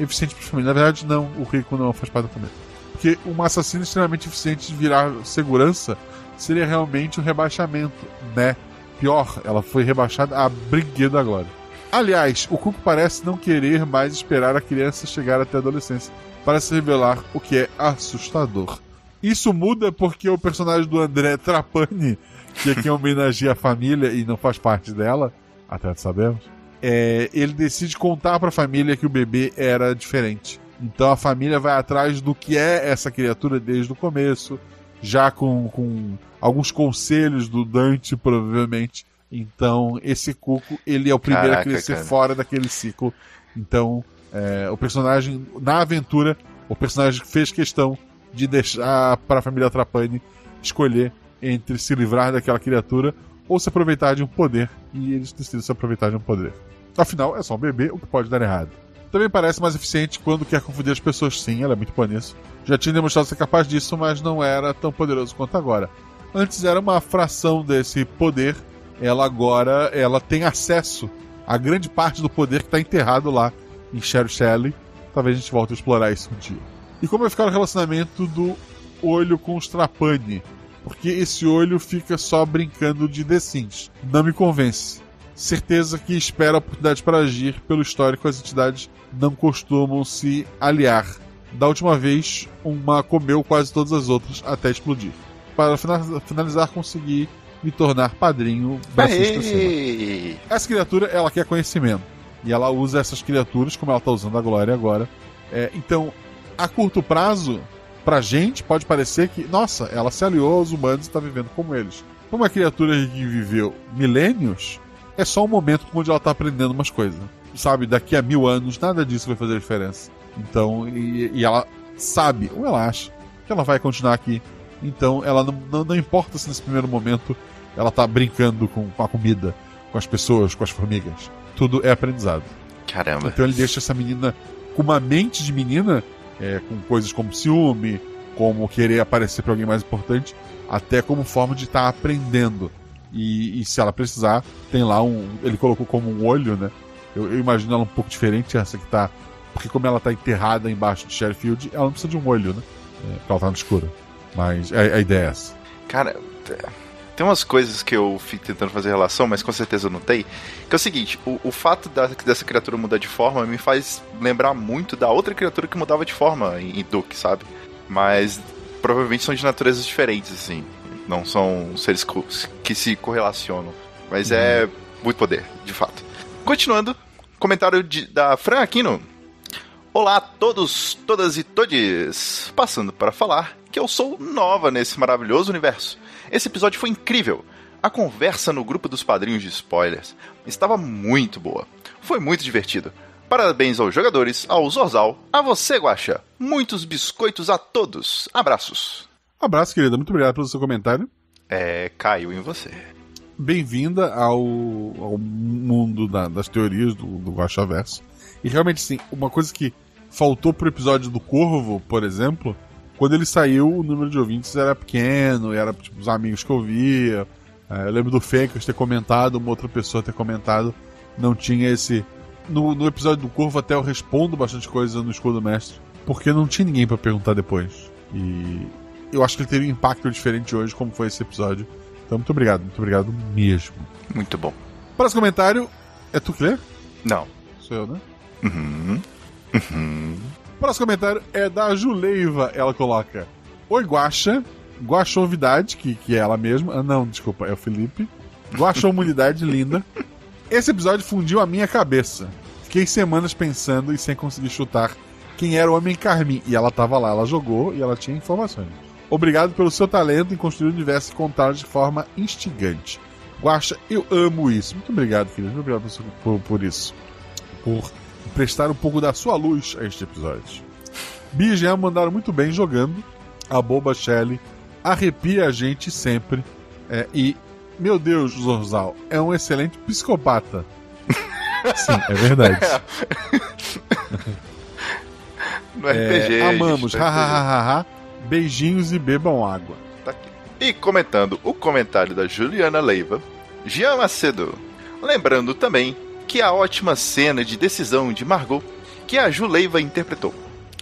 S2: eficiente para família. Na verdade, não, o Rico não faz parte da família. Porque um assassino extremamente eficiente de virar segurança seria realmente um rebaixamento, né? Pior, ela foi rebaixada a brinquedo agora. Aliás, o Cuco parece não querer mais esperar a criança chegar até a adolescência para se revelar, o que é assustador. Isso muda porque o personagem do André Trapani, que aqui homenageia a família e não faz parte dela, até sabemos, é, ele decide contar para a família que o bebê era diferente. Então a família vai atrás do que é essa criatura desde o começo, já com, com alguns conselhos do Dante, provavelmente. Então, esse Cuco, ele é o primeiro
S4: Caraca,
S2: a crescer
S4: cara.
S2: fora daquele ciclo. Então, é, o personagem, na aventura, o personagem fez questão de deixar para a família Trapani escolher entre se livrar daquela criatura ou se aproveitar de um poder. E eles decidem se aproveitar de um poder. Afinal, é só um bebê, o que pode dar errado. Também parece mais eficiente quando quer confundir as pessoas, sim, ela é muito boa nisso. Já tinha demonstrado ser capaz disso, mas não era tão poderoso quanto agora. Antes era uma fração desse poder, ela agora ela tem acesso a grande parte do poder que está enterrado lá em Sherry Shelley. Talvez a gente volte a explorar isso um dia. E como vai ficar o relacionamento do olho com os Trapani? Porque esse olho fica só brincando de The Sims. Não me convence. Certeza que espera a oportunidade para agir. Pelo histórico, as entidades não costumam se aliar. Da última vez, uma comeu quase todas as outras até explodir. Para fina- finalizar, consegui me tornar padrinho.
S4: Aê!
S2: Essa criatura, ela quer conhecimento. E ela usa essas criaturas, como ela está usando a Glória agora. É, então, a curto prazo, pra gente, pode parecer que, nossa, ela se aliou aos humanos e tá vivendo como eles. Pra uma criatura que viveu milênios, é só um momento onde ela tá aprendendo umas coisas. Sabe, daqui a mil anos, nada disso vai fazer diferença. Então, e, e ela sabe, ou ela acha, que ela vai continuar aqui. Então, ela não, não, não importa se nesse primeiro momento ela tá brincando com, com a comida, com as pessoas, com as formigas. Tudo é aprendizado.
S4: Caramba.
S2: Então ele deixa essa menina com uma mente de menina, é, com coisas como ciúme, como querer aparecer para alguém mais importante, até como forma de estar tá aprendendo. E, e, se ela precisar, tem lá um. Ele colocou como um olho, né? Eu, eu, imagino ela um pouco diferente, essa que tá. Porque como ela tá enterrada embaixo de Sheffield, ela não precisa de um olho, né? É, porque ela tá no escuro. Mas a, a ideia é essa.
S4: Cara, tem umas coisas que eu fico tentando fazer relação, mas com certeza eu não tem. Que é o seguinte: o, o fato da, dessa criatura mudar de forma me faz lembrar muito da outra criatura que mudava de forma em, em Duke, sabe? Mas provavelmente são de naturezas diferentes, assim. Não são seres que se correlacionam. Mas é muito poder, de fato. Continuando, comentário de, da Fran Aquino. Olá a todos, todas e todes! Passando para falar que eu sou nova nesse maravilhoso universo esse episódio foi incrível. A conversa no grupo dos padrinhos de spoilers estava muito boa. Foi muito divertido. Parabéns aos jogadores, ao Zorzal, a você, Guaxa. Muitos biscoitos a todos. Abraços.
S2: Abraço, querida. Muito obrigado pelo seu comentário.
S4: É, caiu em você.
S2: Bem-vinda ao, ao mundo da, das teorias do, do Guaxa Verso. E realmente, sim, uma coisa que faltou pro episódio do Corvo, por exemplo, quando ele saiu, o número de ouvintes era pequeno, era tipo os amigos que eu via. É, eu lembro do Fencas ter comentado, uma outra pessoa ter comentado. Não tinha esse. No, no episódio do Corvo, até eu respondo bastante coisa no escudo mestre, porque não tinha ninguém para perguntar depois. E eu acho que ele teve um impacto diferente hoje, como foi esse episódio. Então, muito obrigado, muito obrigado mesmo.
S4: Muito bom.
S2: Próximo comentário. É tu que lê?
S4: Não.
S2: Sou eu, né?
S4: Uhum. Uhum.
S2: Próximo comentário é da Juleiva. Ela coloca: Oi, Guaxa. Guaxovidade, que, que é ela mesma. Ah, não, desculpa, é o Felipe. Guaxomunidade linda. Esse episódio fundiu a minha cabeça. Fiquei semanas pensando e sem conseguir chutar quem era o Homem Carmim. E ela tava lá, ela jogou e ela tinha informações. Obrigado pelo seu talento em construir o universo e contar de forma instigante. Guaxa, eu amo isso. Muito obrigado, querido. Muito obrigado por, por, por isso. Por prestar um pouco da sua luz a este episódio. Bia e Jean mandaram muito bem jogando. A boba Shelly arrepia a gente sempre. É, e, meu Deus, Zorzal, é um excelente psicopata. Sim, é verdade.
S4: no RPG. É,
S2: amamos, hahaha. Beijinhos e bebam água.
S4: Tá e comentando o comentário da Juliana Leiva, Jean Macedo. Lembrando também que a ótima cena de decisão de Margot, que a Juleiva interpretou.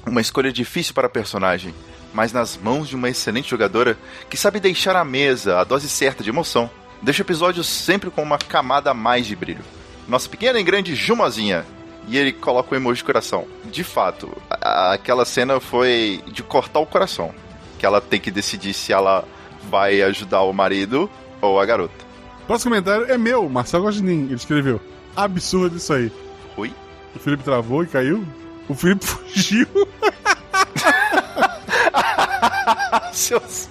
S4: Uma escolha difícil para a personagem, mas nas mãos de uma excelente jogadora que sabe deixar à mesa a dose certa de emoção, deixa o episódio sempre com uma camada a mais de brilho. Nossa pequena e grande Jumozinha. E ele coloca o um emoji de coração. De fato, a, aquela cena foi de cortar o coração. Que ela tem que decidir se ela vai ajudar o marido ou a garota.
S2: Próximo comentário é meu, Marcelo Gostin. Ele escreveu: absurdo isso aí.
S4: Oi?
S2: O Felipe travou e caiu? O Felipe fugiu.
S4: Seus...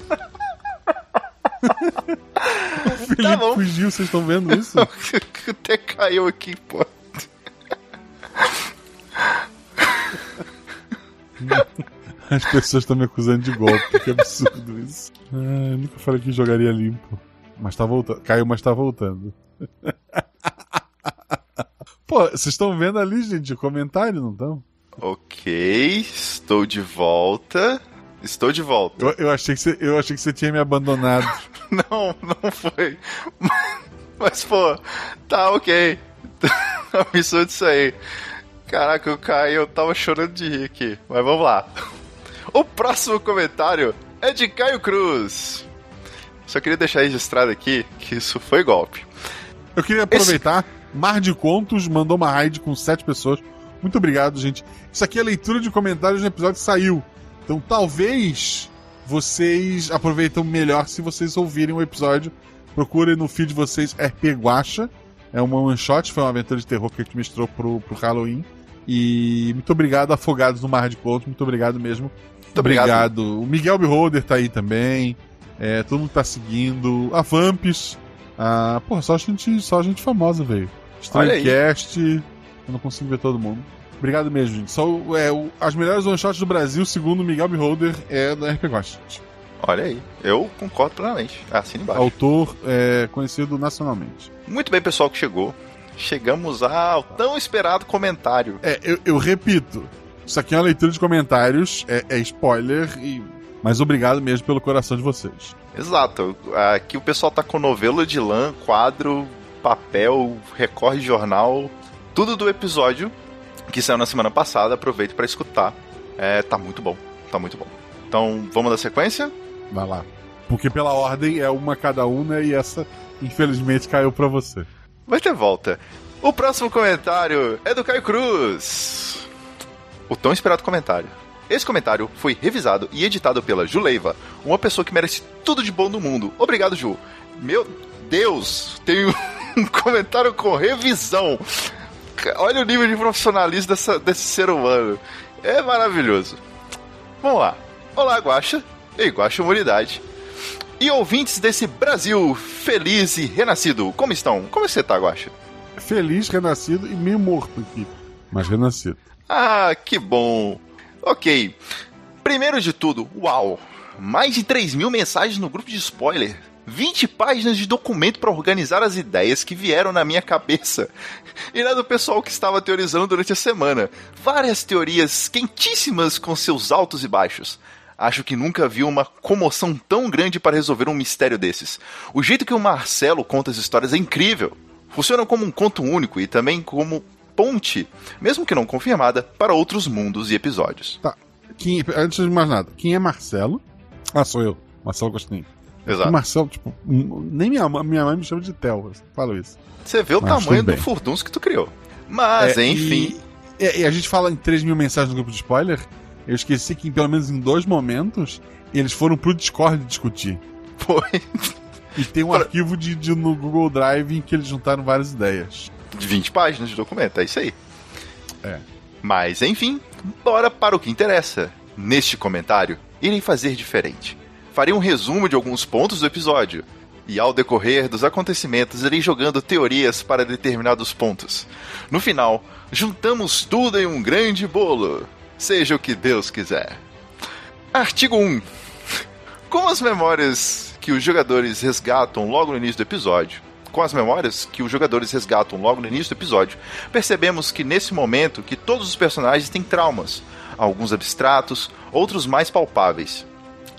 S2: o Felipe tá fugiu, vocês estão vendo isso?
S4: Até caiu aqui, pô.
S2: As pessoas estão me acusando de golpe, que absurdo isso. Ah, eu nunca falei que jogaria limpo. Mas tá voltando. Caiu, mas tá voltando. Pô, vocês estão vendo ali, gente, o comentário, não estão?
S4: Ok, estou de volta. Estou de volta.
S2: Eu, eu, achei, que você, eu achei que você tinha me abandonado.
S4: não, não foi. Mas, pô, tá ok. Absurdo isso aí. Caraca, eu caí, eu tava chorando de rir aqui. Mas vamos lá. O próximo comentário é de Caio Cruz. Só queria deixar registrado aqui que isso foi golpe.
S2: Eu queria aproveitar. Esse... Mar de Contos mandou uma raid com sete pessoas. Muito obrigado, gente. Isso aqui é leitura de comentários no episódio que saiu. Então talvez vocês aproveitem melhor se vocês ouvirem o episódio. Procurem no feed de vocês RP Guacha. É uma one shot, foi uma aventura de terror que a gente mostrou pro, pro Halloween. E muito obrigado, Afogados no Mar de Contos. Muito obrigado mesmo.
S4: Muito obrigado.
S2: O Miguel Beholder tá aí também. É, todo mundo tá seguindo. A Vamps. Ah, porra, só gente, só gente famosa, velho. Strandcast. Eu não consigo ver todo mundo. Obrigado mesmo, gente. Só, é, o- as melhores one-shots do Brasil, segundo o Miguel Beholder, é da RP Ghost.
S4: Olha aí, eu concordo plenamente. Assina embaixo.
S2: Autor é, conhecido nacionalmente.
S4: Muito bem, pessoal que chegou. Chegamos ao tão esperado comentário.
S2: É, eu, eu repito. Isso aqui é uma leitura de comentários, é, é spoiler, e... mas obrigado mesmo pelo coração de vocês.
S4: Exato. Aqui o pessoal tá com novelo de lã, quadro, papel, recorte de jornal, tudo do episódio que saiu na semana passada. Aproveito pra escutar. É, tá muito bom. Tá muito bom. Então, vamos da sequência?
S2: Vai lá. Porque pela ordem é uma cada um, né? E essa, infelizmente, caiu pra você.
S4: Vai ter volta. O próximo comentário é do Caio Cruz. O tão esperado comentário. Esse comentário foi revisado e editado pela Juleiva, uma pessoa que merece tudo de bom no mundo. Obrigado, Ju. Meu Deus, tem um comentário com revisão. Olha o nível de profissionalismo dessa- desse ser humano. É maravilhoso. Vamos lá. Olá, Guaxa e Guaxa Humanidade. E ouvintes desse Brasil feliz e renascido, como estão? Como você tá, Guaxa?
S2: Feliz, renascido e meio morto aqui. Mas renascido.
S4: Ah, que bom. Ok. Primeiro de tudo, uau! Mais de 3 mil mensagens no grupo de spoiler. 20 páginas de documento para organizar as ideias que vieram na minha cabeça. E na do pessoal que estava teorizando durante a semana. Várias teorias quentíssimas com seus altos e baixos. Acho que nunca vi uma comoção tão grande para resolver um mistério desses. O jeito que o Marcelo conta as histórias é incrível. Funcionam como um conto único e também como ponte, mesmo que não confirmada, para outros mundos e episódios.
S2: Tá. Quem, antes de mais nada, quem é Marcelo? Ah, sou eu. Marcelo Gostinho.
S4: Exato.
S2: Marcelo, tipo, nem minha, mãe- minha mãe me chama de eu Falo isso.
S4: Você vê o
S2: Mas
S4: tamanho do furdunço que tu criou. Mas,
S2: É,
S4: enfim.
S2: E, e- e a gente fala em 3 mil mensagens no grupo de spoiler. Eu esqueci que, pelo menos em dois momentos, eles foram pro Discord discutir.
S4: Foi
S2: E tem um arquivo de, de- no Google Drive em que eles juntaram várias ideias.
S4: De 20 páginas de documento, é isso aí.
S2: É.
S4: Mas, enfim, bora para o que interessa. Neste comentário, irei fazer diferente. Farei um resumo de alguns pontos do episódio. E ao decorrer dos acontecimentos, irei jogando teorias para determinados pontos. No final, juntamos tudo em um grande bolo. Seja o que Deus quiser. Artigo 1. Como as memórias que os jogadores resgatam logo no início do episódio, com as memórias que os jogadores resgatam logo no início do episódio, percebemos que nesse momento que todos os personagens têm traumas, alguns abstratos, outros mais palpáveis.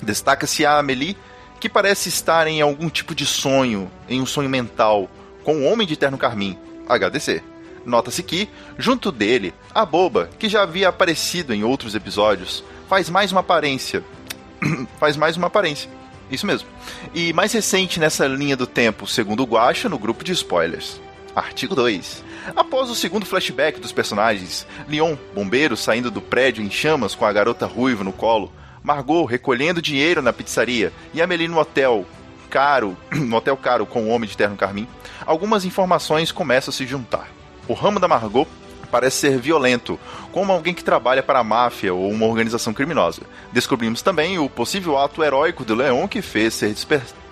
S4: Destaca-se a Amelie, que parece estar em algum tipo de sonho, em um sonho mental, com o Homem de Terno Carmim, HDC. Nota-se que, junto dele, a Boba, que já havia aparecido em outros episódios, faz mais uma aparência. faz mais uma aparência. Isso mesmo. E mais recente nessa linha do tempo, segundo o Guacha, no grupo de spoilers. Artigo 2. Após o segundo flashback dos personagens, Leon, bombeiro, saindo do prédio em chamas com a garota ruiva no colo, Margot recolhendo dinheiro na pizzaria e Amelie no hotel caro, no hotel caro com o homem de terno carmim, algumas informações começam a se juntar. O ramo da Margot parece ser violento, como alguém que trabalha para a máfia ou uma organização criminosa. Descobrimos também o possível ato heróico do Leon que fez ser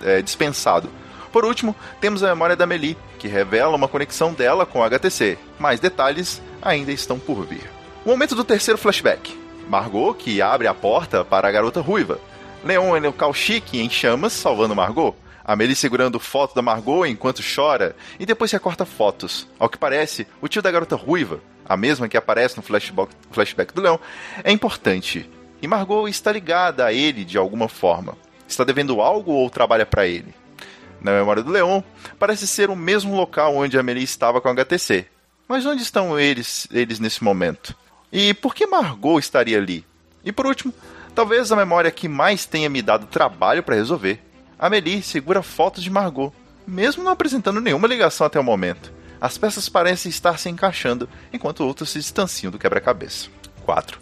S4: eh, dispensado. Por último, temos a memória da Melie, que revela uma conexão dela com o HTC. Mais detalhes ainda estão por vir. O momento do terceiro flashback. Margot, que abre a porta para a garota ruiva. Leon é no chique em chamas, salvando Margot. Amelie segurando foto da Margot enquanto chora e depois recorta fotos. Ao que parece, o tio da garota ruiva, a mesma que aparece no flashback, do Leon, é importante. E Margot está ligada a ele de alguma forma. Está devendo algo ou trabalha para ele? Na memória do Leon, parece ser o mesmo local onde Amelie estava com a HTC. Mas onde estão eles, eles nesse momento? E por que Margot estaria ali? E por último, talvez a memória que mais tenha me dado trabalho para resolver. Amelie segura fotos de Margot, mesmo não apresentando nenhuma ligação até o momento. As peças parecem estar se encaixando, enquanto outras se distanciam do quebra-cabeça. 4.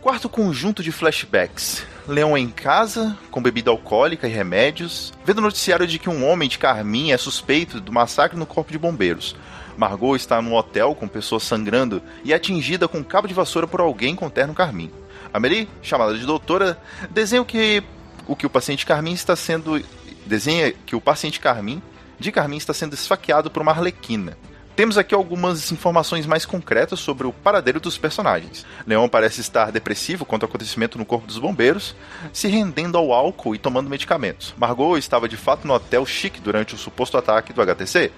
S4: Quarto conjunto de flashbacks. Leon em casa, com bebida alcoólica e remédios, vendo o noticiário de que um homem de Carmim é suspeito do massacre no corpo de bombeiros. Margot está num hotel com pessoas sangrando e é atingida com um cabo de vassoura por alguém com terno carmim. Amelie, chamada de doutora, desenha o que o, que o paciente Carmim está sendo. desenha que o paciente Carmim, de Carmim, está sendo esfaqueado por uma arlequina. Temos aqui algumas informações mais concretas sobre o paradeiro dos personagens. Leon parece estar depressivo quanto ao acontecimento no corpo dos bombeiros, se rendendo ao álcool e tomando medicamentos. Margot estava de fato no hotel chique durante o suposto ataque do HTC.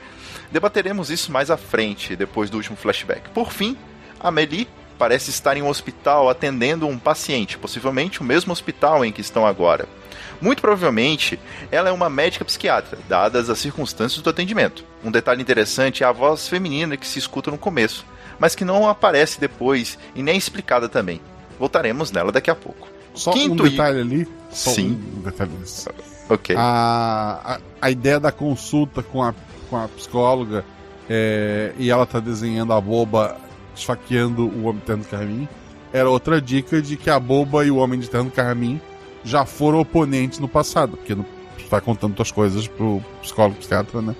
S4: Debateremos isso mais à frente, depois do último flashback. Por fim, Amelie parece estar em um hospital atendendo um paciente, possivelmente o mesmo hospital em que estão agora. Muito provavelmente, ela é uma médica psiquiatra, dadas as circunstâncias do atendimento. Um detalhe interessante é a voz feminina que se escuta no começo, mas que não aparece depois e nem é explicada também. Voltaremos nela daqui a pouco.
S2: Só
S4: Quinto
S2: um detalhe ali. Só
S4: Sim.
S2: Um detalhe.
S4: Ok.
S2: A, a, a ideia da consulta com a, com a psicóloga é, e ela tá desenhando a boba esfaqueando o homem de terno carmim era outra dica de que a boba e o homem de terno carmim já foram oponentes no passado, porque não tá contando tuas coisas pro psicólogo psiquiatra, né?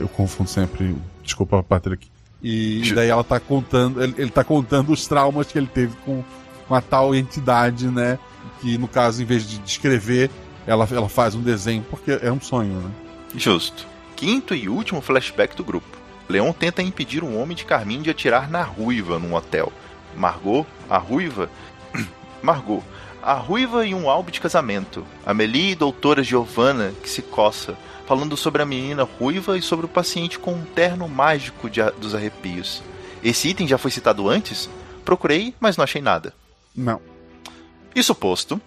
S2: Eu confundo sempre, desculpa Patrick. E, e daí ela tá contando, ele, ele tá contando os traumas que ele teve com, com a tal entidade, né? Que no caso, em vez de descrever, ela, ela faz um desenho, porque é um sonho, né?
S4: Justo. Quinto e último flashback do grupo. Leon tenta impedir um homem de carmim de atirar na ruiva num hotel. Margot, a ruiva. Margot, a ruiva e um álbum de casamento. Amelie e doutora Giovanna que se coça, falando sobre a menina ruiva e sobre o paciente com um terno mágico de, dos arrepios. Esse item já foi citado antes? Procurei, mas não achei nada.
S2: Não.
S4: Isso posto,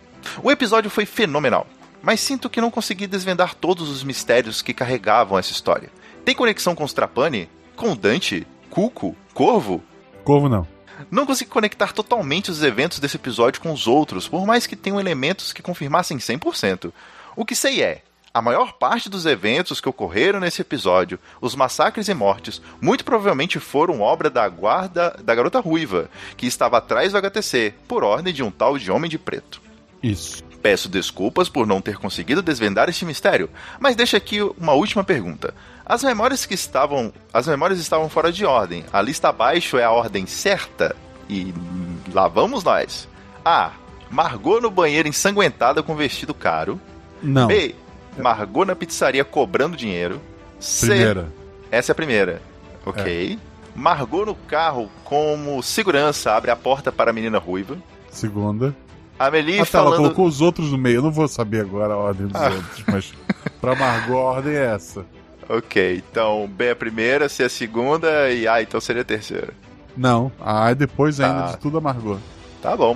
S4: o episódio foi fenomenal, mas sinto que não consegui desvendar todos os mistérios que carregavam essa história. Tem conexão com os Trapani? Com Dante? Cuco? Corvo?
S2: Corvo não.
S4: Não consegui conectar totalmente os eventos desse episódio com os outros, por mais que tenham elementos que confirmassem 100%. O que sei é, a maior parte dos eventos que ocorreram nesse episódio, os massacres e mortes, muito provavelmente foram obra da guarda da garota ruiva, que estava atrás do HTC, por ordem de um tal de Homem de Preto.
S2: Isso.
S4: Peço desculpas por não ter conseguido desvendar este mistério, mas deixa aqui uma última pergunta. As memórias que estavam, as memórias estavam fora de ordem. A lista abaixo é a ordem certa e lá vamos nós. A. Margot no banheiro ensanguentada com vestido caro.
S2: Não.
S4: B. Margot na pizzaria cobrando dinheiro. C.
S2: Primeira.
S4: Essa é a primeira. Ok. Margot no carro como segurança abre a porta para a menina ruiva.
S2: Segunda.
S4: Amelie
S2: Ah, tá, ela
S4: falando.
S2: colocou os outros no meio. Eu não vou saber agora a ordem dos
S4: Ah.
S2: outros, mas pra Margot a ordem é essa.
S4: Ok, então B é a primeira, C é a segunda e A então seria a terceira.
S2: Não, a A é depois ainda
S4: Tá.
S2: de tudo a Margot.
S4: Tá bom.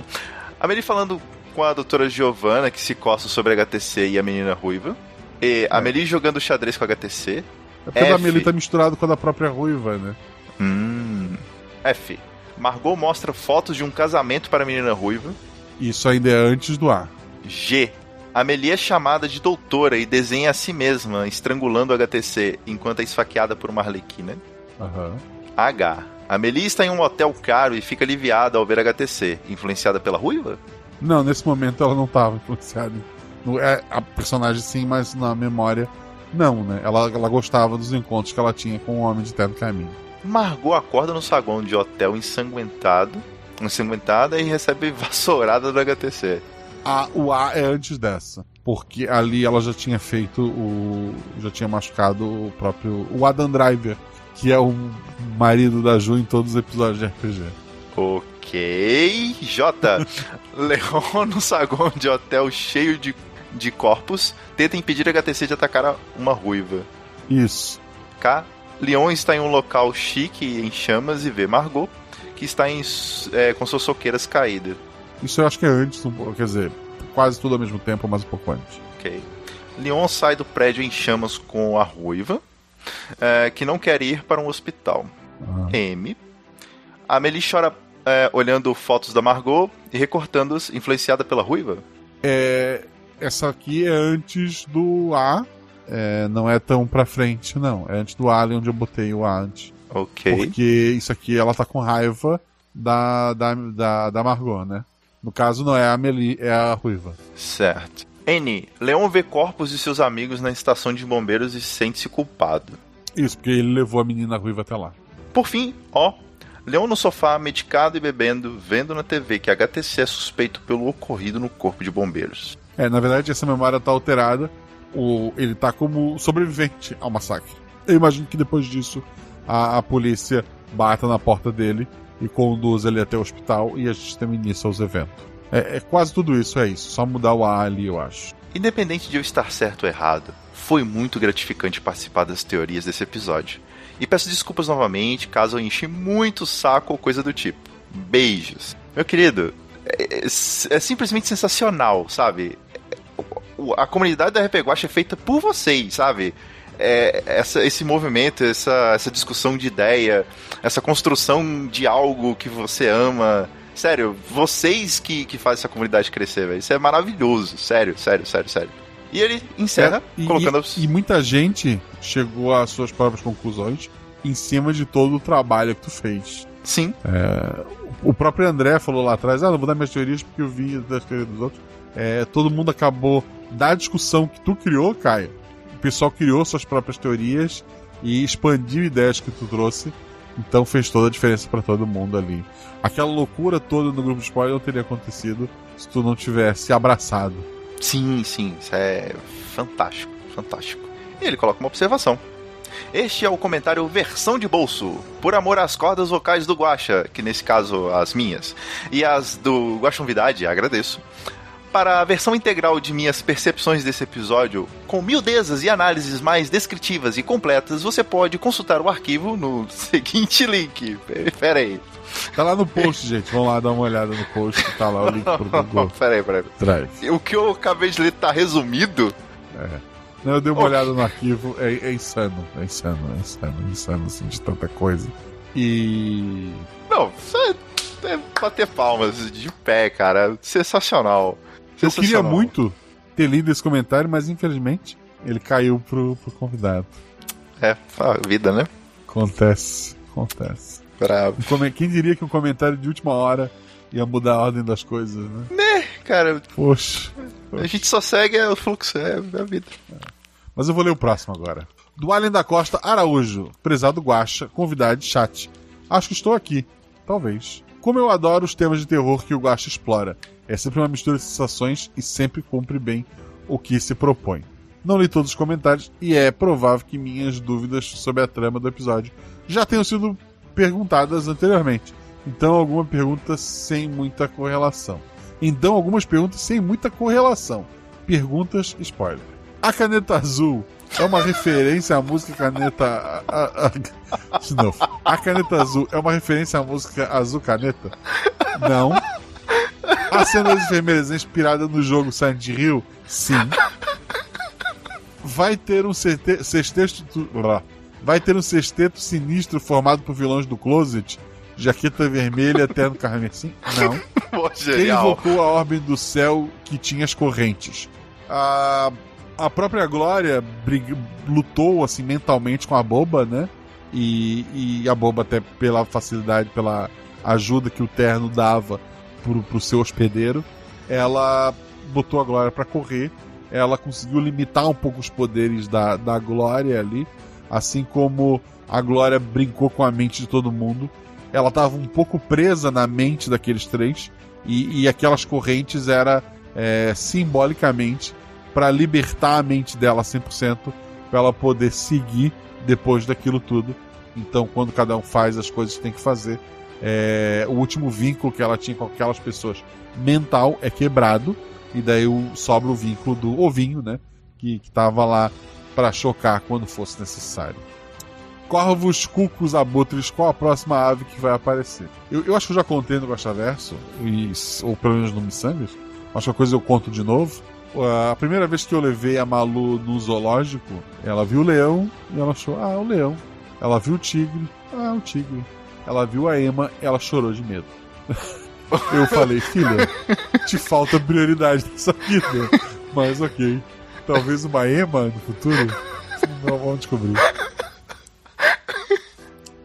S4: A Amelie falando com a doutora Giovanna, que se coça sobre a HTC e a menina ruiva. E a Amelie jogando xadrez com a HTC.
S2: É porque a
S4: F.
S2: Amelie tá misturado com a da própria Ruiva, né?
S4: Hum. F. Margot mostra fotos de um casamento para a menina ruiva.
S2: Isso ainda é antes do A.
S4: G. Amelie é chamada de doutora e desenha a si mesma, estrangulando o HTC enquanto é esfaqueada por uma arlequina.
S2: Aham.
S4: H. Amelie está em um hotel caro e fica aliviada ao ver HTC, influenciada pela ruiva?
S2: Não, nesse momento ela não tava influenciada. É, a personagem sim, mas na memória não, né? Ela, ela gostava dos encontros que ela tinha com o Homem de Terno Caminho.
S4: Margot acorda no saguão de hotel ensanguentado, ensanguentada e recebe vassourada do HTC.
S2: A, o A é antes dessa. Porque ali ela já tinha feito o. já tinha machucado o próprio. o Adam Driver, que é o marido da Ju em todos os episódios de RPG.
S4: Ok. J. Leon no saguão de hotel cheio de, de corpos tenta impedir a HTC de atacar uma ruiva.
S2: Isso.
S4: K. Leon está em um local chique em chamas e vê Margot, que está em, é, com suas soqueiras caídas.
S2: Isso eu acho que é antes, quer dizer, quase tudo ao mesmo tempo, mas um pouco antes.
S4: Ok. Leon sai do prédio em chamas com a ruiva, é, que não quer ir para um hospital.
S2: Ah.
S4: M. A Amelie chora é, olhando fotos da Margot e recortando-as, influenciada pela ruiva.
S2: É, essa aqui é antes do A. é, não é tão pra frente, não. É antes do A, ali onde eu botei o A antes.
S4: Ok.
S2: Porque isso aqui ela tá com raiva da, da, da, da Margot, né? No caso, não é a Meli, é a Ruiva.
S4: Certo. N. Leon vê corpos de seus amigos na estação de bombeiros e sente-se culpado.
S2: Isso, porque ele levou a menina Ruiva até lá.
S4: Por fim, ó. Leon no sofá, medicado e bebendo, vendo na TV que HTC é suspeito pelo ocorrido no corpo de bombeiros.
S2: É, na verdade, essa memória tá alterada. O, ele tá como sobrevivente ao massacre. Eu imagino que depois disso a, a polícia bata na porta dele e conduz ele até o hospital e a gente tem início aos eventos. É, é quase tudo isso, é isso. Só mudar o A ali, eu acho.
S4: Independente de eu estar certo ou errado, foi muito gratificante participar das teorias desse episódio. E peço desculpas novamente caso eu enchi muito saco ou coisa do tipo. Beijos. Meu querido, é, é- é simplesmente sensacional, sabe? A comunidade da RP Guacha é feita por vocês, sabe? É, essa, esse movimento, essa, essa discussão de ideia, essa construção de algo que você ama. Sério, vocês que, que fazem essa comunidade crescer, velho. Isso é maravilhoso. Sério, sério, sério, sério. E ele encerra
S2: É, e,
S4: colocando
S2: e- e muita gente chegou às suas próprias conclusões em cima de todo o trabalho que tu fez.
S4: Sim.
S2: É, o próprio André falou lá atrás: ah, não vou dar minhas teorias porque eu vi das teorias dos outros. É, todo mundo acabou da discussão que tu criou, Caio. Pessoal criou suas próprias teorias e expandiu ideias que tu trouxe. Então fez toda a diferença pra todo mundo ali. Aquela loucura toda no grupo de spoiler não teria acontecido se tu não tivesse abraçado.
S4: Sim, sim, isso é fantástico, fantástico. E ele coloca uma observação. Este é o comentário versão de bolso, por amor às cordas vocais do Guaxa, que nesse caso as minhas, e as do Guaxumvidade, agradeço. Para a versão integral de minhas percepções desse episódio, com miudezas e análises mais descritivas e completas, você pode consultar o arquivo no seguinte link. Pera aí.
S2: Tá lá no post, gente. Vamos lá dar uma olhada no post. Tá lá o link pro Google
S4: Pera aí, pera aí.
S2: Drive.
S4: O que eu acabei de ler tá resumido?
S2: É. Não, eu dei uma
S4: Ok.
S2: olhada no arquivo, é, é insano, é insano, é insano, é insano, assim, de tanta coisa. E.
S4: Não, é, é bater palmas de pé, cara. Sensacional.
S2: Eu queria muito ter lido esse comentário, mas infelizmente ele caiu pro, pro convidado.
S4: É, a vida, né?
S2: Acontece, acontece.
S4: Bravo.
S2: Quem diria que um comentário de última hora ia mudar a ordem das coisas, né?
S4: Cara,
S2: Poxa.
S4: a gente só segue o fluxo, é a vida.
S2: Mas eu vou ler o próximo agora. Do Allen da Costa Araújo, prezado Guacha, convidado de chat. Acho que estou aqui. Talvez. Como eu adoro os temas de terror que o Guacha explora. É sempre uma mistura de sensações e sempre cumpre bem o que se propõe. Não li todos os comentários e é provável que minhas dúvidas sobre a trama do episódio já tenham sido perguntadas anteriormente. Então, alguma pergunta sem muita correlação. Então, algumas perguntas sem muita correlação. Perguntas spoiler. A caneta azul é uma referência à música Caneta. A, a, a- de novo. A caneta azul é uma referência à música Azul Caneta? Não. A cena das enfermeiras é inspirada no jogo Silent Hill? Sim. Vai ter um sexte- sexteto. Vai ter um sexteto sinistro formado por vilões do Closet? Jaqueta vermelha, terno carmesim? Não. Quem invocou a ordem do céu que tinha as correntes? A, a própria Glória lutou assim mentalmente com a boba, né? E, e a boba, até pela facilidade, pela ajuda que o terno dava pro, pro seu hospedeiro, ela botou a Glória pra correr. Ela conseguiu limitar um pouco os poderes da, da Glória ali, assim como a Glória brincou com a mente de todo mundo. Ela estava um pouco presa na mente daqueles três e, e aquelas correntes era é, simbolicamente para libertar a mente dela 100%, para ela poder seguir depois daquilo tudo. Então, quando cada um faz as coisas que tem que fazer, é, o último vínculo que ela tinha com aquelas pessoas mental é quebrado e daí sobra o vínculo do ovinho, né? Que, que tava lá para chocar quando fosse necessário. Corvos, cucos, abutres, qual a próxima ave que vai aparecer? Eu, eu acho que eu já contei no Gostaverso, ou pelo menos no Missangas. Acho que a coisa eu conto de novo. A primeira vez que eu levei a Malu no zoológico, ela viu o leão e ela achou, ah, o leão. Ela viu o tigre, ah, o tigre. Ela viu a Ema ela chorou de medo. eu falei, filha, te falta prioridade nessa vida. Mas ok. Talvez uma Ema no futuro? Não vamos descobrir.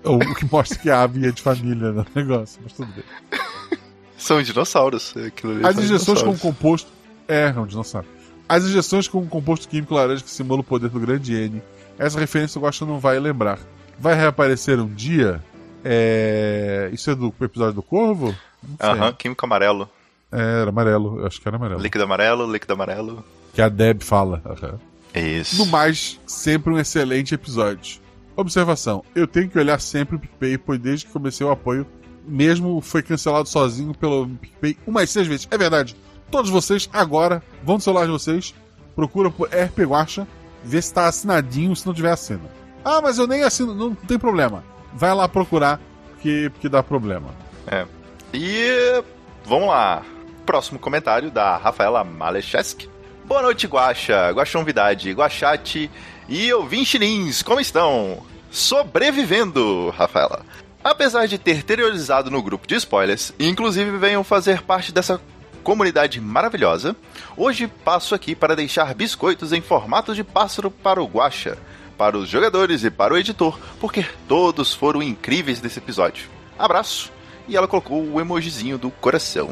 S2: O que mostra que a ave é de família no negócio, mas tudo bem.
S4: São dinossauros. Aquilo ali
S2: As injeções com composto. É, é um dinossauro. As injeções com composto químico laranja que simula o poder do grande N. Essa referência eu gosto não vai lembrar. Vai reaparecer um dia? É... Isso é do episódio do Corvo?
S4: Aham, químico amarelo.
S2: É, era amarelo, eu acho que era amarelo.
S4: Líquido amarelo, líquido amarelo.
S2: Que a Deb fala. Aham.
S4: Isso.
S2: No mais, sempre um excelente episódio. Observação: eu tenho que olhar sempre o PicPay, pois desde que comecei o apoio, mesmo foi cancelado sozinho pelo PicPay umas seis vezes. É verdade. Todos vocês, agora, vão no celular de vocês, procura por RP Guacha, vê se tá assinadinho, se não tiver assina. Ah, mas eu nem assino, não tem problema. Vai lá procurar, porque, porque dá problema.
S4: É. E vamos lá. Próximo comentário da Rafaela Malecheski. Boa noite, Guaxa, Guaxonvidade, Guaxate e ouvintinins, como estão? Sobrevivendo, Rafaela. Apesar de ter terrorizado no grupo de spoilers, e inclusive venham fazer parte dessa comunidade maravilhosa, hoje passo aqui para deixar biscoitos em formato de pássaro para o Guaxa, para os jogadores e para o editor, porque todos foram incríveis nesse episódio. Abraço! E ela colocou o emojizinho do coração.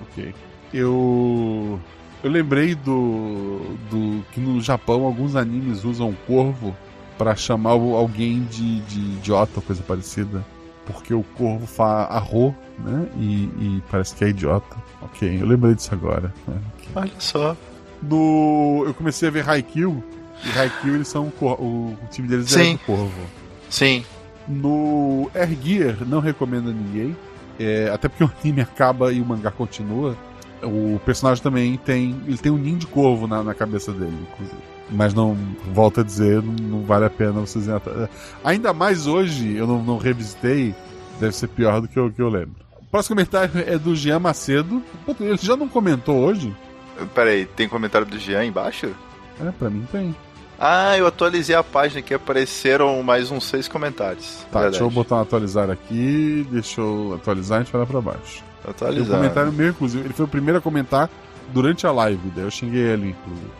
S2: Ok. Eu. Eu lembrei do. do que no Japão alguns animes usam o corvo pra chamar alguém de, de idiota ou coisa parecida. Porque o corvo fala arro, né? E, e parece que é idiota. Ok, eu lembrei disso agora. né? Ok.
S4: Olha só.
S2: No. Eu comecei a ver Haikyuu. E Haikyuu eles são. O, o time deles é
S4: Sim.
S2: do corvo.
S4: Sim.
S2: No Air Gear, não recomendo a ninguém. É, até porque o anime acaba e o mangá continua. O personagem também tem. Ele tem um ninho de corvo na, na cabeça dele, inclusive. Mas não, volto a dizer, não, não vale a pena vocês. Ainda mais hoje, eu não, não revisitei, deve ser pior do que eu, que eu lembro. O próximo comentário é do Jean Macedo. Pô, Ele já não comentou hoje?
S4: Peraí, tem comentário do Jean embaixo?
S2: É, pra mim tem.
S4: Ah, eu atualizei a página aqui, apareceram mais uns seis comentários.
S2: Tá,
S4: Verdade.
S2: deixa eu botar um atualizar aqui. Deixa eu atualizar e a gente vai lá pra baixo. Tem um
S4: Atualizar.
S2: comentário meu, inclusive. Ele foi o primeiro a comentar durante a live, daí eu xinguei ele, inclusive.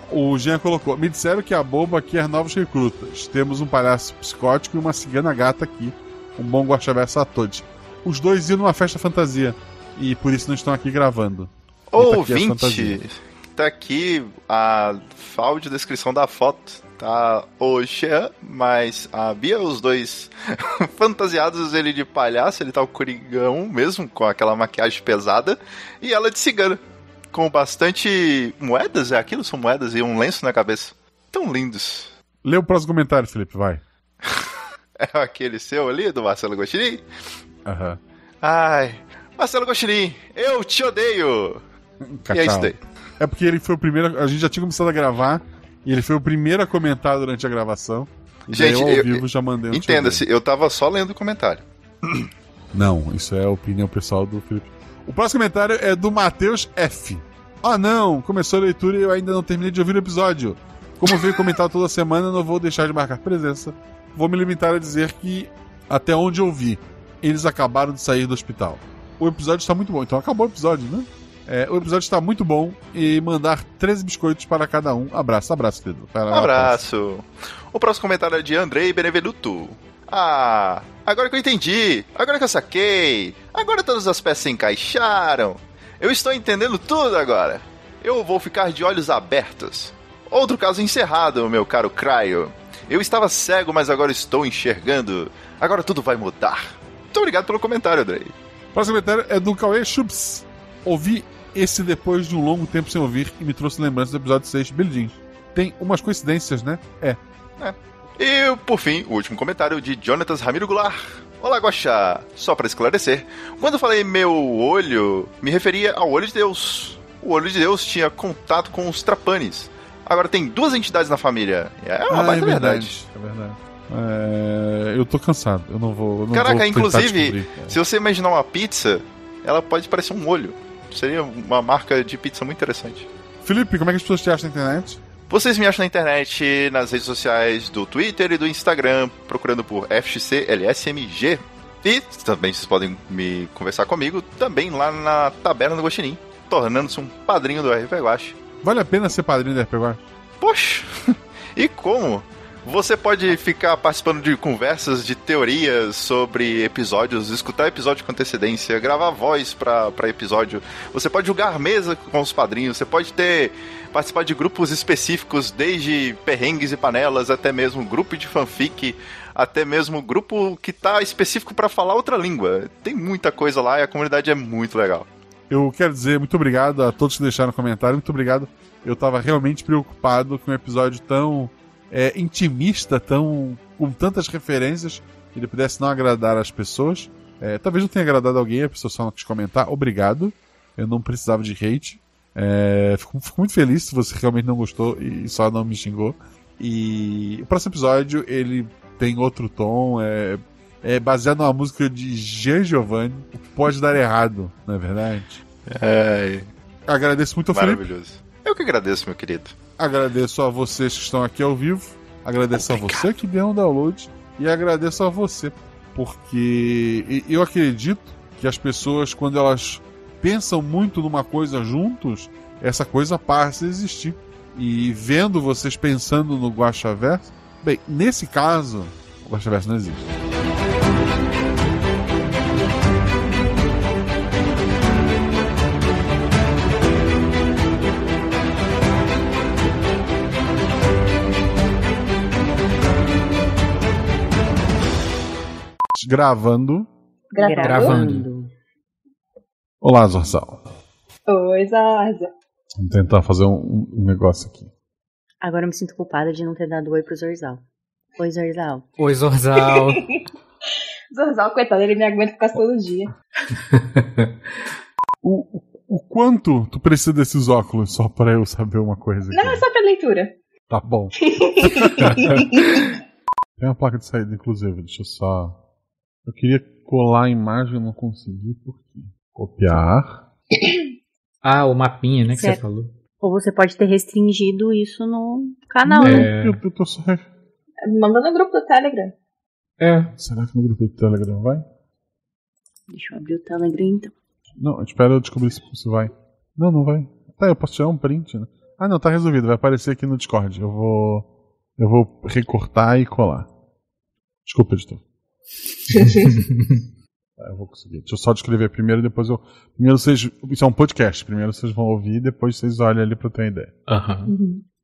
S2: o Jean colocou: Me disseram que a boba aqui é novos recrutas. Temos um palhaço psicótico e uma cigana gata aqui. Um bom guaxaversa a todos. Os dois iam numa festa fantasia. E por isso não estão aqui gravando. Tá aqui as
S4: Ouvinte. Tá aqui a áudio descrição da foto. Tá o Jean, mas a Bia, os dois fantasiados, ele de palhaço, ele tá o Corigão mesmo, com aquela maquiagem pesada, e ela de cigana, com bastante moedas, é aquilo? São moedas e um lenço na cabeça. Tão lindos.
S2: Lê o próximo comentário, Felipe, vai.
S4: É aquele seu ali, do Marcelo Gostinin?
S2: Aham.
S4: Ai, Marcelo Gostinin, eu te odeio! E é isso daí.
S2: É porque ele foi o primeiro. A gente já tinha começado a gravar. E ele foi o primeiro a comentar durante a gravação. E
S4: Gente,
S2: eu ao
S4: eu-
S2: vivo já mandei um
S4: Entenda-se, eu tava só lendo o comentário.
S2: Não, isso é a opinião pessoal do Felipe. O próximo comentário é do Matheus F. Ah, não, começou a leitura e eu ainda não terminei de ouvir o episódio. Como veio comentar toda semana, não vou deixar de marcar presença. Vou me limitar a dizer que, até onde eu vi, eles acabaram de sair do hospital. O episódio está muito bom, então acabou o episódio, né? É, o episódio está muito bom e mandar 13 biscoitos para cada um. Abraço, abraço, querido. Lá,
S4: Abraço. O próximo comentário é de Andrei Benevenuto. Ah, agora que eu entendi, agora que eu saquei, agora todas as peças se encaixaram. Eu estou entendendo tudo agora. Eu vou ficar de olhos abertos. Outro caso encerrado, meu caro Cryo. Eu estava cego, mas agora estou enxergando. Agora tudo vai mudar. Muito obrigado pelo comentário, Andrei.
S2: O próximo comentário é do Cauê Chups. Ouvi esse depois de um longo tempo sem ouvir e me trouxe lembranças do episódio 6 de Billy Jean. Tem umas coincidências, né? É.
S4: E, por fim, o último comentário de Jonatas Ramiro Goulart. Olá, Guaxa! Só para esclarecer, quando eu falei meu olho, me referia ao olho de Deus. O olho de Deus tinha contato com os trapanes. Agora tem duas entidades na família. É uma
S2: Ah,
S4: baita
S2: é
S4: verdade.
S2: verdade. É verdade. É, eu tô cansado. Eu não vou. eu não
S4: Caraca,
S2: vou
S4: inclusive, se você imaginar uma pizza, ela pode parecer um olho. Seria uma marca de pizza muito interessante.
S2: Felipe, como é que as pessoas te acham na internet?
S4: Vocês me acham na internet, nas redes sociais do Twitter e do Instagram, procurando por FXCLSMG. E também vocês podem me conversar comigo também lá na Taberna do Guaxinim, tornando-se um padrinho do RP Guache.
S2: Vale a pena ser padrinho da RPG?
S4: Poxa, e como? Você pode ficar participando de conversas, de teorias sobre episódios, escutar episódio com antecedência, gravar voz para episódio. Você pode jogar mesa com os padrinhos, você pode ter participar de grupos específicos, desde perrengues e panelas até mesmo grupo de fanfic, até mesmo grupo que tá específico para falar outra língua. Tem muita coisa lá e a comunidade é muito legal.
S2: Eu quero dizer muito obrigado a todos que deixaram comentário, muito obrigado. Eu tava realmente preocupado com um episódio tão é, intimista, tão com tantas referências, que ele pudesse não agradar as pessoas. É, talvez não tenha agradado alguém, a pessoa só não quis comentar. Obrigado. Eu não precisava de hate. É, fico, fico, muito feliz se você realmente não gostou e só não me xingou. E o próximo episódio ele tem outro tom, é, é baseado numa música de Jean Giovanni. Pode dar errado, não é verdade?
S4: É.
S2: Agradeço muito ao Felipe.
S4: Maravilhoso. Eu que agradeço, meu querido.
S2: Agradeço a vocês que estão aqui ao vivo. Agradeço
S4: Obrigado.
S2: a você que deu um download. E agradeço a você. Porque eu acredito que as pessoas, quando elas pensam muito numa coisa juntos, essa coisa passa a existir. E vendo vocês pensando no Guaxaverso, bem, nesse caso, o Guaxaverso não existe. Gravando.
S5: Gravando.
S2: Olá, Zorzal.
S5: Oi, Zarza.
S2: Vamos tentar fazer um, um negócio aqui.
S6: Agora eu me sinto culpada de não ter dado oi pro Zorzal. Oi, Zorzal.
S7: Oi, Zorzal.
S5: Zorzal, coitado, ele me aguenta por causa todo dia.
S2: O, o quanto tu precisa desses óculos só pra eu saber uma coisa
S5: Não,
S2: aqui?
S5: é só pra leitura.
S2: Tá bom. Tem uma placa de saída, inclusive. Deixa eu só. Eu queria colar a imagem, eu não consegui. Por quê? Copiar.
S7: ah, o mapinha, né, que
S6: Certo.
S7: você falou.
S6: Ou você pode ter restringido isso no canal,
S2: Não,
S6: né?
S7: É.
S2: eu, eu tô só.
S5: Manda no grupo do Telegram.
S7: É.
S2: Será que no grupo do Telegram vai?
S6: Deixa eu abrir o Telegram então.
S2: Não, espera eu descobrir se, se vai. Não, não vai. Tá, eu posso tirar um print, né? Ah, não, tá resolvido. Vai aparecer aqui no Discord. Eu vou. Eu vou recortar e colar. Desculpa, editor. Tá, eu vou conseguir. Deixa eu só descrever primeiro, depois eu. Primeiro vocês. Isso é um podcast. Primeiro vocês vão ouvir, depois vocês olham ali pra ter uma ideia.
S7: Aham.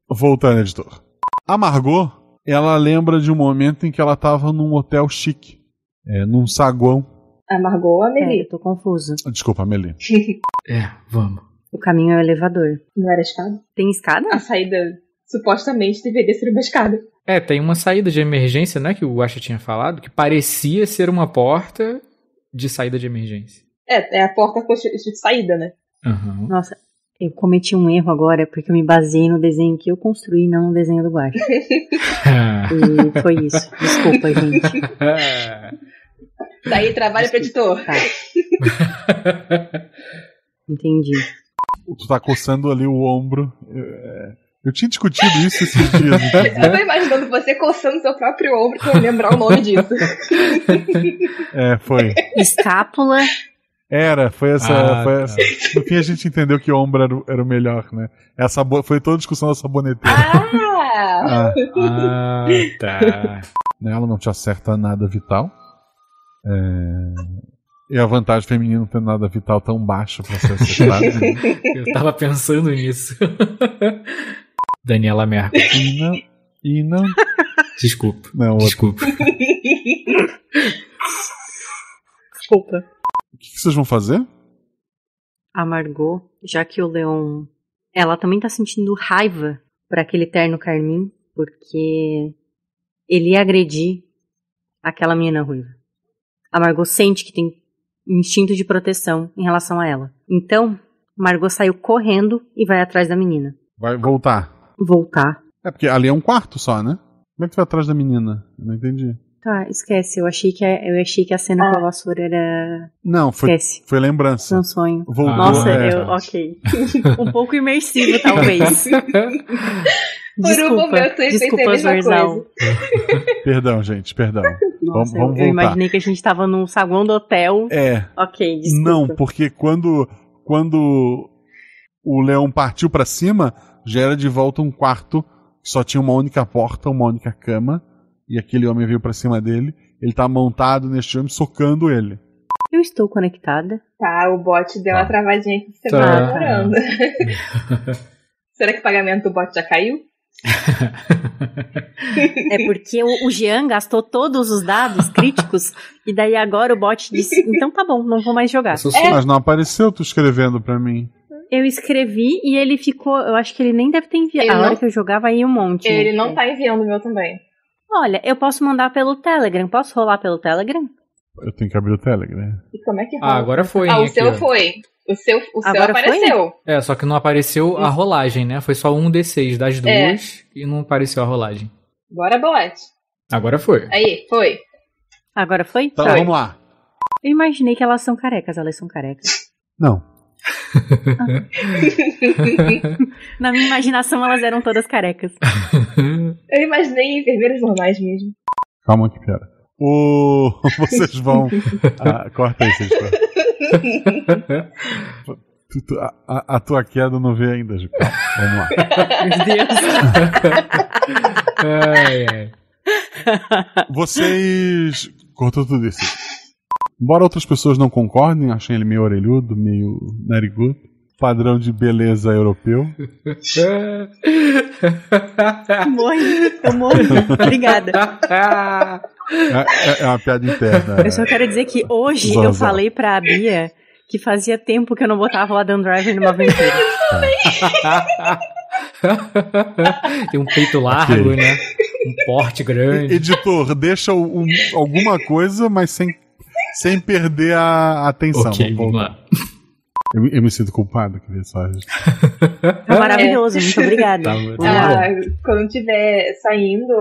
S2: Voltando, editor. A Margot, ela lembra de um momento em que ela tava num hotel chique. É, num saguão.
S5: A Margot ou a
S6: É,
S5: Meli?
S6: eu tô confusa.
S2: Desculpa, Meli.
S7: É, vamos.
S6: O caminho é o elevador.
S5: Não era escada?
S6: Tem escada?
S5: A saída supostamente deveria ser uma escada.
S7: É, tem uma saída de emergência, né, que o Guaxa tinha falado, que parecia ser uma porta de saída de emergência.
S5: É, é a porta de saída, né?
S7: Aham.
S6: Nossa, eu cometi um erro agora porque eu me baseei no desenho que eu construí, não no desenho do Guaxa. E foi isso. Desculpa, gente.
S5: Daí trabalho pro editor.
S6: Tá. Entendi.
S2: Tu tá coçando ali o ombro. É, Eu tinha discutido isso esses dias.
S5: Eu tô imaginando você coçando seu próprio ombro pra eu lembrar o nome disso.
S2: É, foi.
S6: Escápula.
S2: Era, foi essa.
S7: Ah,
S2: foi essa. No fim a gente entendeu que ombro era, o- era o melhor, né? Essa bo- foi toda a discussão da saboneteira.
S5: Ah!
S2: Ah,
S7: Ah, tá.
S2: ela não te acerta nada vital. É, E a vantagem feminina não ter nada vital tão baixo pra ser acertado. né?
S7: Eu tava pensando nisso. Daniela Merkel.
S2: E não. E não.
S7: Desculpa.
S2: Não, outra.
S7: Desculpa.
S6: Desculpa.
S2: O que, que vocês vão fazer?
S6: A Margot, já que o Leon. Ela também tá sentindo raiva por aquele terno carmim, porque ele ia agredir aquela menina ruiva. A Margot sente que tem um instinto de proteção em relação a ela. Então, Margot saiu correndo e vai atrás da menina.
S2: Vai voltar.
S6: Voltar.
S2: É porque ali é um quarto só, né? Como é que tu vai atrás da menina? Eu não entendi.
S6: Tá, esquece. Eu achei que a, eu achei que a cena com a vassoura era.
S2: Não, foi,
S6: Esquece.
S2: foi lembrança.
S6: Foi um sonho.
S2: Voltou,
S6: Nossa,
S2: é.
S6: eu. Ok. um pouco imersivo, talvez.
S5: Por um momento eu
S6: desculpa, Zorzal.
S2: Perdão, gente, perdão. vamos,
S6: Nossa,
S2: vamos
S6: eu, eu
S2: voltar.
S6: imaginei que a gente tava num saguão do hotel.
S2: É.
S6: Ok, desculpa.
S2: Não, porque quando, quando o leão partiu pra cima, já era de volta um quarto que só tinha uma única porta, uma única cama, e aquele homem veio pra cima dele. Ele tá montado neste homem, socando ele.
S6: Eu estou conectada.
S5: Tá, o bot deu uma travadinha aqui, você
S7: Tá.
S5: vai demorando. Será que o pagamento do bot já caiu?
S6: É porque o, o Jean gastou todos os dados críticos e daí agora o bot disse: então tá bom, não vou mais jogar.
S2: Mas não apareceu tu escrevendo pra mim.
S6: Eu escrevi e ele ficou. Eu acho que ele nem deve ter enviado.
S5: Ele
S6: A hora
S5: não-
S6: que eu jogava aí um monte.
S5: Ele não tá enviando o meu também.
S6: Olha, eu posso mandar pelo Telegram. Posso rolar pelo Telegram?
S2: Eu tenho que abrir o Telegram.
S5: E como é que
S7: Ah, agora foi,
S5: Ah, o seu
S7: aqui,
S5: foi. O seu, o seu
S6: Agora foi?
S5: apareceu.
S7: É, só que não apareceu a rolagem, né? Foi só um D6 das
S5: É.
S7: duas e não apareceu a rolagem.
S5: Bora, bot.
S7: Agora foi.
S5: Aí, foi.
S6: Agora foi?
S2: Então
S6: Foi.
S2: vamos lá.
S6: Eu imaginei que elas são carecas, elas são carecas.
S2: Não.
S6: Na minha imaginação, elas eram todas carecas.
S5: Eu imaginei enfermeiros normais mesmo.
S2: Calma que piora. O... Vocês vão. Ah, corta aí, vocês. Tu- tu- a, a- a tua queda não vê ainda, Ju. Vamos lá.
S6: Meu Deus.
S7: ai, ai.
S2: Vocês. Cortou tudo isso. Embora outras pessoas não concordem, achem ele meio orelhudo, meio narigudo, padrão de beleza europeu.
S6: Morri, eu morri. Obrigada.
S2: É, é- é uma piada interna.
S6: Eu só quero dizer que hoje eu falei pra Bia que fazia tempo que eu não botava o Adam Driver numa aventura.
S7: Tem um peito largo,
S2: Ok.
S7: né? Um porte grande.
S2: Editor, deixa um- alguma coisa, mas sem, sem perder a atenção.
S7: Ok,
S2: Vamos
S7: lá.
S2: Eu, me- eu me sinto culpado, queria só.
S6: Tá maravilhoso, muito obrigada.
S7: Tá.
S5: Ah, quando tiver saindo